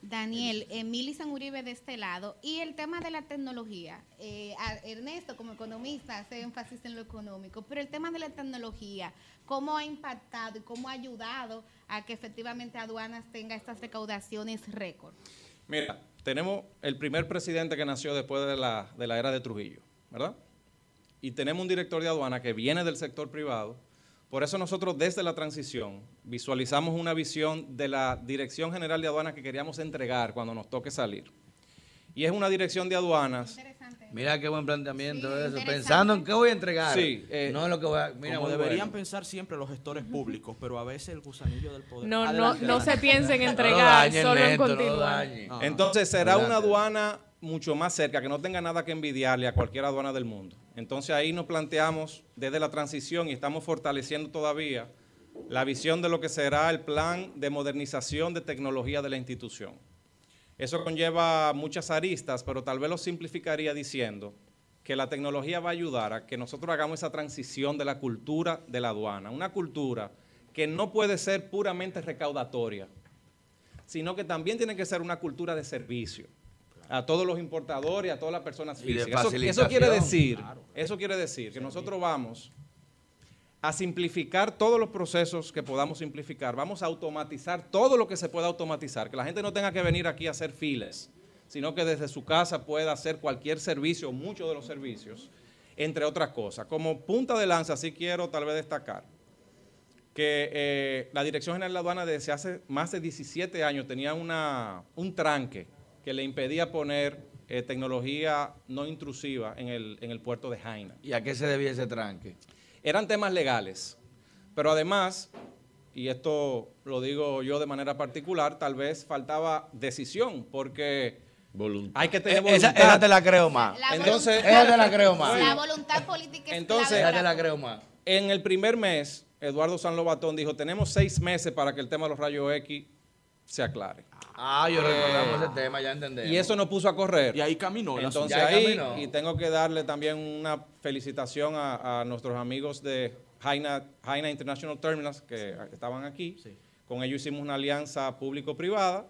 Daniel, Emily San Uribe de este lado. Y el tema de la tecnología. Eh, Ernesto, como economista, hace énfasis en lo económico, pero el tema de la tecnología, ¿cómo ha impactado y cómo ha ayudado a que efectivamente aduanas tenga estas recaudaciones récord? Mira, tenemos el primer presidente que nació después de la, de la era de Trujillo, ¿verdad? Y tenemos un director de aduana que viene del sector privado. Por eso nosotros desde la transición visualizamos una visión de la Dirección General de Aduanas que queríamos entregar cuando nos toque salir. Y es una dirección de aduanas Mira qué buen planteamiento eso. Pensando en qué voy a entregar. Sí, eh, no en lo que voy a. Mira, Como deberían bueno. pensar siempre los gestores públicos, pero a veces el gusanillo del poder. No, no, Adelante, no se piensen en No entregar, dañen, solo en no continuar. Entonces será Adelante. una aduana mucho más cerca, que no tenga nada que envidiarle a cualquier aduana del mundo. Entonces ahí nos planteamos desde la transición y estamos fortaleciendo todavía la visión de lo que será el plan de modernización de tecnología de la institución. Eso conlleva muchas aristas, pero tal vez lo simplificaría diciendo que la tecnología va a ayudar a que nosotros hagamos esa transición de la cultura de la aduana, una cultura que no puede ser puramente recaudatoria, sino que también tiene que ser una cultura de servicio a todos los importadores, a todas las personas Y físicas. Eso, quiere decir, eso quiere decir que nosotros vamos a simplificar todos los procesos que podamos simplificar, vamos a automatizar todo lo que se pueda automatizar, que la gente no tenga que venir aquí a hacer files, sino que desde su casa pueda hacer cualquier servicio, muchos de los servicios, entre otras cosas. Como punta de lanza, sí quiero tal vez destacar que eh, la Dirección General de Aduana desde hace más de 17 años tenía una, un tranque que le impedía poner eh, tecnología no intrusiva en el, en el puerto de Jaina. ¿Y a qué se debía ese tranque? Eran temas legales, pero además, y esto lo digo yo de manera particular, tal vez faltaba decisión, porque hay que tener Eh, esa- voluntad. esa te la creo más. La Entonces, voluntad- Esa te la creo más. La voluntad política es Entonces, Esa te la creo más. En el primer mes, Eduardo San Lobatón dijo, tenemos seis meses para que el tema de los rayos X se aclare. Ah, yo Eh, recordamos ese tema, ya entendemos. Y eso nos puso a correr. Y ahí caminó. el Entonces Ya ahí, caminó. y tengo que darle también una felicitación a, a nuestros amigos de Jaina, Jaina International Terminals que estaban aquí. Con ellos hicimos una alianza público-privada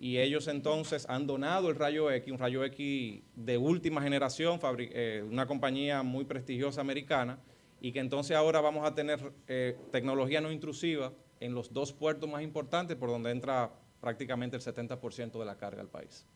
y ellos entonces han donado el rayo X, un rayo X de última generación, eh, una compañía muy prestigiosa americana, y que entonces ahora vamos a tener eh, tecnología no intrusiva en los dos puertos más importantes por donde entra prácticamente el 70% de la carga al país.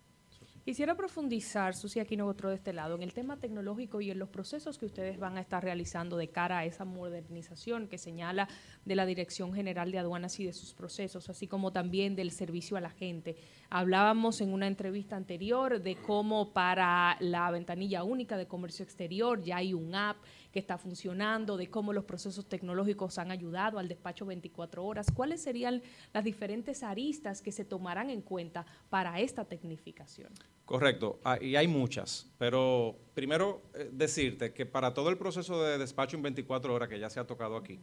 Quisiera profundizar, Susi Aquino otro de este lado, en el tema tecnológico y en los procesos que ustedes van a estar realizando de cara a esa modernización que señala de la Dirección General de Aduanas y de sus procesos, así como también del servicio a la gente. Hablábamos en una entrevista anterior de cómo para la ventanilla única de comercio exterior ya hay un app que está funcionando, de cómo los procesos tecnológicos han ayudado al despacho 24 horas. ¿Cuáles serían las diferentes aristas que se tomarán en cuenta para esta tecnificación? Correcto, ah, y hay muchas, pero primero eh, decirte que para todo el proceso de despacho en 24 horas que ya se ha tocado aquí,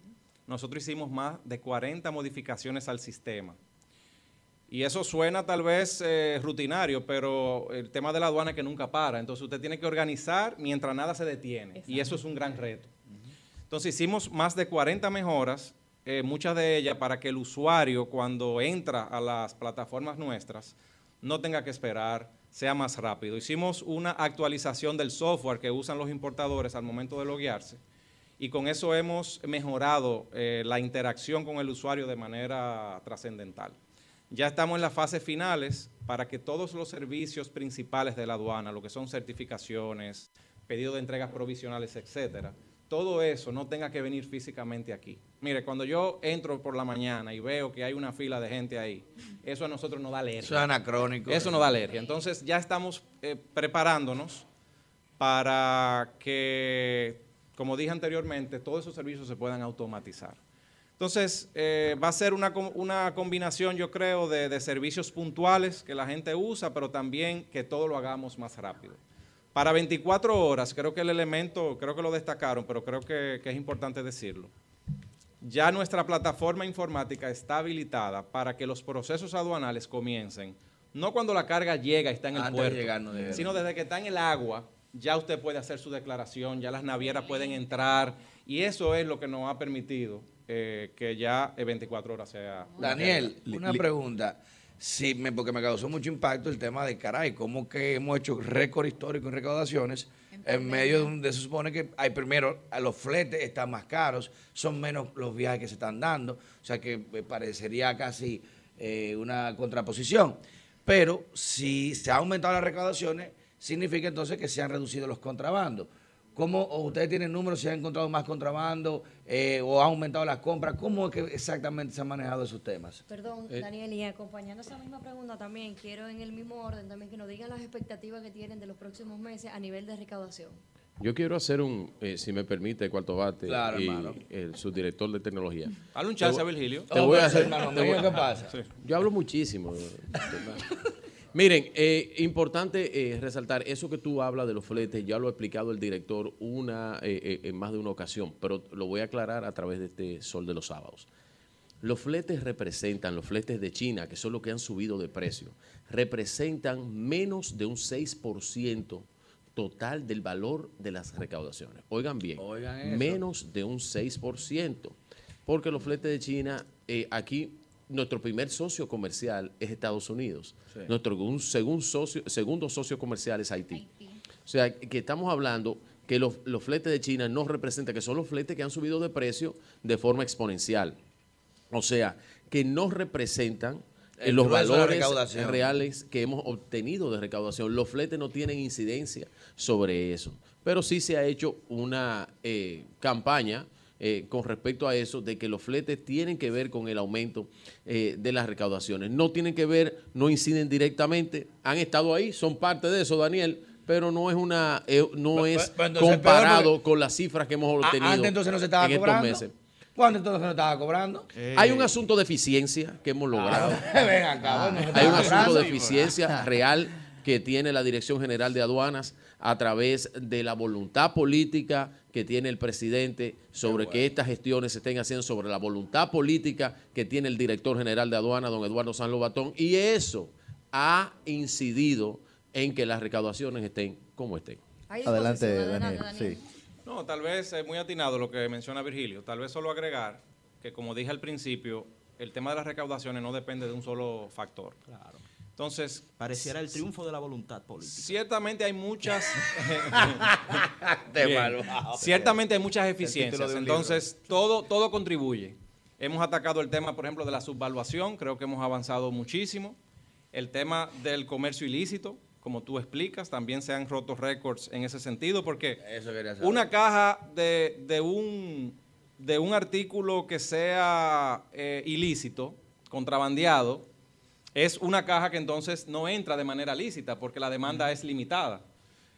nosotros hicimos más de 40 modificaciones al sistema. Y eso suena tal vez eh, rutinario, pero el tema de la aduana es que nunca para. Entonces usted tiene que organizar mientras nada se detiene. Y eso es un gran reto. Entonces hicimos más de 40 mejoras, eh, muchas de ellas para que el usuario cuando entra a las plataformas nuestras no tenga que esperar, sea más rápido. Hicimos una actualización del software que usan los importadores al momento de loguearse y con eso hemos mejorado eh, la interacción con el usuario de manera trascendental. Ya estamos en las fases finales para que todos los servicios principales de la aduana, lo que son certificaciones, pedido de entregas provisionales, etcétera, todo eso no tenga que venir físicamente aquí. Mire, cuando yo entro por la mañana y veo que hay una fila de gente ahí, eso a nosotros nos da alergia. Eso es anacrónico. Eso nos da alergia. Entonces ya estamos eh, preparándonos para que, como dije anteriormente, todos esos servicios se puedan automatizar. Entonces, eh, va a ser una, una combinación, yo creo, de, de servicios puntuales que la gente usa, pero también que todo lo hagamos más rápido. Para 24 horas, creo que el elemento, creo que lo destacaron, pero creo que, que es importante decirlo. Ya nuestra plataforma informática está habilitada para que los procesos aduanales comiencen, no cuando la carga llega y está en el Antes de puerto, llegar, no debe. sino desde que está en el agua, ya usted puede hacer su declaración, ya las navieras pueden entrar, y eso es lo que nos ha permitido eh, que ya eh, 24 horas sea... Daniel, una pregunta. Sí, me, porque me causó mucho impacto el tema de caray, cómo que hemos hecho récord histórico en recaudaciones en medio de donde se supone que hay primero a los fletes están más caros, son menos los viajes que se están dando, o sea que me parecería casi eh, una contraposición. Pero si se han aumentado las recaudaciones, significa entonces que se han reducido los contrabandos. ¿Cómo o ustedes tienen números si han encontrado más contrabando eh, o han aumentado las compras? ¿Cómo es que exactamente se han manejado esos temas? Perdón, Eh. Daniel, y acompañando esa misma pregunta también, quiero en el mismo orden también que nos digan las expectativas que tienen de los próximos meses a nivel de recaudación. Yo quiero hacer un, eh, si me permite, Cuarto Bate Claro, y hermano. el subdirector de tecnología. Dale un chance Te a voy- Virgilio. Te voy a hacer, hermano te voy- mío, ¿qué pasa? Sí. Yo hablo muchísimo. Miren, eh, importante eh, resaltar eso que tú hablas de los fletes, ya lo ha explicado el director una, eh, eh, en más de una ocasión, pero lo voy a aclarar a través de este Sol de los Sábados. Los fletes representan, los fletes de China, que son los que han subido de precio, representan menos de un 6% total del valor de las recaudaciones. Oigan bien, Oigan menos de un 6%, porque los fletes de China, eh, aquí nuestro primer socio comercial es Estados Unidos, Sí. nuestro un segun socio- segundo socio comercial es Haití. O sea, que estamos hablando que los, los fletes de China no representan, que son los fletes que han subido de precio de forma exponencial. O sea, que no representan eh, los valores reales que hemos obtenido de recaudación. Los fletes no tienen incidencia sobre eso. Pero sí se ha hecho una eh, campaña eh, con respecto a eso, de que los fletes tienen que ver con el aumento eh, de las recaudaciones. No tienen que ver, no inciden directamente, han estado ahí, son parte de eso, Daniel, pero no es una, eh, no es entonces comparado peor, con las cifras que hemos Ah, obtenido Antes entonces no se estaba en estos cobrando. meses. ¿Cuándo entonces no estaba cobrando? Hay un asunto de eficiencia que hemos logrado. Ven acá, bueno, no se Hay un asunto cobrando. de eficiencia real que tiene la Dirección General de Aduanas a través de la voluntad política que tiene el presidente sobre que estas gestiones se estén haciendo, sobre la voluntad política que tiene el director general de aduanas, don Eduardo San Lobatón, y eso ha incidido en que las recaudaciones estén como estén. Adelante, Daniel. Sí. No, tal vez es muy atinado lo que menciona Virgilio. Tal vez solo agregar que, como dije al principio, el tema de las recaudaciones no depende de un solo factor. Claro. Entonces. Pareciera el triunfo de la voluntad política. Ciertamente hay muchas. Bien. Ciertamente hay muchas eficiencias. Entonces, todo, todo contribuye. Hemos atacado el tema, por ejemplo, de la subvaluación. Creo que hemos avanzado muchísimo. El tema del comercio ilícito, como tú explicas, también se han roto récords en ese sentido, porque Eso una caja de, de un, de un artículo que sea eh, ilícito, contrabandeado, es una caja que entonces no entra de manera lícita porque la demanda es limitada.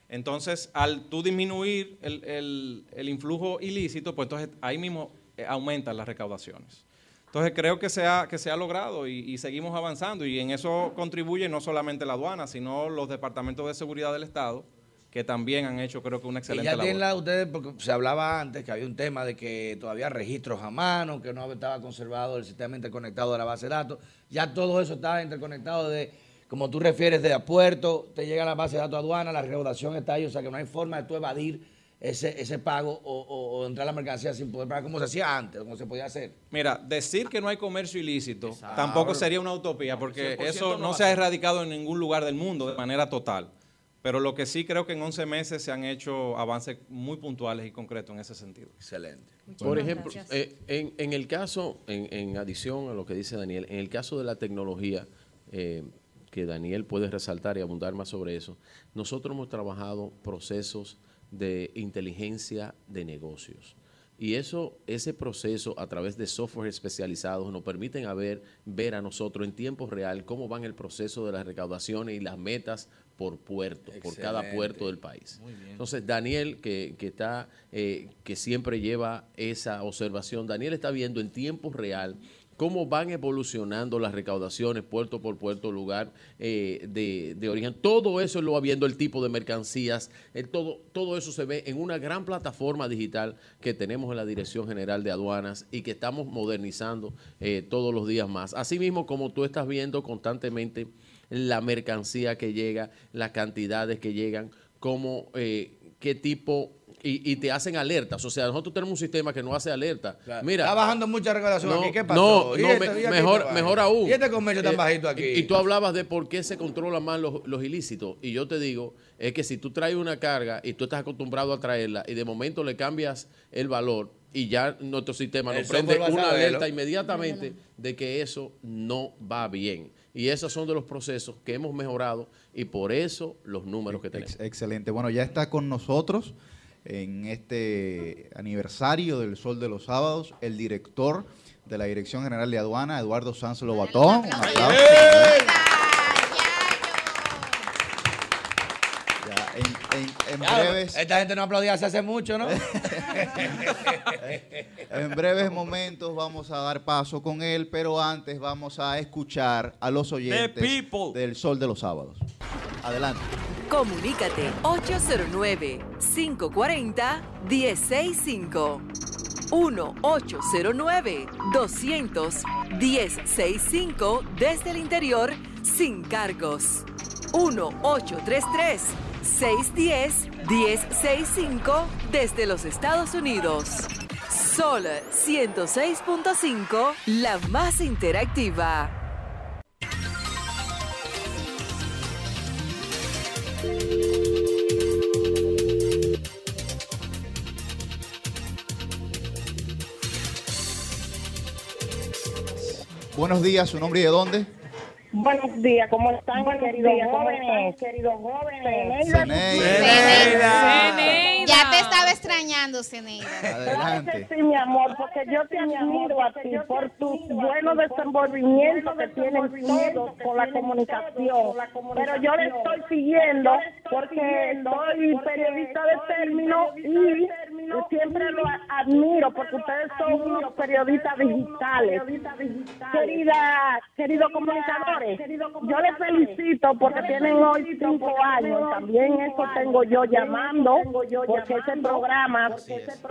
Entonces, al tú disminuir el, el- el influjo ilícito, pues entonces ahí mismo eh, aumentan las recaudaciones. Entonces, creo que se ha, que se ha logrado y, y seguimos avanzando y en eso contribuye no solamente la aduana, sino los departamentos de seguridad del Estado, que también han hecho creo que una Y excelente ya labor. tienen la ustedes, porque se hablaba antes que había un tema de que todavía registros a mano, que no estaba conservado el sistema interconectado de la base de datos. Ya todo eso está interconectado de, como tú refieres, de a puerto, te llega la base de datos aduana, la recaudación está ahí, o sea que no hay forma de tú evadir ese, ese pago o, o- o entrar la mercancía sin poder pagar como se hacía antes, como se podía hacer. Mira, decir que no hay comercio ilícito tampoco sería una utopía, porque 100% eso no se a ha erradicado en ningún lugar del mundo de manera total. Pero lo que sí creo que en 11 meses se han hecho avances muy puntuales y concretos en ese sentido. Excelente. Por ejemplo, eh, en, en el caso, en, en adición a lo que dice Daniel, en el caso de la tecnología, eh, que Daniel puede resaltar y abundar más sobre eso, nosotros hemos trabajado procesos de inteligencia de negocios. Y eso, ese proceso a través de software especializados nos permiten a ver, ver a nosotros en tiempo real cómo van el proceso de las recaudaciones y las metas por puerto, por cada puerto del país. Muy bien. Entonces, Daniel, que, que está, eh, que siempre lleva esa observación, Daniel está viendo en tiempo real cómo van evolucionando las recaudaciones puerto por puerto, lugar eh, de, de origen. Todo eso lo va viendo el tipo de mercancías, todo, todo eso se ve en una gran plataforma digital que tenemos en la Dirección General de Aduanas y que estamos modernizando eh, todos los días más. Asimismo, como tú estás viendo constantemente la mercancía que llega, las cantidades que llegan, cómo, eh, qué tipo, y, y te hacen alertas. O sea, nosotros tenemos un sistema que nos hace alerta. Mira, Está bajando mucha recaudación no, aquí. ¿Qué No, pasó? ¿Y no, me- ¿Y aquí mejor, mejor aún. ¿Y este comercio tan Eh, bajito aquí? Y, y tú hablabas de por qué se controlan más los, los ilícitos. Y yo te digo, es que si tú traes una carga y tú estás acostumbrado a traerla y de momento le cambias el valor y ya nuestro sistema nos prende una alerta inmediatamente de que eso no va bien. Y esos son de los procesos que hemos mejorado y por eso los números que tenemos. Ex- excelente. Bueno, ya está con nosotros en este aniversario del Sol de los Sábados el director de la Dirección General de Aduana, Eduardo Sanz Lobatón. Un aplauso. En, en- en Ya, breves, Esta gente no aplaudía hace hace mucho, ¿no? en breves momentos vamos a dar paso con él, pero antes vamos a escuchar a los oyentes del Sol de los Sábados. Adelante. Comunícate 809-540-1065. 1-809-200-1065 desde el interior sin cargos. 1-833 610-1065 desde los Estados Unidos. Sol 106.5, la más interactiva. Buenos días, ¿su nombre y de dónde? Buenos días, ¿cómo están, queridos jóvenes? Queridos jóvenes. Ya te estaba extrañando, Ceneida. Que sí, mi amor, porque yo te admiro a ti por tu buenos desenvolvimientos que tienen todos con la comunicación. Pero yo le estoy siguiendo porque soy periodista de término y siempre lo admiro porque ustedes son unos periodistas digitales. Querida, queridos yo les felicito porque tienen hoy cinco años. También eso tengo yo llamando porque ese programa es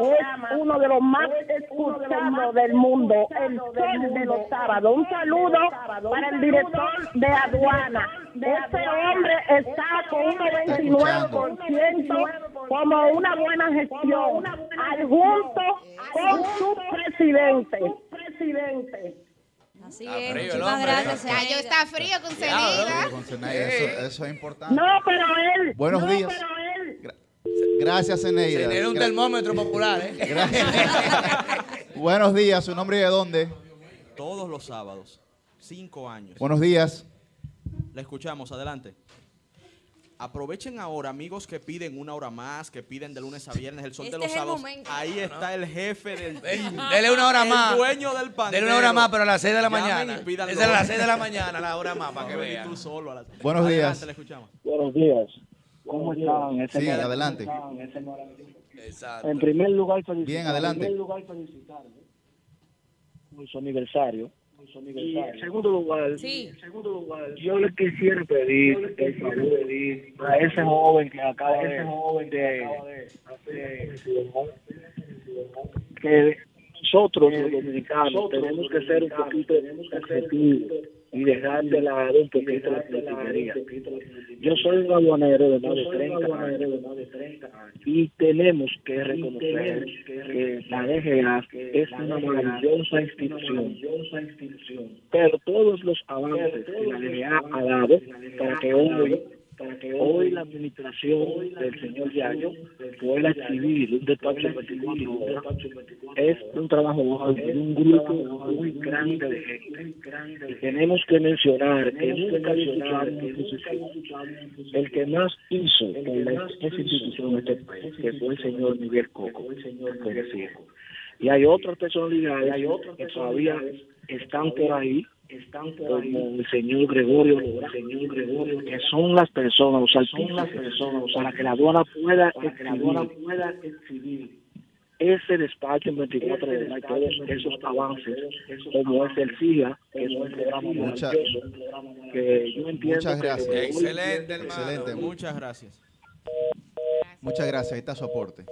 uno de los más escuchados del mundo, el sol de los sábados. Un saludo para el director de aduana. Ese hombre está con un 99% como una buena gestión, adjunto con su presidente. presidente. Así es, es, frío gracias. está frío con Ceneida. Con Eso, eso es importante. No, pero él. Buenos no, días. pero él. Gracias, Zeneida. Zeneida, un Gra- termómetro popular, ¿eh? Buenos días, ¿su nombre y de dónde? Todos los sábados, cinco años. Buenos días. La escuchamos, adelante. Aprovechen ahora, amigos que piden una hora más, que piden de lunes a viernes el sol Este de los es el sábados. Ahí está el jefe del team. Dele una hora el más. dueño del pandero. Dele una hora más, pero a las 6 de la Llamen mañana. es a las 6 de la mañana, la hora más, para que vean. tú solo a las- Buenos Adelante, días. Buenos días. ¿Cómo están? Ese Sí, adelante. Exacto. En primer lugar, felicitarle. Bien, adelante. En primer lugar, felicitarle por su aniversario. Y en segundo lugar, en segundo lugar, yo le quisiera pedir el favor a ese joven que acaba de, de- de- que nosotros los dominicanos tenemos que ser un poquito objetivos y dejar de lado un poquito la politiquería. Yo soy un aduanero de más de 30 años. y tenemos que reconocer que la DGA es una maravillosa institución, pero todos los avances que la DGA ha dado para que hoy para que hoy la administración del señor Yayo pueda exhibir un despacho de 24 horas es un trabajo de un grupo muy grande de gente. Y tenemos que mencionar que nunca el que más hizo por la institución en este país, que fue el señor Miguel Coco, por decir. Y hay otras personalidades que todavía están por ahí, están como el señor Gregorio, el señor Gregorio, que son las personas, o sea, son las personas para que la aduana pueda exhibir ese despacho en 24 horas y todos esos avances, como es el CIA, que es un programa Mucha- que yo entiendo Muchas que- gracias. Excelente, hermano. Excelente. Muchas gracias. Muchas gracias, ahí está su aporte.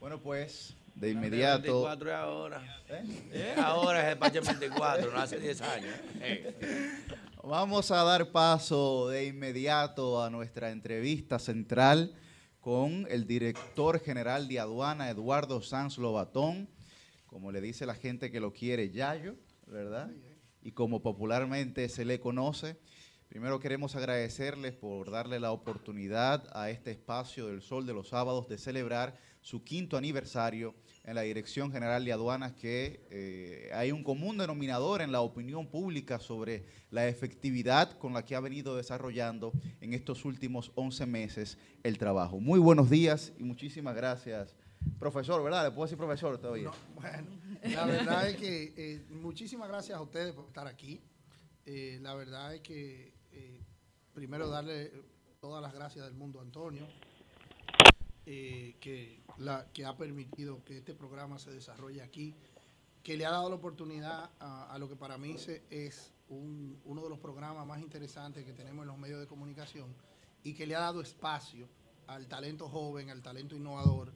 Bueno, pues, de inmediato. 24 es ahora. ¿Eh? Ahora es el despacho en 24, no hace 10 años. ¿eh? Vamos a dar paso de inmediato a nuestra entrevista central con el director general de aduana, Eduardo Sanz Lobatón, como le dice la gente que lo quiere, Yayo, ¿verdad? Y como popularmente se le conoce. Primero queremos agradecerles por darle la oportunidad a este espacio del Sol de los Sábados de celebrar su quinto aniversario en la Dirección General de Aduanas, que eh, hay un común denominador en la opinión pública sobre la efectividad con la que ha venido desarrollando en estos últimos 11 meses el trabajo. Muy buenos días y muchísimas gracias. Profesor, ¿verdad? ¿Le puedo decir profesor todavía? Bueno, la verdad es que eh, muchísimas gracias a ustedes por estar aquí. Eh, la verdad es que primero darle todas las gracias del mundo a Antonio, que, la, que ha permitido que este programa se desarrolle aquí, que le ha dado la oportunidad a, lo que para mí se- es un- uno de los programas más interesantes que tenemos en los medios de comunicación y que le ha dado espacio al talento joven, al talento innovador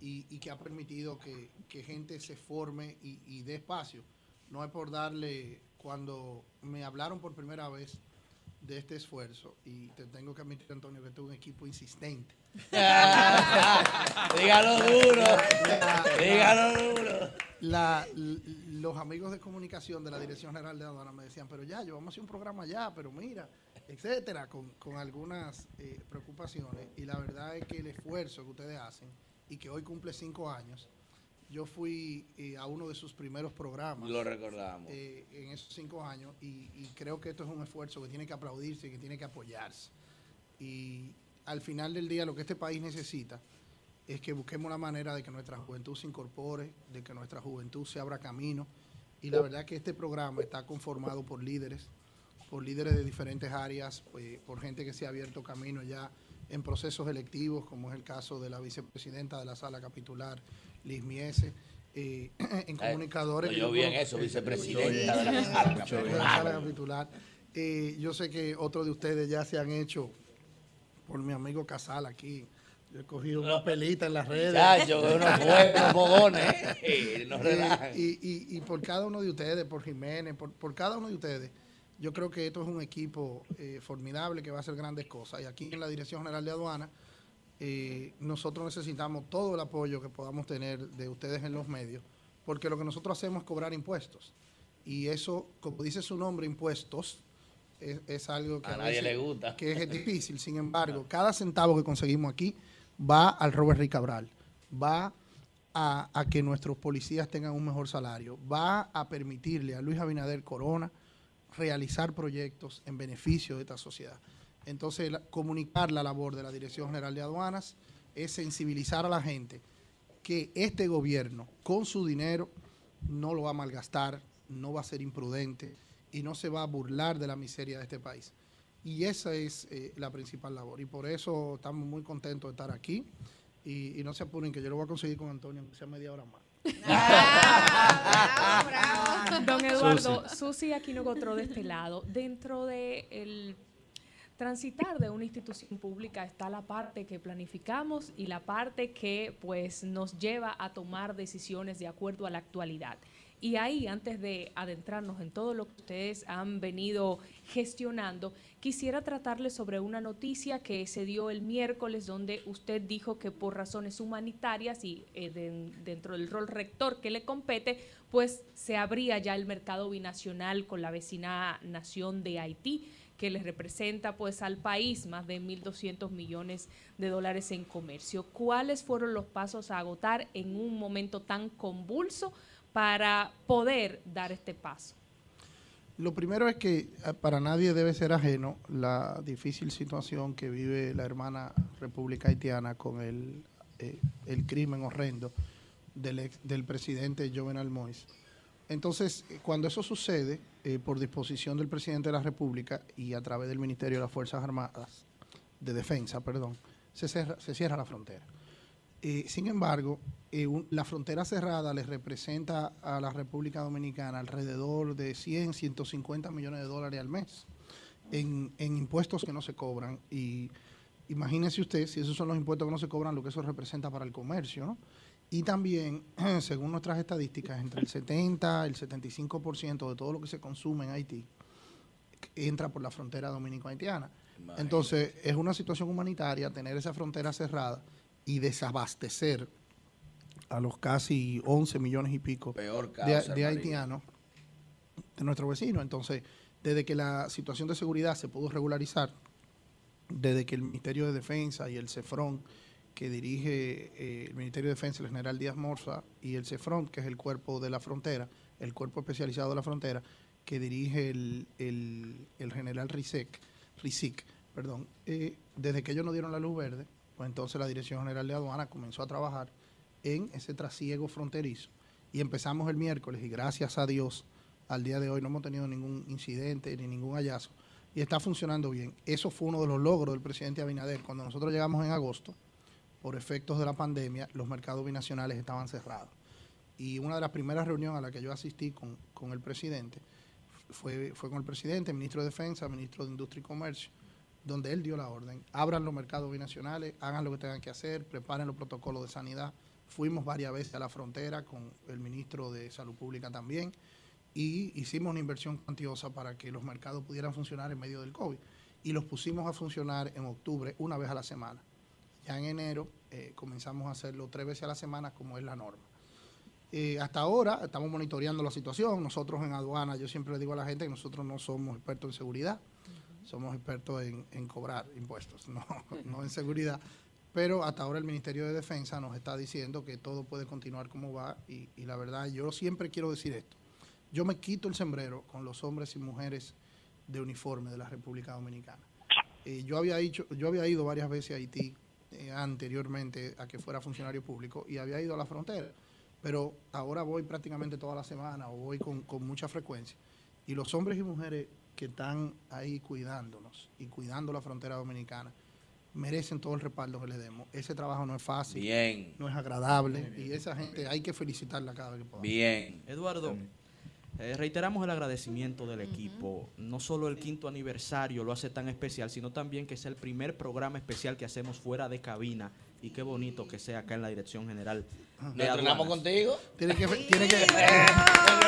y, y que ha permitido que, que gente se forme y, y dé espacio. No es por darle, cuando me hablaron por primera vez de este esfuerzo y te tengo que admitir, Antonio, que es un equipo insistente. Dígalo duro, dígalo duro. La- los amigos de comunicación de la Dirección General de Aduana me decían, pero ya, yo vamos a hacer un programa ya, pero mira, etcétera, con, con algunas eh, preocupaciones. Y la verdad es que el esfuerzo que ustedes hacen y que hoy cumple cinco años, yo fui eh, a uno de sus primeros programas. Lo recordamos. eh, en esos cinco años y, y creo que esto es un esfuerzo que tiene que aplaudirse y que tiene que apoyarse. Y al final del día lo que este país necesita es que busquemos la manera de que nuestra juventud se incorpore, de que nuestra juventud se abra camino. Y la verdad que este programa está conformado por líderes, por líderes de diferentes áreas, pues, por gente que se ha abierto camino ya en procesos electivos, como es el caso de la vicepresidenta de la sala capitular, Liz Miese, eh, en comunicadores. que yo bien conozco- eso, vicepresidenta de la sala capitular. Eh, yo sé que otros de ustedes ya se han hecho por mi amigo Casal aquí. Yo he cogido una pelita en las redes. Chacho, unos unos fogones, eh, no Eh, y, y- y por cada uno de ustedes, por Jiménez, por, por cada uno de ustedes, yo creo que esto es un equipo formidable que va a hacer grandes cosas. Y aquí en la Dirección General de Aduana, eh, nosotros necesitamos todo el apoyo que podamos tener de ustedes en los medios, porque lo que nosotros hacemos es cobrar impuestos. Y eso, como dice su nombre, impuestos, es, es algo que A nadie le gusta. que es difícil. Sin embargo, cada centavo que conseguimos aquí va al Robert Rick Cabral, va a, a que nuestros policías tengan un mejor salario, va a permitirle a Luis Abinader Corona realizar proyectos en beneficio de esta sociedad. Entonces, la- comunicar la labor de la Dirección General de Aduanas es sensibilizar a la gente que este gobierno, con su dinero, no lo va a malgastar, no va a ser imprudente y no se va a burlar de la miseria de este país. Y esa es eh, la principal labor. Y por eso estamos muy contentos de estar aquí. Y, y no se apuren, que yo lo voy a conseguir con Antonio, aunque sea media hora más. Don Eduardo, Susi Aquino Gotró de este lado. Dentro de el transitar de una institución pública está la parte que planificamos y la parte que pues nos lleva a tomar decisiones de acuerdo a la actualidad. Y ahí, antes de adentrarnos en todo lo que ustedes han venido gestionando, quisiera tratarles sobre una noticia que se dio el miércoles, donde usted dijo que por razones humanitarias y eh, de- dentro del rol rector que le compete, pues se abría ya el mercado binacional con la vecina nación de Haití que les representa pues al país más de 1.200 millones de dólares en comercio. ¿Cuáles fueron los pasos a agotar en un momento tan convulso para poder dar este paso? Lo primero es que eh, para nadie debe ser ajeno la difícil situación que vive la hermana República Haitiana con el, eh, el crimen horrendo del, ex- del presidente Jovenel Moïse. Entonces, eh, cuando eso sucede, eh, por disposición del presidente de la República y a través del Ministerio de las Fuerzas Armadas, de Defensa, perdón, se cierra, se cierra la frontera. Eh, sin embargo, eh, la frontera cerrada le representa a la República Dominicana alrededor de 100, 150 millones de dólares al mes en, en impuestos que no se cobran. Y imagínese usted, si esos son los impuestos que no se cobran, lo que eso representa para el comercio. ¿no? Y también, según nuestras estadísticas, entre el 70 y el 75% de todo lo que se consume en Haití entra por la frontera dominico-haitiana. Entonces, es una situación humanitaria tener esa frontera cerrada y desabastecer a los casi 11 millones y pico Peor de, causa, de haitianos de nuestro vecino. Entonces, desde que la situación de seguridad se pudo regularizar, desde que el Ministerio de Defensa y el CEFRON, que dirige eh, el Ministerio de Defensa, el general Díaz Morza, y el CEFRON, que es el cuerpo de la frontera, el cuerpo especializado de la frontera, que dirige el, el- general Rizek, Rizik, perdón, eh, desde que ellos nos dieron la luz verde, pues entonces la Dirección General de Aduana comenzó a trabajar en ese trasiego fronterizo. Y empezamos el miércoles y gracias a Dios al día de hoy no hemos tenido ningún incidente ni ningún hallazgo y está funcionando bien. Eso fue uno de los logros del presidente Abinader. Cuando nosotros llegamos en agosto, por efectos de la pandemia, los mercados binacionales estaban cerrados. Y una de las primeras reuniones a la que yo asistí con, con el presidente fue, fue con el presidente, ministro de Defensa, ministro de Industria y Comercio, donde él dio la orden, abran los mercados binacionales, hagan lo que tengan que hacer, preparen los protocolos de sanidad. Fuimos varias veces a la frontera con el ministro de Salud Pública también y hicimos una inversión cuantiosa para que los mercados pudieran funcionar en medio del COVID. y los pusimos a funcionar en octubre una vez a la semana. Ya en enero eh, comenzamos a hacerlo tres veces a la semana como es la norma. Eh, hasta ahora estamos monitoreando la situación. Nosotros en aduana, yo siempre le digo a la gente que nosotros no somos expertos en seguridad, somos expertos en, en cobrar impuestos, no, no en seguridad. Pero hasta ahora el Ministerio de Defensa nos está diciendo que todo puede continuar como va y, y la verdad yo siempre quiero decir esto. Yo me quito el sombrero con los hombres y mujeres de uniforme de la República Dominicana. Eh, yo, había dicho, yo había ido varias veces a Haití eh, anteriormente a que fuera funcionario público y había ido a la frontera, pero ahora voy prácticamente toda la semana o voy con, con mucha frecuencia. Y los hombres y mujeres que están ahí cuidándonos y cuidando la frontera dominicana merecen todo el respaldo que les demos. Ese trabajo no es fácil, Bien. no es agradable y esa gente hay que felicitarla cada vez que podamos. Bien. Eduardo, eh, reiteramos el agradecimiento del equipo. No solo el quinto aniversario lo hace tan especial, sino también que es el primer programa especial que hacemos fuera de cabina. Y qué bonito que sea acá en la Dirección General. ¿Nos entrenamos contigo? Tienen que, tienen que,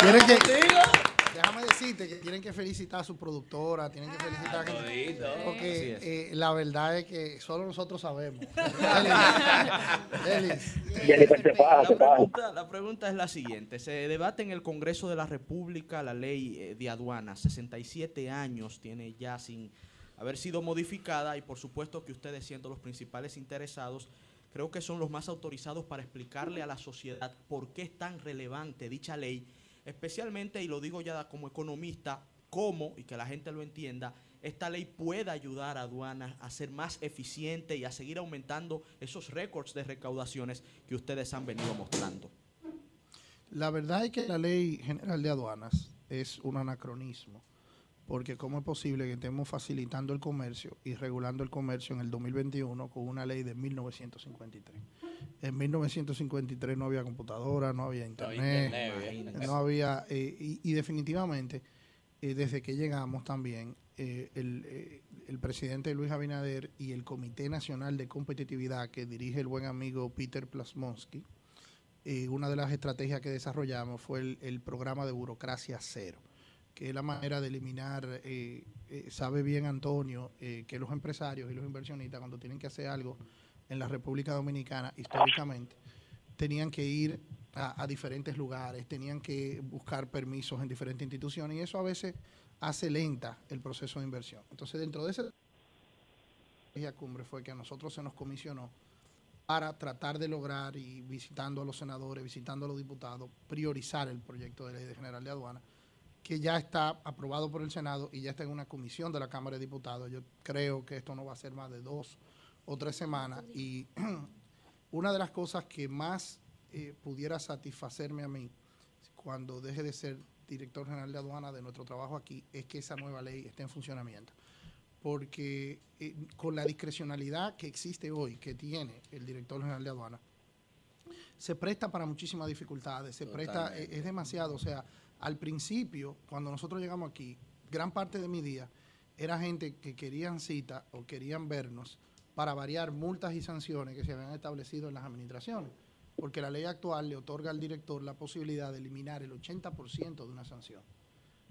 tienen que, déjame decirte que tienen que felicitar a su productora, tienen que felicitar a todito. porque Así eh, la verdad es que solo nosotros sabemos. Elis, La pregunta, la pregunta es la siguiente. Se debate en el Congreso de la República la ley eh, de aduanas. 67 años tiene ya sin haber sido modificada y por supuesto que ustedes siendo los principales interesados, creo que son los más autorizados para explicarle a la sociedad por qué es tan relevante dicha ley, especialmente, y lo digo ya como economista, cómo, y que la gente lo entienda, esta ley puede ayudar a aduanas a ser más eficiente y a seguir aumentando esos récords de recaudaciones que ustedes han venido mostrando. La verdad es que la ley general de aduanas es un anacronismo, porque cómo es posible que estemos facilitando el comercio y regulando el comercio en el 2021 con una ley de 1953. En 1953 no había computadora, no había internet, internet, no había, eh, y, y definitivamente eh, desde que llegamos también eh, el, el presidente Luis Abinader y el Comité Nacional de Competitividad que dirige el buen amigo Peter Plasmonsky, una de las estrategias que desarrollamos fue el, el programa de burocracia cero, que es la manera de eliminar, eh, eh, sabe bien Antonio, eh, que los empresarios y los inversionistas cuando tienen que hacer algo en la República Dominicana históricamente, tenían que ir a, diferentes lugares, tenían que buscar permisos en diferentes instituciones y eso a veces hace lenta el proceso de inversión. Entonces, dentro de esa cumbre fue que a nosotros se nos comisionó para tratar de lograr y visitando a los senadores, visitando a los diputados, priorizar el proyecto de ley de general de aduana, que ya está aprobado por el Senado y ya está en una comisión de la Cámara de Diputados. Yo creo que esto no va a ser más de dos o tres semanas y una de las cosas que más eh, pudiera satisfacerme a mí cuando deje de ser director general de aduana de nuestro trabajo aquí es que esa nueva ley esté en funcionamiento. Porque eh, con la discrecionalidad que existe hoy, que tiene el director general de aduana, se presta para muchísimas dificultades, se presta, eh, es demasiado. O sea, al principio, cuando nosotros llegamos aquí, gran parte de mi día era gente que querían cita o querían vernos para variar multas y sanciones que se habían establecido en las administraciones. Porque la ley actual le otorga al director la posibilidad de eliminar el 80% de una sanción.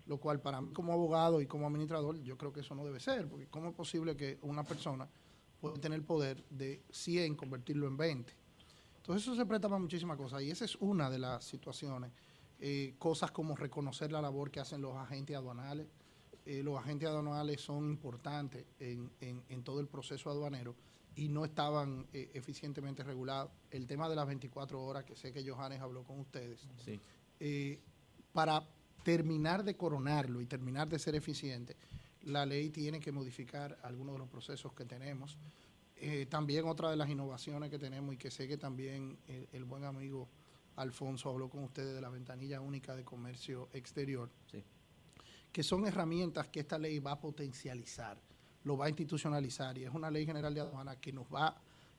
Lo cual para mí como abogado y como administrador, yo creo que eso no debe ser, porque ¿cómo es posible que una persona pueda tener el poder de 100 convertirlo en 20? Entonces eso se presta para muchísimas cosas y esa es una de las situaciones. Eh, cosas como reconocer la labor que hacen los agentes aduanales. Eh, los agentes aduanales son importantes en, en- en todo el proceso aduanero y no estaban eh, eficientemente regulados. El tema de las 24 horas, que sé que Johannes habló con ustedes, Sí. para terminar de coronarlo y terminar de ser eficiente, la ley tiene que modificar algunos de los procesos que tenemos. También otra de las innovaciones que tenemos y que sé que también el, el buen amigo Alfonso habló con ustedes de la ventanilla única de comercio exterior, que son herramientas que esta ley va a potencializar, lo va a institucionalizar y es una ley general de aduana que nos va...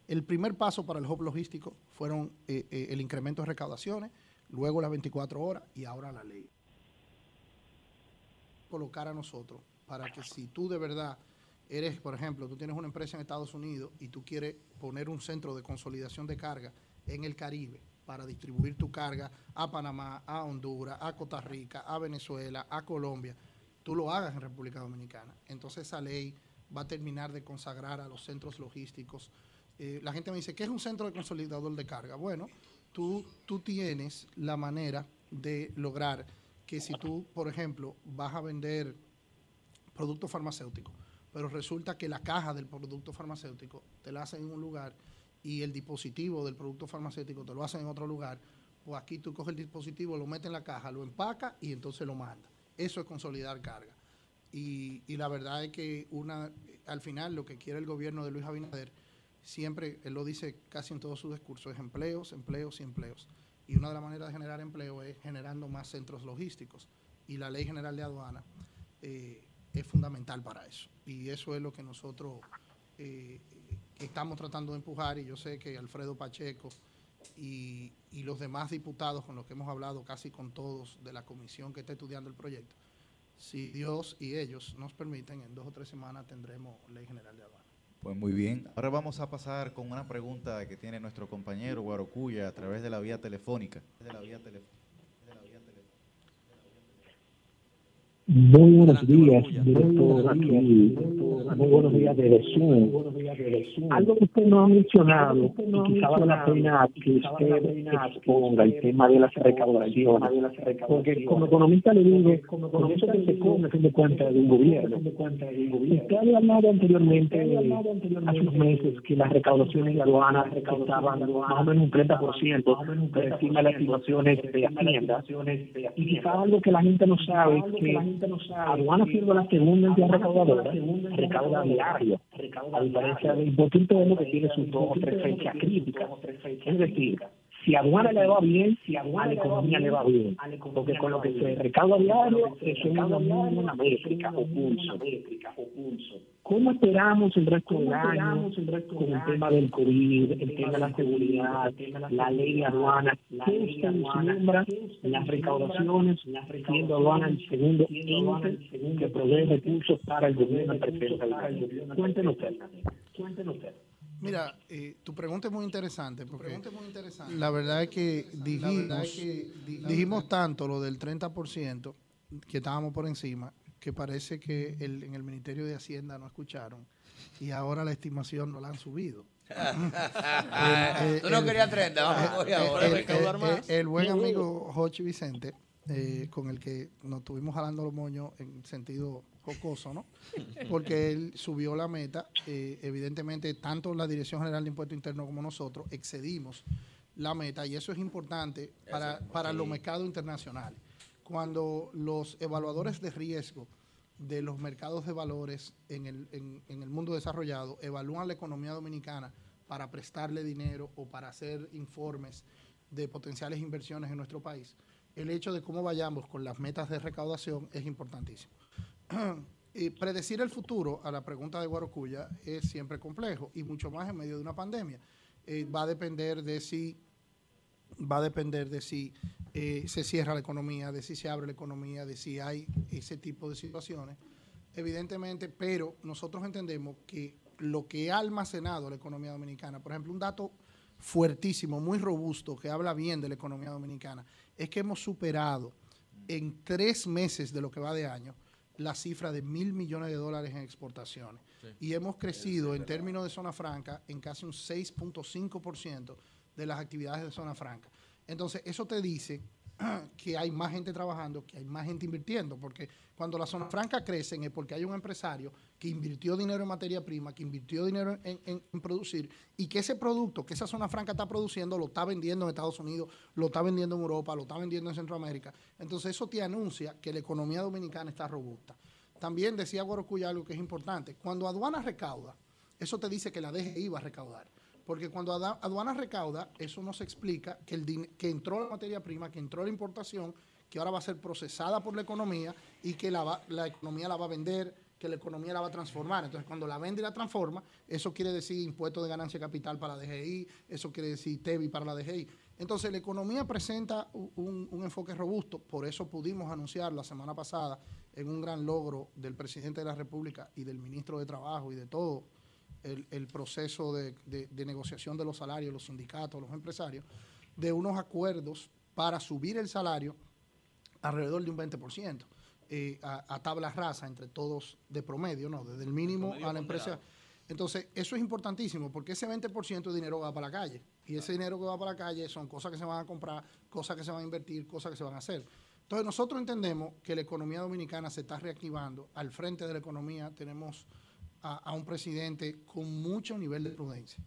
El primer paso para el hub logístico fueron eh, eh, el incremento de recaudaciones, luego las 24 horas y ahora la ley. Colocar a nosotros para que si tú de verdad eres, por ejemplo, tú tienes una empresa en Estados Unidos y tú quieres poner un centro de consolidación de carga en el Caribe para distribuir tu carga a Panamá, a Honduras, a Costa Rica, a Venezuela, a Colombia, tú lo hagas en República Dominicana. Entonces esa ley va a terminar de consagrar a los centros logísticos. Eh, la gente me dice, ¿qué es un centro de consolidador de carga? Bueno, tú, tú tienes la manera de lograr que si tú, por ejemplo, vas a vender producto farmacéutico, pero resulta que la caja del producto farmacéutico te la hacen en un lugar y el dispositivo del producto farmacéutico te lo hacen en otro lugar, pues aquí tú coges el dispositivo, lo metes en la caja, lo empaca y entonces lo manda. Eso es consolidar carga. Y, la verdad es que una, al final lo que quiere el gobierno de Luis Abinader, siempre, él lo dice casi en todos sus discursos, es empleos, empleos y empleos. Y una de las maneras de generar empleo es generando más centros logísticos. Y la Ley General de Aduana eh, es fundamental para eso. Y eso es lo que nosotros eh, estamos tratando de empujar. Y yo sé que Alfredo Pacheco y, y los demás diputados con los que hemos hablado, casi con todos de la comisión que está estudiando el proyecto, si Dios y ellos nos permiten, en dos o tres semanas tendremos Ley General de Aduana. Pues muy bien. Ahora vamos a pasar con una pregunta que tiene nuestro compañero Guarocuya a través de la vía telefónica. De la vía telefónica. Muy buenos días, director aquí. Muy buenos días de Zoom. Algo que usted no ha mencionado, y quizá vale la pena que usted exponga el tema de las recaudaciones. Porque como economista le digo, con eso que se come, a fin de cuentas, de un gobierno. Usted había hablado anteriormente, hace unos meses, que las recaudaciones de aduanas estaban más o menos un 30% por encima de las estimaciones de Hacienda. Y quizá algo que la gente no sabe es que Aduana siendo la segunda entidad recaudadora, recauda diario, a diferencia de lo que tiene sus dos o tres fechas críticas. Es decir, si a aduana le va bien, si a la economía le va bien, porque con lo que se recauda diario, es una, métrica o pulso. ¿Cómo esperamos el resto del año con el tema del COVID, el tema de la seguridad, la ley aduana? ¿Qué usted vislumbra las recaudaciones, siendo aduana el segundo ente que provee recursos para el gobierno presente? Cuéntenos usted. Cuéntenos usted. Mira, eh, tu pregunta es muy interesante porque la verdad es que dijimos, dijimos tanto lo del 30% que estábamos por encima que parece que el- en el Ministerio de Hacienda no escucharon y ahora la estimación no la han subido. Tú no querías 30, vamos a coger ahora. el buen amigo Jochi Vicente, eh, con el que nos estuvimos jalando los moños en sentido jocoso, ¿no? Porque él subió la meta. eh, evidentemente, tanto la Dirección General de Impuestos Internos como nosotros excedimos la meta y eso es importante para, para los mercados internacionales. Cuando los evaluadores de riesgo de los mercados de valores en el, en- en el mundo desarrollado evalúan la economía dominicana para prestarle dinero o para hacer informes de potenciales inversiones en nuestro país, el hecho de cómo vayamos con las metas de recaudación es importantísimo. Predecir el futuro, a la pregunta de Guarocuya, es siempre complejo y mucho más en medio de una pandemia. Eh, va a depender de si va a depender de si eh, se cierra la economía, de si se abre la economía, de si hay ese tipo de situaciones. Evidentemente, pero nosotros entendemos que lo que ha almacenado la economía dominicana, por ejemplo, un dato fuertísimo, muy robusto, que habla bien de la economía dominicana, es que hemos superado en tres meses de lo que va de año la cifra de mil millones de dólares en exportaciones. Y hemos crecido en términos de zona franca en casi un 6.5% de las actividades de zona franca. Entonces, eso te dice que hay más gente trabajando, que hay más gente invirtiendo, porque cuando las zonas francas crecen es porque hay un empresario que invirtió dinero en materia prima, que invirtió dinero en, producir y que ese producto que esa zona franca está produciendo lo está vendiendo en Estados Unidos, lo está vendiendo en Europa, lo está vendiendo en Centroamérica. Entonces eso te anuncia que la economía dominicana está robusta. También decía Guarocuya algo que es importante. Cuando aduana recauda, eso te dice que la DGI va a recaudar. Porque cuando ada- aduana recauda, eso nos explica que, el que entró la materia prima, que entró la importación, que ahora va a ser procesada por la economía y que la, la economía la va a vender, que la economía la va a transformar. Entonces, cuando la vende y la transforma, eso quiere decir impuesto de ganancia capital para la DGI, eso quiere decir TEBI para la DGI. Entonces, la economía presenta un, un enfoque robusto, por eso pudimos anunciar la semana pasada en un gran logro del presidente de la República y del ministro de Trabajo y de todo el, el proceso de, de- de negociación de los salarios, los sindicatos, los empresarios, de unos acuerdos para subir el salario alrededor de un 20%. eh, a, a tabla rasa entre todos de promedio, ¿no? Desde el mínimo a la empresa. ponderado. Entonces, eso es importantísimo porque ese 20% de dinero va para la calle. Y ese dinero que va para la calle son cosas que se van a comprar, cosas que se van a invertir, cosas que se van a hacer. Entonces, nosotros entendemos que la economía dominicana se está reactivando. Al frente de la economía tenemos a, un presidente con mucho nivel de prudencia.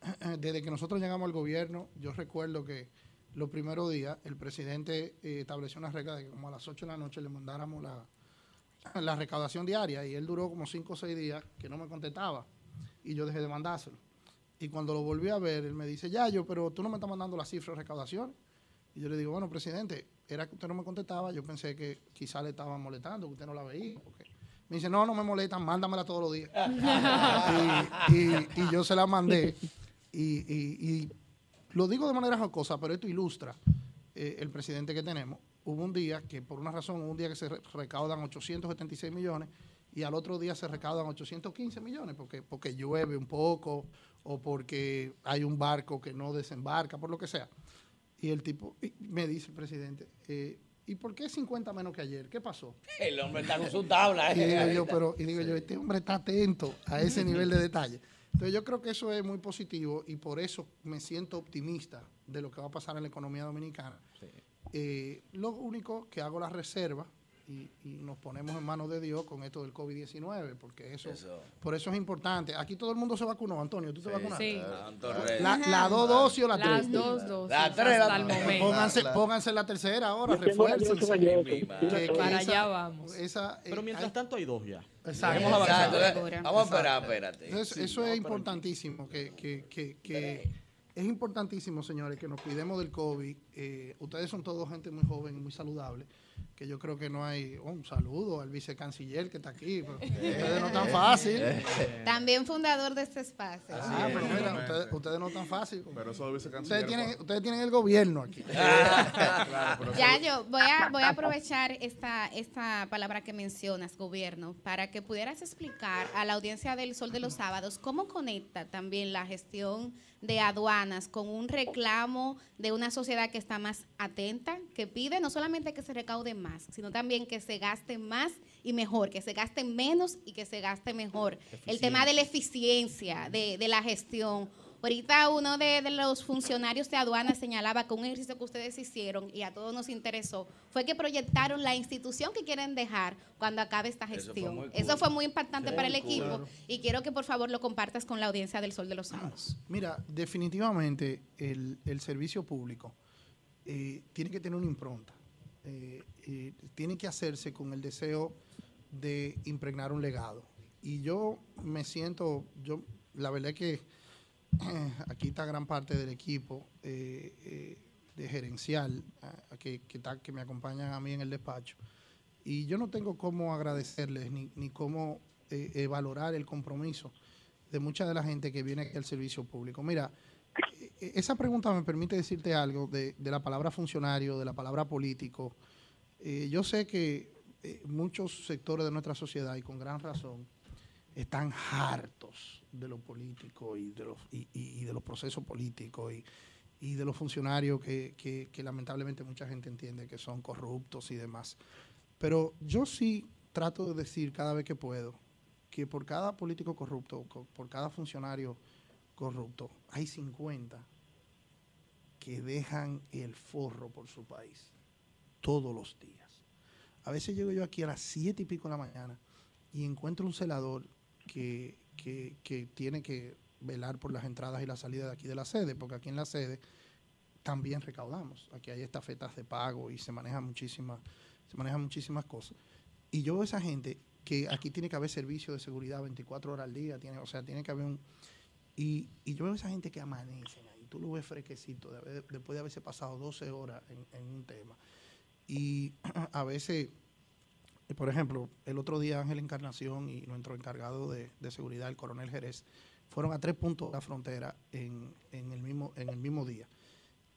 Desde que nosotros llegamos al gobierno, yo recuerdo que los primeros días el presidente eh, estableció una regla de que como a las 8 de la noche le mandáramos la, la recaudación diaria y él duró como 5 o 6 días que no me contestaba y yo dejé de mandárselo. Y cuando lo volví a ver, él me dice, ya yo, pero tú no me estás mandando la cifra de recaudación. Y yo le digo, bueno, presidente, era que usted no me contestaba, yo pensé que quizá le estaba molestando, que usted no la veía. porque-". Me dice, no, no me molestan, mándamela todos los días. y, y- y yo se la mandé. Y, lo digo de manera jocosa, pero esto ilustra eh, el presidente que tenemos. Hubo un día que, por una razón, hubo un día que se re- recaudan 876 millones y al otro día se recaudan 815 millones porque, porque llueve un poco o porque hay un barco que no desembarca, por lo que sea. Y el tipo, y me dice el presidente, eh, ¿y por qué 50 menos que ayer? ¿Qué pasó? El hombre está con su tabla. Y digo eh. yo, pero, y digo yo, este hombre está atento a ese nivel de detalle. Entonces yo creo que eso es muy positivo y por eso me siento optimista de lo que va a pasar en la economía dominicana. Eh, lo único que hago la reserva y, y nos ponemos en manos de Dios con esto del COVID-19, porque eso, Eso. por eso es importante. Aquí todo el mundo se vacunó, Antonio, ¿tú te vacunaste? Sí. Santo Rey. La, la dos dosis o la Las tres. dos dosis La tres, hasta el momento. Pónganse, pónganse la tercera ahora, sí, que Para esa- allá vamos. esa, eh, Pero mientras hay- tanto hay dos ya. Exacto. Avanzado. Exacto. Vamos a esperar, espérate. Entonces, Sí, eso es importantísimo, que, que, que, que es importantísimo, señores, que nos cuidemos del COVID. Eh, ustedes son todos gente muy joven y muy saludable, que yo creo que no hay oh, un saludo al vicecanciller que está aquí. pero ustedes no tan fácil. También fundador de este espacio. Ah, pero mira, ustedes, ustedes no tan fácil. Pero eso vicecanciller. Ustedes tienen, ustedes tienen el gobierno aquí. Ya yo voy a, voy a aprovechar esta, esta palabra que mencionas, gobierno, para que pudieras explicar a la audiencia del Sol de los Sábados cómo conecta también la gestión de aduanas con un reclamo de una sociedad que está más atenta, que pide no solamente que se recaude más, sino también que se gaste más y mejor, que se gaste menos y que se gaste mejor. El tema de la eficiencia de, de la gestión. Ahorita uno de, de los funcionarios de aduanas señalaba que un ejercicio que ustedes hicieron y a todos nos interesó fue que proyectaron la institución que quieren dejar cuando acabe esta Eso fue gestión. muy Eso cool. fue muy impactante Sí, para el equipo Claro. y quiero que por favor lo compartas con la audiencia del Sol de los Sábados. Mira, definitivamente el, el servicio público eh, tiene que tener una impronta. Eh, eh, tiene que hacerse con el deseo de impregnar un legado. Y yo me siento, yo la verdad es que aquí está gran parte del equipo eh, eh, de gerencial ah, que, me acompañan a mí en el despacho. Y yo no tengo cómo agradecerles ni, cómo eh, valorar el compromiso de mucha de la gente que viene aquí al servicio público. Mira, eh, esa pregunta me permite decirte algo de, la palabra funcionario, de la palabra político. Yo sé que muchos sectores de nuestra sociedad, y con gran razón, están hartos de lo político y de los, y, y- de los procesos políticos y, y de los funcionarios que, que- que lamentablemente mucha gente entiende que son corruptos y demás. Pero yo sí trato de decir cada vez que puedo que por cada político corrupto, co- por cada funcionario corrupto, hay 50 que dejan el forro por su país todos los días. A veces llego yo aquí a las siete y pico de la mañana y encuentro un celador que, que- que tiene que velar por las entradas y las salidas de aquí de la sede, porque aquí en la sede también recaudamos. Aquí hay estafetas de pago y se manejan muchísimas, se manejan muchísimas cosas. Y yo veo esa gente que aquí tiene que haber servicio de seguridad 24 horas al día, tiene, o sea, tiene que haber un... Y, y yo veo esa gente que amanecen ahí, tú lo ves fresquecito, de haber- después de haberse pasado 12 horas en, un tema. Y a veces, por ejemplo, el otro día Ángel Encarnación y nuestro encargado de, de seguridad, el coronel Jerez, fueron a tres puntos de la frontera en, en el, mismo, en el mismo día.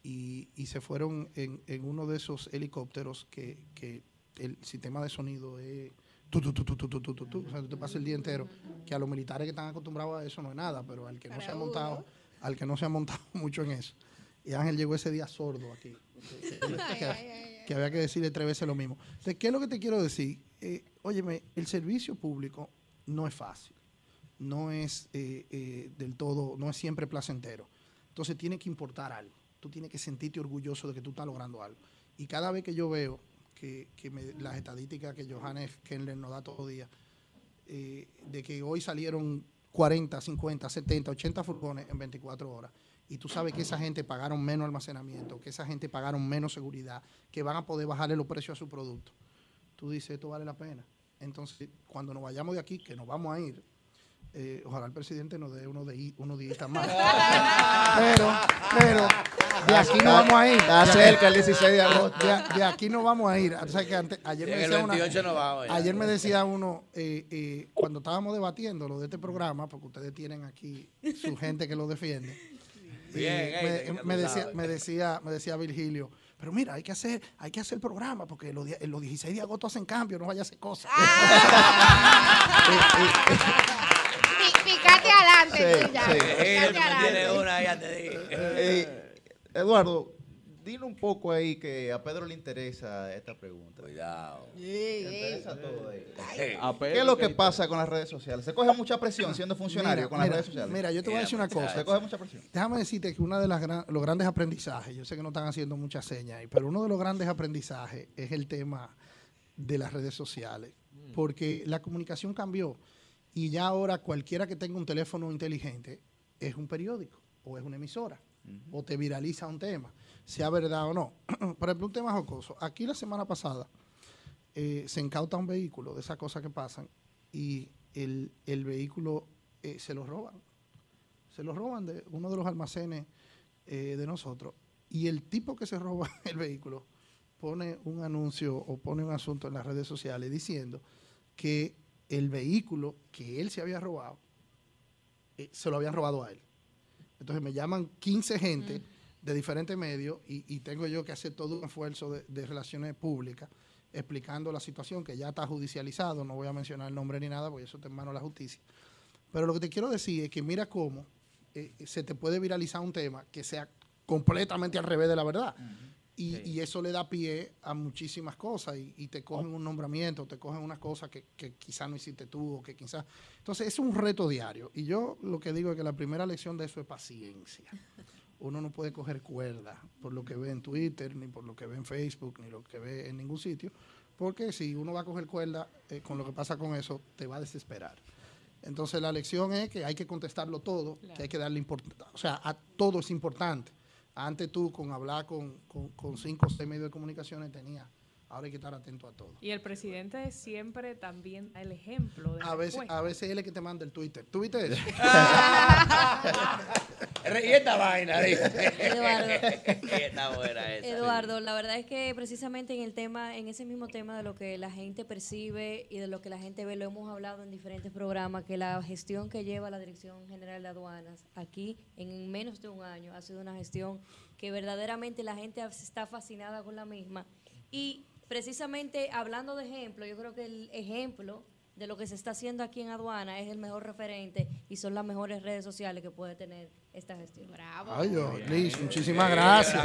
Y, y se fueron en, en uno de esos helicópteros que, que el sistema de sonido es... Tu, tu, tu, tu, tu, tu, tu, tu. O sea, tú te pasas el día entero, que a los militares que están acostumbrados a eso no es nada, pero al que no se ha montado, al que no se ha montado mucho en eso. Y Ángel llegó ese día sordo aquí. Que- había que decirle tres veces lo mismo. ¿qué es lo que te quiero decir? eh, óyeme, el servicio público no es fácil, no es eh, eh, del todo, no es siempre placentero. Entonces tiene que importar algo. Tú tienes que sentirte orgulloso de que tú estás logrando algo. Y cada vez que yo veo que, las estadísticas que Johannes Kendler nos da todos los días, eh, de que hoy salieron 40, 50, 70, 80 furgones en 24 horas. Y tú sabes que esa gente pagaron menos almacenamiento, que esa gente pagaron menos seguridad, que van a poder bajarle los precios a su producto. Tú dices, esto vale la pena. Entonces, cuando nos vayamos de aquí, que nos vamos a ir, eh, ojalá el presidente nos dé unos, de, unos días más. pero, pero, de aquí no vamos a ir. Está cerca el 16 de agosto. De, de aquí no vamos a ir. Tú sabes que antes- ayer me decía una- 28 no vamos ya. Ayer me decía uno, eh, eh, cuando estábamos debatiendo lo de este programa, porque ustedes tienen aquí su gente que lo defiende. Bien, eh, me, decía, me decía, me decía Virgilio, pero mira, hay que hacer, hay que hacer el programa, porque los, los 16 de agosto hacen cambio, no vaya a hacer cosas. Pi- Picate adelante, Sí, tú ya. sí. Picate adelante. Tiene una, ya te dije. Eh, Eduardo, dile un poco ahí que a Pedro le interesa esta pregunta. Cuidado. Le interesa todo ahí. A ¿Qué es lo que que- pasa con las redes sociales? ¿Se coge mucha presión siendo funcionario Mira, con las mira, redes sociales? Mira, yo te voy a decir una cosa. Se coge mucha presión. Déjame decirte que uno de las gran- los grandes aprendizajes, yo sé que no están haciendo muchas señas ahí, pero uno de los grandes aprendizajes es el tema de las redes sociales, porque la comunicación cambió y ya ahora cualquiera que tenga un teléfono inteligente es un periódico o es una emisora o te viraliza un tema, sea verdad o no. Por ejemplo, un tema jocoso. Aquí la semana pasada eh, se incauta un vehículo de esas cosas que pasan y el, el vehículo eh, se lo roban se lo roban de uno de los almacenes eh, de nosotros y el tipo que se roba el vehículo pone un anuncio o pone un asunto en las redes sociales diciendo que el vehículo que él se había robado se lo habían robado a él. Entonces me llaman 15 gente de diferentes medios y, y tengo yo que hacer todo un esfuerzo de, de relaciones públicas explicando la situación que ya está judicializado, no voy a mencionar el nombre ni nada porque eso está en manos de la justicia. Pero lo que te quiero decir es que mira cómo eh, se te puede viralizar un tema que sea completamente al revés de la verdad. Y, y eso le da pie a muchísimas cosas y, y te cogen un nombramiento, te cogen unas cosas que, que quizás no hiciste tú o que quizás... Entonces es un reto diario. Y yo lo que digo es que la primera lección de eso es paciencia. Uno no puede coger cuerda por lo que ve en Twitter, ni por lo que ve en Facebook, ni lo que ve en ningún sitio, porque si uno va a coger cuerda eh, con lo que pasa con eso, te va a desesperar. Entonces la lección es que hay que contestarlo todo, que hay que darle importancia. O sea, a todo es importante. Antes tú con hablar con, con, con cinco o seis medios de comunicaciones tenías. Ahora hay que estar atento a todo. Y el presidente siempre también da el ejemplo de A veces, a veces él es que te manda el Twitter. ¿Tú viste eso? Y esta vaina. Eduardo. Está buena esa. Eduardo, la verdad es que precisamente en el tema, en ese mismo tema de lo que la gente percibe y de lo que la gente ve, lo hemos hablado en diferentes programas, que la gestión que lleva la Dirección General de Aduanas aquí en menos de un año ha sido una gestión que verdaderamente la gente está fascinada con la misma. Y precisamente hablando de ejemplo, yo creo que el ejemplo de lo que se está haciendo aquí en aduana es el mejor referente y son las mejores redes sociales que puede tener esta gestión. Bravo. Ay, Dios, Liz, muchísimas gracias.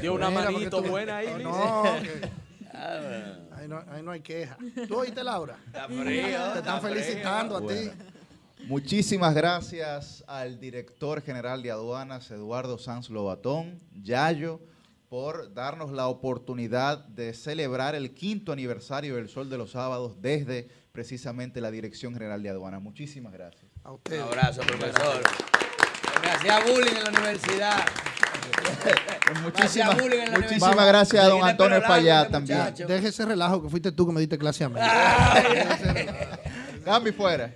Dio una Mira, manito tú- buena ahí, No, Liz. no, que- ahí, no, ahí no hay queja. ¿Tú oíste, Laura? frío, Te está están frío. felicitando a ti. Muchísimas gracias al director general de aduanas, Eduardo Sanz Lobatón, Yayo, por darnos la oportunidad de celebrar el quinto aniversario del Sol de los Sábados desde precisamente la Dirección General de Aduanas. Muchísimas gracias. A Un abrazo, profesor. Me hacía bullying en la universidad. Muchísimas, bullying en la muchísimas gracias a don Antonio Payá este también. muchacho. Deje ese relajo que fuiste tú que me diste clase a mí. Gambi fuera.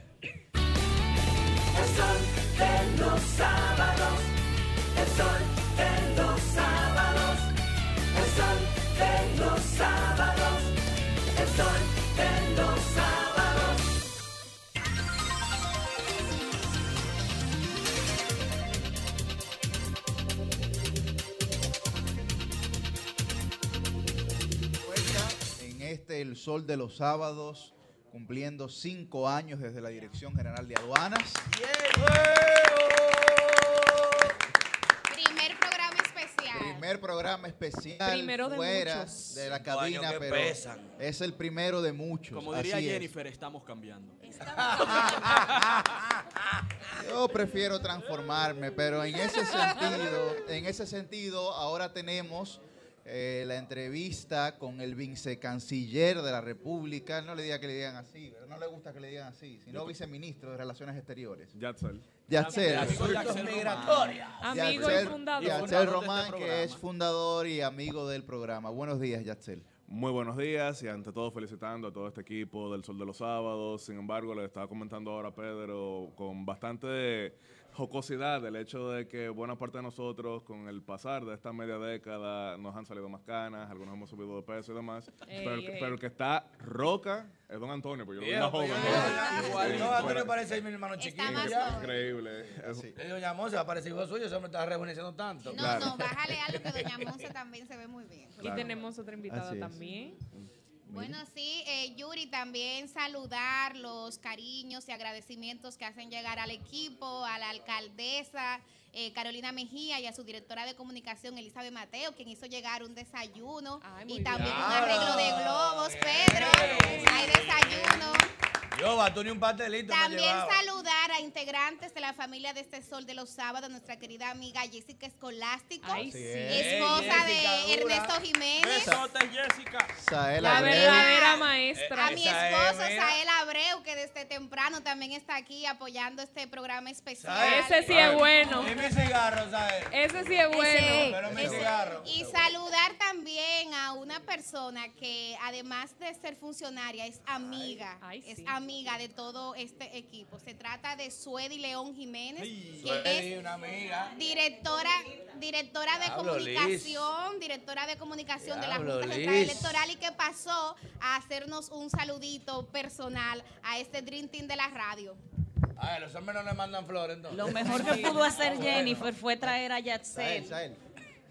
El Sol de los Sábados, cumpliendo cinco años desde la Dirección General de Aduanas. Primer programa especial. Primer programa especial Primero de fuera muchos. de la cabina, pero pesan. es el primero de muchos. Como diría así es. Jennifer, estamos cambiando. Yo prefiero transformarme, pero en ese sentido, en ese sentido, ahora tenemos eh, la entrevista con el vicecanciller de la República. No le diga que le digan así, ¿verdad? no le gusta que le digan así, sino viceministro de Relaciones Exteriores. Yatzel. Yatzel. Amigo y Yatzel- fundador. Este Román, que es fundador y amigo del programa. Buenos días, Yatzel. Muy buenos días y ante todo felicitando a todo este equipo del Sol de los Sábados. Sin embargo, le estaba comentando ahora a Pedro con bastante jocosidad el hecho de que buena parte de nosotros con el pasar de esta media década nos han salido más canas, algunos hemos subido de peso y demás. Ey, pero, ey. pero el que está roca es don Antonio, pues yo lo vi más joven. igual, Sí, no, Antonio pero- parece mi hermano chiquito. Increíble. Es- Eh, Doña Monse va a parecer hijo suyo, ese hombre está rejuveneciendo tanto. No, no, bájale algo que Doña Monse también se ve muy bien. Y tenemos otra invitada Así es. Bueno, sí, eh, Yuri, también saludar los cariños y agradecimientos que hacen llegar al equipo, a la alcaldesa eh, Carolina Mejía y a su directora de comunicación Elizabeth Mateo, quien hizo llegar un desayuno y también bien. un arreglo de globos, Pedro. Hay desayuno. Yo, Antonio, un pastelito También saludar a integrantes de la familia de este Sol de los Sábados, nuestra querida amiga Jessica Escolástico, Ay, sí. esposa Jessica, de dura. Ernesto Jiménez. Besotes, Jessica. Sael La verdadera maestra. A mi esposo. Sael Abreu, que desde temprano también está aquí apoyando este programa especial. Ese sí es bueno. Y mi cigarro, ¿sabes? Ese sí es bueno. Pero mi cigarro. Y saludar también a una persona que además de ser funcionaria es amiga, es amiga de todo este equipo. Se trata de Suedi León Jiménez, Suedi, es una amiga. directora, directora de Diablo, comunicación, directora de comunicación de la Diablo, Junta Central. Electoral y que pasó a hacernos un saludito personal a este Dream Team de la radio. Ay, los hombres no le mandan flores, entonces. Lo mejor que pudo hacer Jennifer fue traer a Yatzel,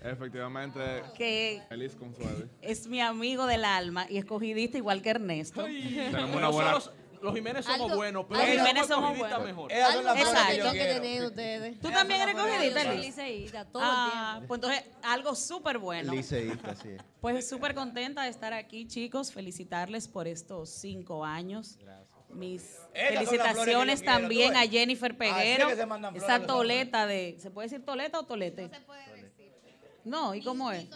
Efectivamente, que feliz con Suave. es mi amigo del alma y escogidista igual que Ernesto. Tenemos una buena- Nosotros, los Jiménez somos Algo- buenos, pero Los Jiménez somos buenos. mejor. Que yo Exacto. quiero. ustedes. Tú también eres cogidita, Liz. liceísta, todo el Ah, tiempo. pues entonces algo súper bueno. Liceísta, sí. Pues súper contenta de estar aquí, chicos. Felicitarles por estos cinco años. Mis Estas flores que felicitaciones quiero, también ¿tú a? Jennifer Así Peguero. que Esa toleta de. ¿Se puede decir toleta o tolete? No se puede decir. No, ¿y cómo es?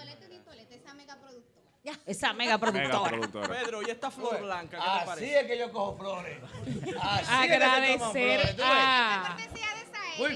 Esa mega productora. Esa mega productora. productora. Pedro, ¿y esta flor blanca qué te Así parece? es que yo cojo flores. Así Agradecer es que se toman flores, ¿tú ves? a,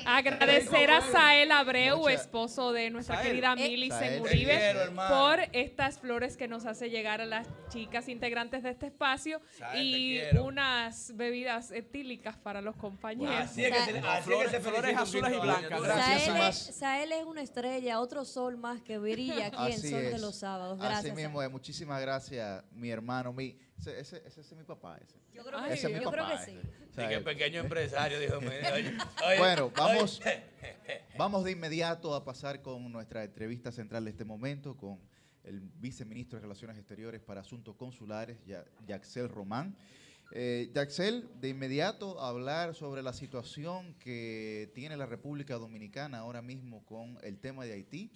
agradecer a Sael Abreu, esposo de nuestra Sael. querida Eh, Sael, te Uribe, por estas flores que nos hace llegar a las chicas integrantes de este espacio Sael, y unas bebidas etílicas para los compañeros. Así es que así se flores azules y blancas. Gracias, Sael, es, Sael es una estrella, otro sol más que brilla aquí en Así Sol de los Sábados. Así Gracias. mismo es. Muchísimas gracias, mi hermano. Mi, ese, ese, ese es mi papá. Ese. Yo creo Ese que es sí. mi Yo creo papá, que sí. ese. Sí, que Sael. pequeño empresario, dijo. mira, oye, oye, Bueno, oye. vamos, vamos de inmediato a pasar con nuestra entrevista central de este momento con el viceministro de Relaciones Exteriores para Asuntos Consulares, Ya- Yaxel Román. Eh, Yaxel, de inmediato hablar sobre la situación que tiene la República Dominicana ahora mismo con el tema de Haití.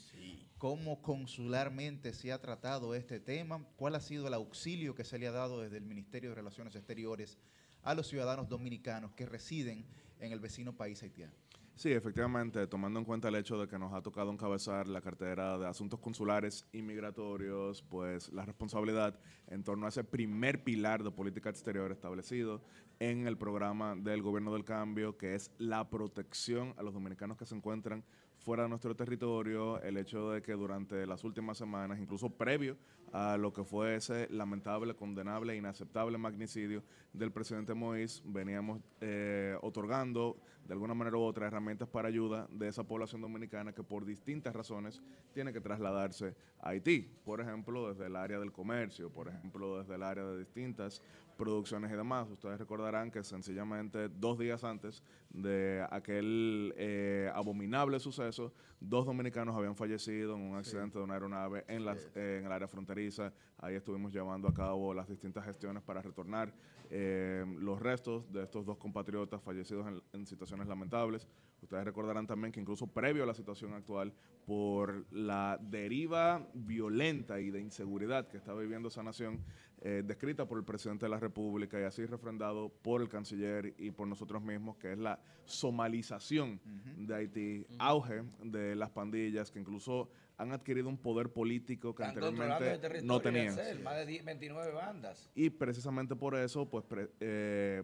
¿Cómo consularmente se ha tratado este tema? ¿Cuál ha sido el auxilio que se le ha dado desde el Ministerio de Relaciones Exteriores a los ciudadanos dominicanos que residen en el vecino país haitiano? Sí, efectivamente, tomando en cuenta el hecho de que nos ha tocado encabezar la cartera de asuntos consulares y migratorios, pues la responsabilidad en torno a ese primer pilar de política exterior establecido en el programa del gobierno del cambio, que es la protección a los dominicanos que se encuentran fuera de nuestro territorio, el hecho de que durante las últimas semanas, incluso previo a lo que fue ese lamentable, condenable inaceptable magnicidio del presidente Moïse, veníamos eh, otorgando de alguna manera u otra herramientas para ayuda de esa población dominicana que por distintas razones tiene que trasladarse a Haití. Por ejemplo, desde el área del comercio, por ejemplo, desde el área de distintas producciones y demás. Ustedes recordarán que sencillamente dos días antes de aquel eh, abominable suceso, dos dominicanos habían fallecido en un accidente de una aeronave en, las, eh, en el área fronteriza. Ahí estuvimos llevando a cabo las distintas gestiones para retornar eh, los restos de estos dos compatriotas fallecidos en, en situaciones lamentables. Ustedes recordarán también que incluso previo a la situación actual, por la deriva violenta y de inseguridad que está viviendo esa nación, eh, descrita por el presidente de la República y así refrendado por el canciller y por nosotros mismos, que es la somalización de Haití, auge de las pandillas que incluso han adquirido un poder político que Están anteriormente territorio no tenían. más de 10, 29 bandas. Y precisamente por eso, pues, pre- eh,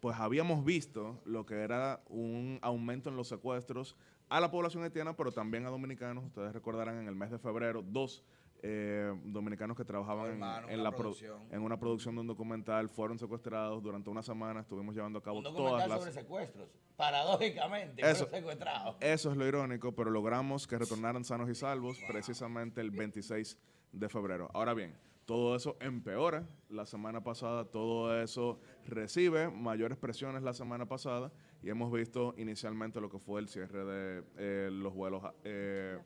pues habíamos visto lo que era un aumento en los secuestros a la población haitiana, pero también a dominicanos. Ustedes recordarán en el mes de febrero, dos eh, dominicanos que trabajaban en, Hermano, en una la pro- producción. en una producción de un documental fueron secuestrados durante una semana. Estuvimos llevando a cabo Un todas documental las... sobre secuestros. Paradójicamente, Eso- fueron secuestrados. Eso es lo irónico, pero logramos que retornaran sanos y salvos precisamente el 26 de febrero. Ahora bien, todo eso empeora. La semana pasada todo eso recibe mayores presiones la semana pasada y hemos visto inicialmente lo que fue el cierre de eh, los vuelos, eh,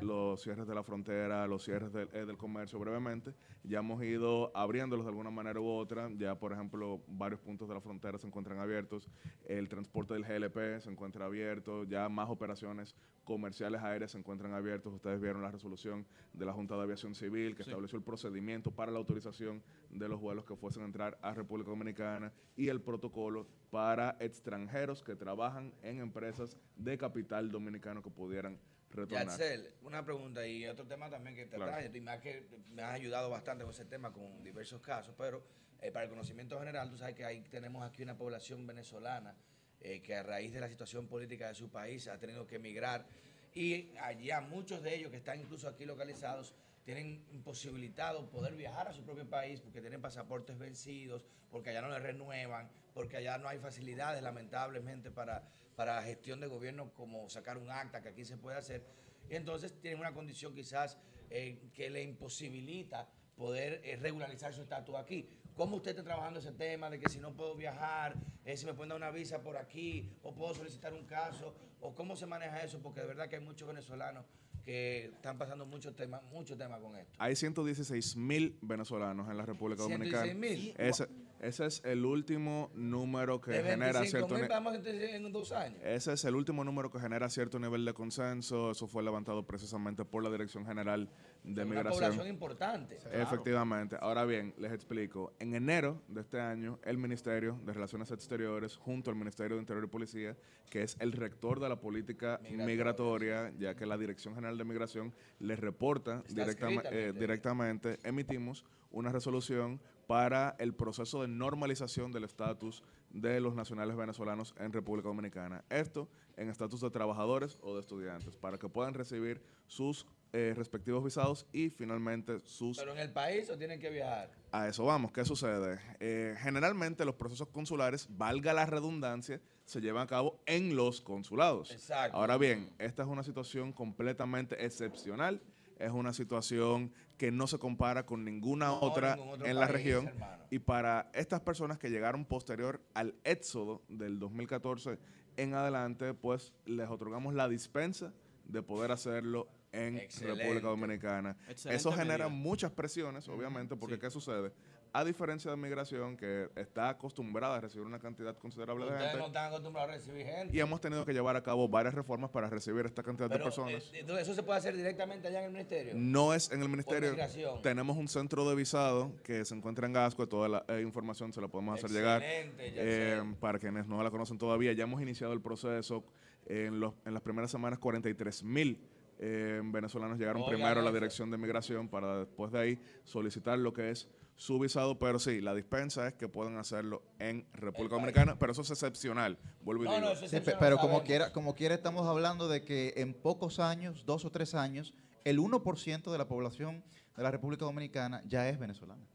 los cierres de la frontera, los cierres del, eh, del comercio brevemente. Ya hemos ido abriéndolos de alguna manera u otra. Ya, por ejemplo, varios puntos de la frontera se encuentran abiertos. El transporte del GLP se encuentra abierto. Ya más operaciones comerciales aéreas se encuentran abiertos. Ustedes vieron la resolución de la Junta de Aviación Civil que Sí. estableció el procedimiento para la autorización de los vuelos que fuesen a entrar a República Dominicana y el protocolo para extranjeros que trabajan en empresas de capital dominicano que pudieran retornar. Una pregunta y otro tema también que te Claro. y más que me has ayudado bastante con ese tema con diversos casos, pero eh, para el conocimiento general, tú sabes que ahí tenemos aquí una población venezolana eh, que a raíz de la situación política de su país ha tenido que emigrar y allá muchos de ellos que están incluso aquí localizados tienen imposibilitado poder viajar a su propio país porque tienen pasaportes vencidos, porque allá no les renuevan, porque allá no hay facilidades lamentablemente para, para gestión de gobierno como sacar un acta que aquí se puede hacer. Y entonces tienen una condición quizás eh, que le imposibilita poder eh, regularizar su estatus aquí. ¿Cómo usted está trabajando ese tema de que si no puedo viajar, eh, si me pueden dar una visa por aquí, o puedo solicitar un caso, o cómo se maneja eso? Porque de verdad que hay muchos venezolanos que están pasando mucho tema, mucho tema con esto. Hay 116 mil venezolanos en la República Dominicana. 116.000. Ese, ese es el último número que De genera 25 cierto mil en dos años. Ese es el último número que genera cierto nivel de consenso. Eso fue levantado precisamente por la Dirección General de Una Migración. población importante. Efectivamente. Ahora bien, les explico. En enero de este año, el Ministerio de Relaciones Exteriores, junto al Ministerio de Interior y Policía, que es el rector de la política migratoria, ya que la Dirección General de Migración les reporta eh, directamente, emitimos una resolución para el proceso de normalización del estatus de los nacionales venezolanos en República Dominicana. Esto en estatus de trabajadores o de estudiantes, para que puedan recibir sus eh, respectivos visados y finalmente sus Pero en el país o tienen que viajar. a eso vamos. ¿Qué sucede? Eh, generalmente los procesos consulares, valga la redundancia, se llevan a cabo en los consulados. Exacto. Ahora bien, esta es una situación completamente excepcional. Es una situación que no se compara con ninguna No, otra en la país, región. hermano. Y para estas personas que llegaron posterior al éxodo del 2014 en adelante, pues les otorgamos la dispensa de poder hacerlo en Excelente. República Dominicana. Excelente Eso genera medida. muchas presiones, obviamente, porque ¿qué sucede? A diferencia de migración, que está acostumbrada a recibir una cantidad considerable de Ustedes no gente, están acostumbrados a recibir gente. y hemos tenido que llevar a cabo varias reformas para recibir esta cantidad Pero, de personas. eh, entonces, ¿eso se puede hacer directamente allá en el ministerio? No es en el ministerio. Tenemos un centro de visado que se encuentra en Gasco. Toda la eh, información se la podemos hacer llegar. Excelente, Eh, para quienes no la conocen todavía, ya hemos iniciado el proceso. En, los, en las primeras semanas, 43 mil eh, venezolanos llegaron primero a la dirección de migración para después de ahí solicitar lo que es su visado. Pero sí, la dispensa es que puedan hacerlo en República Dominicana, pero eso es excepcional. Vuelvo y No, digo. no, Sí, pero como quiera, como quiera estamos hablando de que en pocos años, dos o tres años, el 1% de la población de la República Dominicana ya es venezolana.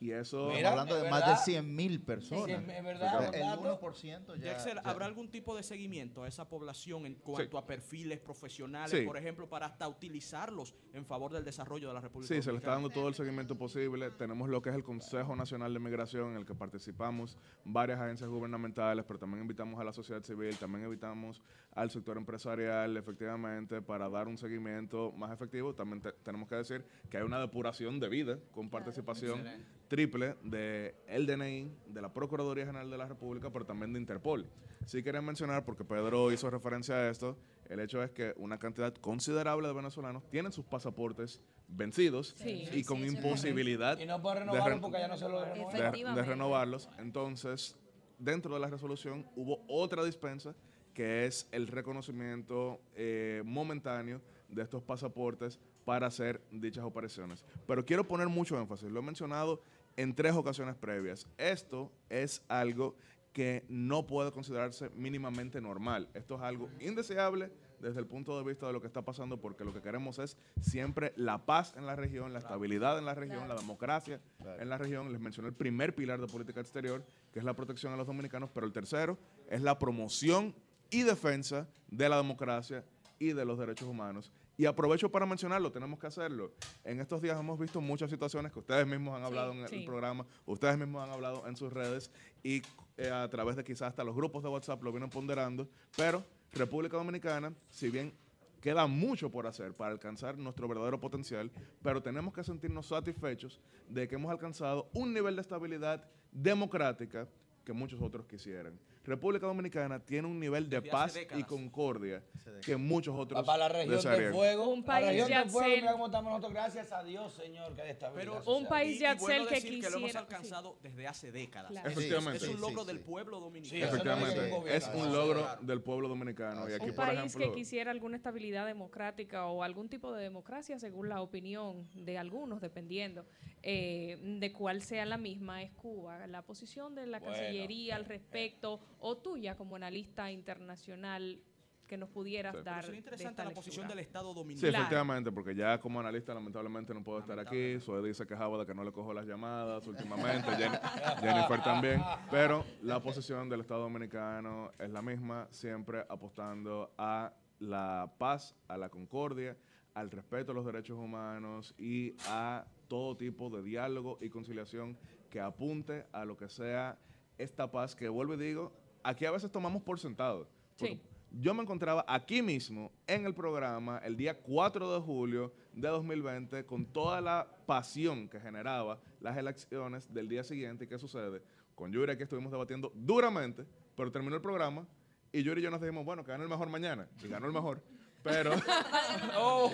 Y eso... Estamos hablando de más de 100 mil personas. Sí, es verdad, el dato. 1% ya, Jaxel, ya- ¿habrá algún tipo de seguimiento a esa población en cuanto a perfiles profesionales, Sí. por ejemplo, para hasta utilizarlos en favor del desarrollo de la República Sí, se le está dando todo el seguimiento posible. Tenemos lo que es el Consejo Nacional de Migración, en el que participamos varias agencias gubernamentales, pero también invitamos a la sociedad civil, también invitamos al sector empresarial, efectivamente, para dar un seguimiento más efectivo. También te- tenemos que decir que hay una depuración de vida con participación Excelente. triple de el DNI, de la Procuraduría General de la República, pero también de Interpol. Sí quería mencionar, porque Pedro hizo referencia a esto, el hecho es que una cantidad considerable de venezolanos tienen sus pasaportes vencidos Sí. y con Sí, sí, imposibilidad Y no puede de renovarlo ren- porque ya no se lo de- renovarlos. Entonces, dentro de la resolución hubo otra dispensa que es el reconocimiento eh, momentáneo de estos pasaportes para hacer dichas operaciones. Pero quiero poner mucho énfasis, lo he mencionado en tres ocasiones previas. Esto es algo que no puede considerarse mínimamente normal. Esto es algo indeseable desde el punto de vista de lo que está pasando, porque lo que queremos es siempre la paz en la región, la estabilidad en la región, la democracia en la región. Les mencioné el primer pilar de política exterior, que es la protección a los dominicanos, pero el tercero es la promoción y defensa de la democracia y de los derechos humanos. Y aprovecho para mencionarlo, tenemos que hacerlo. En estos días hemos visto muchas situaciones que ustedes mismos han hablado en el, sí. programa, ustedes mismos han hablado en sus redes y eh, a través de quizás hasta los grupos de WhatsApp lo vienen ponderando, pero República Dominicana, si bien queda mucho por hacer para alcanzar nuestro verdadero potencial, pero tenemos que sentirnos satisfechos de que hemos alcanzado un nivel de estabilidad democrática que muchos otros quisieran. República Dominicana tiene un nivel de Desde paz y concordia que muchos otros Para la región desearían. fuego. Un la país, región del fuego, mira cómo estamos nosotros. Gracias a Dios, Señor, que hay estabilidad. Pero Un país, y Yatzel, bueno que decir que lo hemos quisiera- alcanzado desde hace décadas. Claro. Es- Efectivamente. Es, un Sí, logro sí, del sí. pueblo dominicano. Efectivamente, es un logro del pueblo dominicano. Y aquí, un por país ejemplo, que quisiera alguna estabilidad democrática o algún tipo de democracia, según la opinión de algunos, dependiendo eh, de cuál sea la misma, es Cuba. La posición de la Bueno. Cancillería al respecto, o tuya como analista internacional, que nos pudieras Sí. dar. Sería de interesante esta la lectura. posición del Estado Sí, dominicano. efectivamente, porque ya como analista lamentablemente no puedo estar aquí. Suedi se quejaba de que no le cojo las llamadas últimamente, Jen- Jennifer también. Pero la posición del Estado Dominicano es la misma, siempre apostando a la paz, a la concordia, al respeto a los derechos humanos y a todo tipo de diálogo y conciliación que apunte a lo que sea esta paz que vuelvo y digo, aquí a veces tomamos por sentado. Porque yo me encontraba aquí mismo en el programa el día 4 de julio de 2020 con toda la pasión que generaba las elecciones del día siguiente. ¿Y qué sucede? Con Yuri aquí estuvimos debatiendo duramente, pero terminó el programa y Yuri y yo nos dijimos, bueno, que gane el mejor mañana. Y ganó el mejor. Pero... ganó-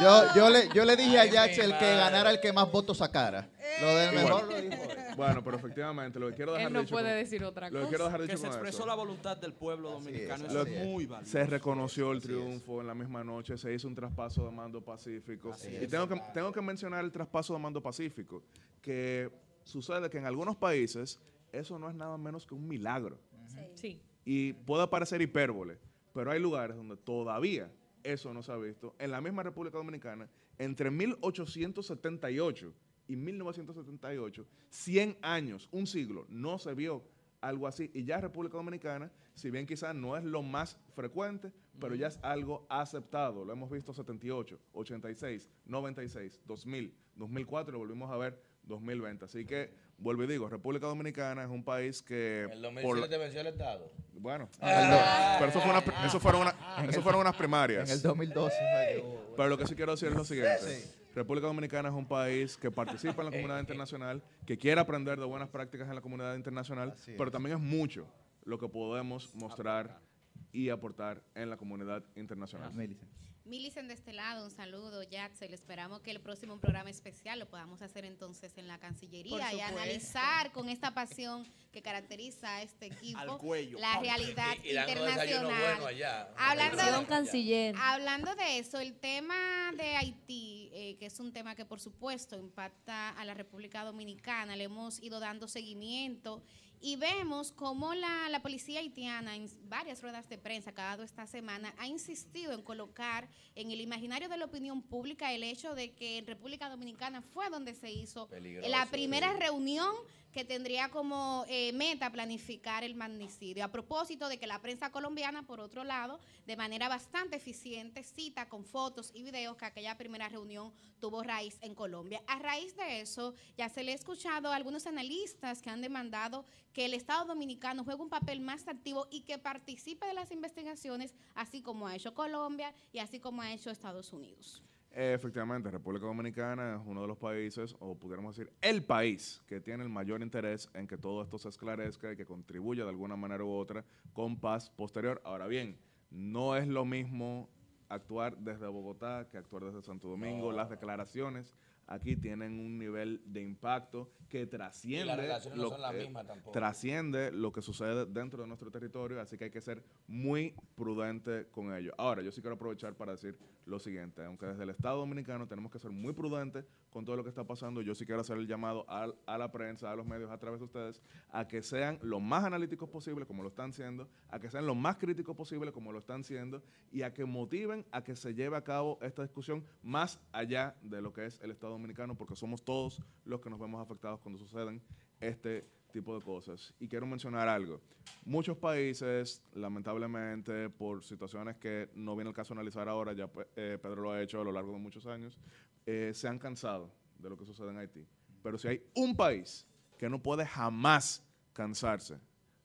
Yo, yo, le, yo le dije a Yachel que ganara el que más votos sacara. Lo del mejor bueno, lo dijo él. Bueno, pero efectivamente, lo que quiero dejar Él no dicho puede con- decir otra Lo que cosa. quiero dejar Que dicho se con expresó eso. la voluntad del pueblo dominicano. Eso es muy valioso. se reconoció el triunfo en la misma noche, se hizo un traspaso de mando pacífico. y es. tengo que, tengo que mencionar el traspaso de mando pacífico, que sucede que en algunos países eso no es nada menos que un milagro. Sí. Y puede parecer hipérbole, pero hay lugares donde todavía eso no se ha visto. En la misma República Dominicana, entre 1878 y 1978, 100 años, un siglo, no se vio algo así. Y ya República Dominicana, si bien quizás no es lo más frecuente, pero ya es algo aceptado. Lo hemos visto 78, 86, 96, 2000, 2004 y lo volvimos a ver 2020. Así que, vuelvo y digo, República Dominicana es un país que... El por la- 2007 venció el Estado. bueno, Ah. pero eso, fue una- eso fueron, una- eso el- fueron unas primarias. En el 2012 fue que hubo- Pero lo que sí quiero decir es lo siguiente. República Dominicana es un país que participa en la comunidad internacional, que quiere aprender de buenas prácticas en la comunidad internacional, Así pero es. también es mucho lo que podemos mostrar y aportar en la comunidad internacional. Milicen de este lado, un saludo, Jaxel. Esperamos que el próximo programa especial lo podamos hacer entonces en la Cancillería y analizar con esta pasión que caracteriza a este equipo Al cuello. la realidad Y- y internacional. bueno allá. Hablando de, canciller. hablando de eso, el tema de Haití, eh, que es un tema que por supuesto impacta a la República Dominicana, le hemos ido dando seguimiento Y vemos cómo la, la policía haitiana en varias ruedas de prensa que ha dado esta semana ha insistido en colocar en el imaginario de la opinión pública el hecho de que en República Dominicana fue donde se hizo Peligroso, la primera reunión que tendría como eh, meta planificar el magnicidio. A propósito de que la prensa colombiana, por otro lado, de manera bastante eficiente, cita con fotos y videos que aquella primera reunión tuvo raíz en Colombia. A raíz de eso, ya se le ha escuchado a algunos analistas que han demandado que el Estado dominicano juegue un papel más activo y que participe de las investigaciones, así como ha hecho Colombia y así como ha hecho Estados Unidos. Efectivamente, República Dominicana es uno de los países, o pudiéramos decir, el país que tiene el mayor interés en que todo esto se esclarezca y que contribuya de alguna manera u otra con paz posterior. Ahora bien, no es lo mismo actuar desde Bogotá que actuar desde Santo Domingo. No. Las declaraciones aquí tienen un nivel de impacto que trasciende, no lo, trasciende lo que sucede dentro de nuestro territorio, así que hay que ser muy prudente con ello. Ahora, yo sí quiero aprovechar para decir lo siguiente, aunque desde el Estado Dominicano tenemos que ser muy prudentes con todo lo que está pasando, yo sí quiero hacer el llamado al- a, la prensa, a los medios, a través de ustedes, a que sean lo más analíticos posible, como lo están siendo, a que sean lo más críticos posible, como lo están siendo, y a que motiven a que se lleve a cabo esta discusión más allá de lo que es el Estado Dominicano, porque somos todos los que nos vemos afectados cuando suceden este tipo de cosas. Y quiero mencionar algo. Muchos países, lamentablemente, por situaciones que no viene el caso analizar ahora, ya pues, eh, Pedro lo ha hecho a lo largo de muchos años, eh, se han cansado de lo que sucede en Haití. Pero si hay un país que no puede jamás cansarse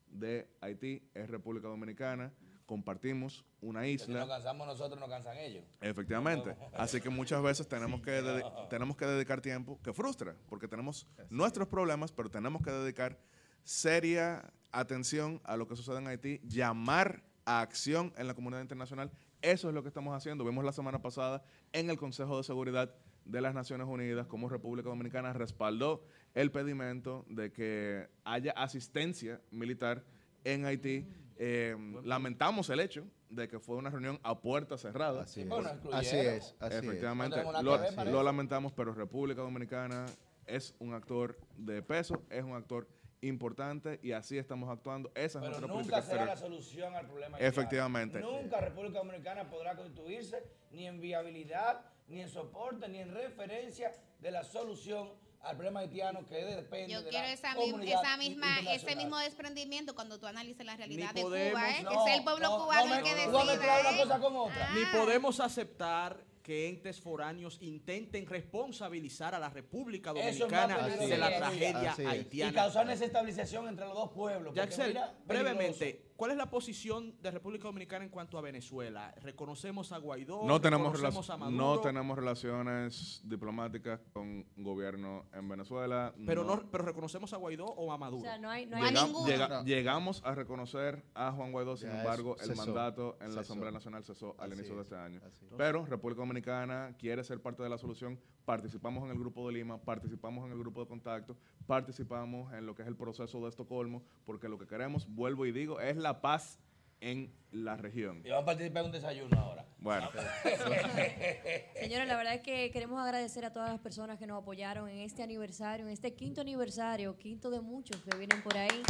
de Haití, es República Dominicana. Compartimos una Si isla. nos cansamos nosotros, nos cansan ellos. Efectivamente. Así que muchas veces tenemos que, tenemos que dedicar tiempo, que frustra, porque tenemos nuestros problemas, pero tenemos que dedicar seria atención a lo que sucede en Haití, llamar a acción en la comunidad internacional. Eso es lo que estamos haciendo. Vimos la semana pasada en el Consejo de Seguridad de las Naciones Unidas cómo República Dominicana respaldó el pedimento de que haya asistencia militar en Haití. Eh, lamentamos el hecho de que fue una reunión a puertas cerradas. Así es. Bueno. Así es, así es. Efectivamente, nada lo, lo lamentamos, pero República Dominicana es un actor de peso, es un actor importante y así estamos actuando. Esa es Pero nuestra nunca política será la exterior. solución al problema. Efectivamente. Nunca República Dominicana podrá constituirse ni en viabilidad, ni en soporte, ni en referencia de la solución al problema haitiano que depende Yo de quiero la esa, comunidad esa misma, ese mismo desprendimiento cuando tú analices la realidad Ni de podemos- Cuba, ¿eh? No, que es el pueblo no, cubano no el que decide. una ¿eh? cosa con otra. Ni podemos aceptar que entes foráneos intenten responsabilizar a la República es Dominicana de la tragedia haitiana. Y causar desestabilización entre los dos pueblos. Jackson, brevemente, ¿cuál es la posición de República Dominicana en cuanto a Venezuela? ¿Reconocemos a Guaidó? No tenemos, ¿Reconocemos relac- a Maduro? no tenemos relaciones diplomáticas con gobierno en Venezuela. pero, no, pero ¿reconocemos a Guaidó o a Maduro? O sea, no hay, no Llega- hay ninguno. llega- Llegamos a reconocer a Juan Guaidó, sin Ya embargo, eso el cesó, mandato en la. Asamblea Nacional cesó al Así inicio de es, este año. es. Pero República Dominicana quiere ser parte de la solución. Participamos en el Grupo de Lima, participamos en el Grupo de Contacto, participamos en lo que es el proceso de Estocolmo, porque lo que queremos, vuelvo y digo, es la paz en la región. Y vamos a participar en un desayuno ahora. Bueno. Señores, la verdad es que queremos agradecer a todas las personas que nos apoyaron en este aniversario, en este quinto aniversario, quinto de muchos que vienen por ahí.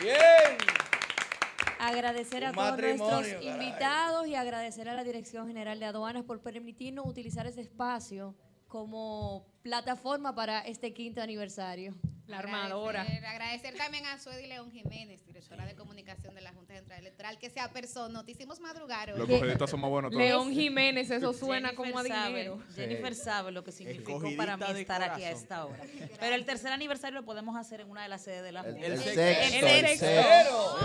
Bien. Agradecer a Un todos nuestros caray. invitados y agradecer a la Dirección General de Aduanas por permitirnos utilizar ese espacio como plataforma para este quinto aniversario. La armadora. Agradecer, agradecer también a Suedi León Jiménez, directora de comunicación de la Junta Central Electoral, que se apersonó. Te hicimos madrugar hoy. Los cogedistas somos buenos todos. León Jiménez, eso suena Jennifer como a sabe- dinero. Jennifer sabe lo que significó Escogidita para mí estar aquí a esta hora. Pero el tercer aniversario lo podemos hacer en una de las sedes de la Junta. El sexto. sexto, El el sexto. sexto.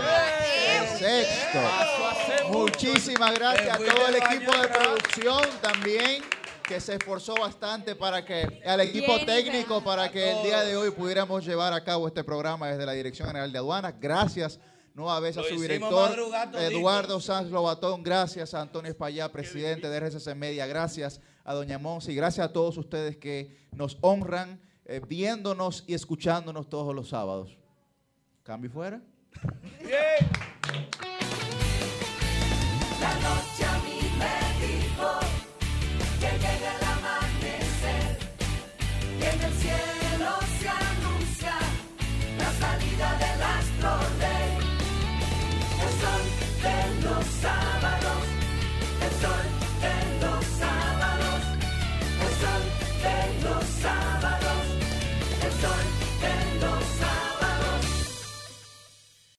El sexto. Muchísimas gracias a todo el equipo de producción también que se esforzó bastante para que, al equipo técnico, para que el día de hoy pudiéramos llevar a cabo este programa desde la Dirección General de Aduanas. Gracias nueva vez a su director, Eduardo Sanz Lobatón. Gracias a Antonio Espallá, presidente de RCC Media. Gracias a Doña Monsi. Gracias a todos ustedes que nos honran eh, viéndonos y escuchándonos todos los sábados. Cambio fuera. Yeah.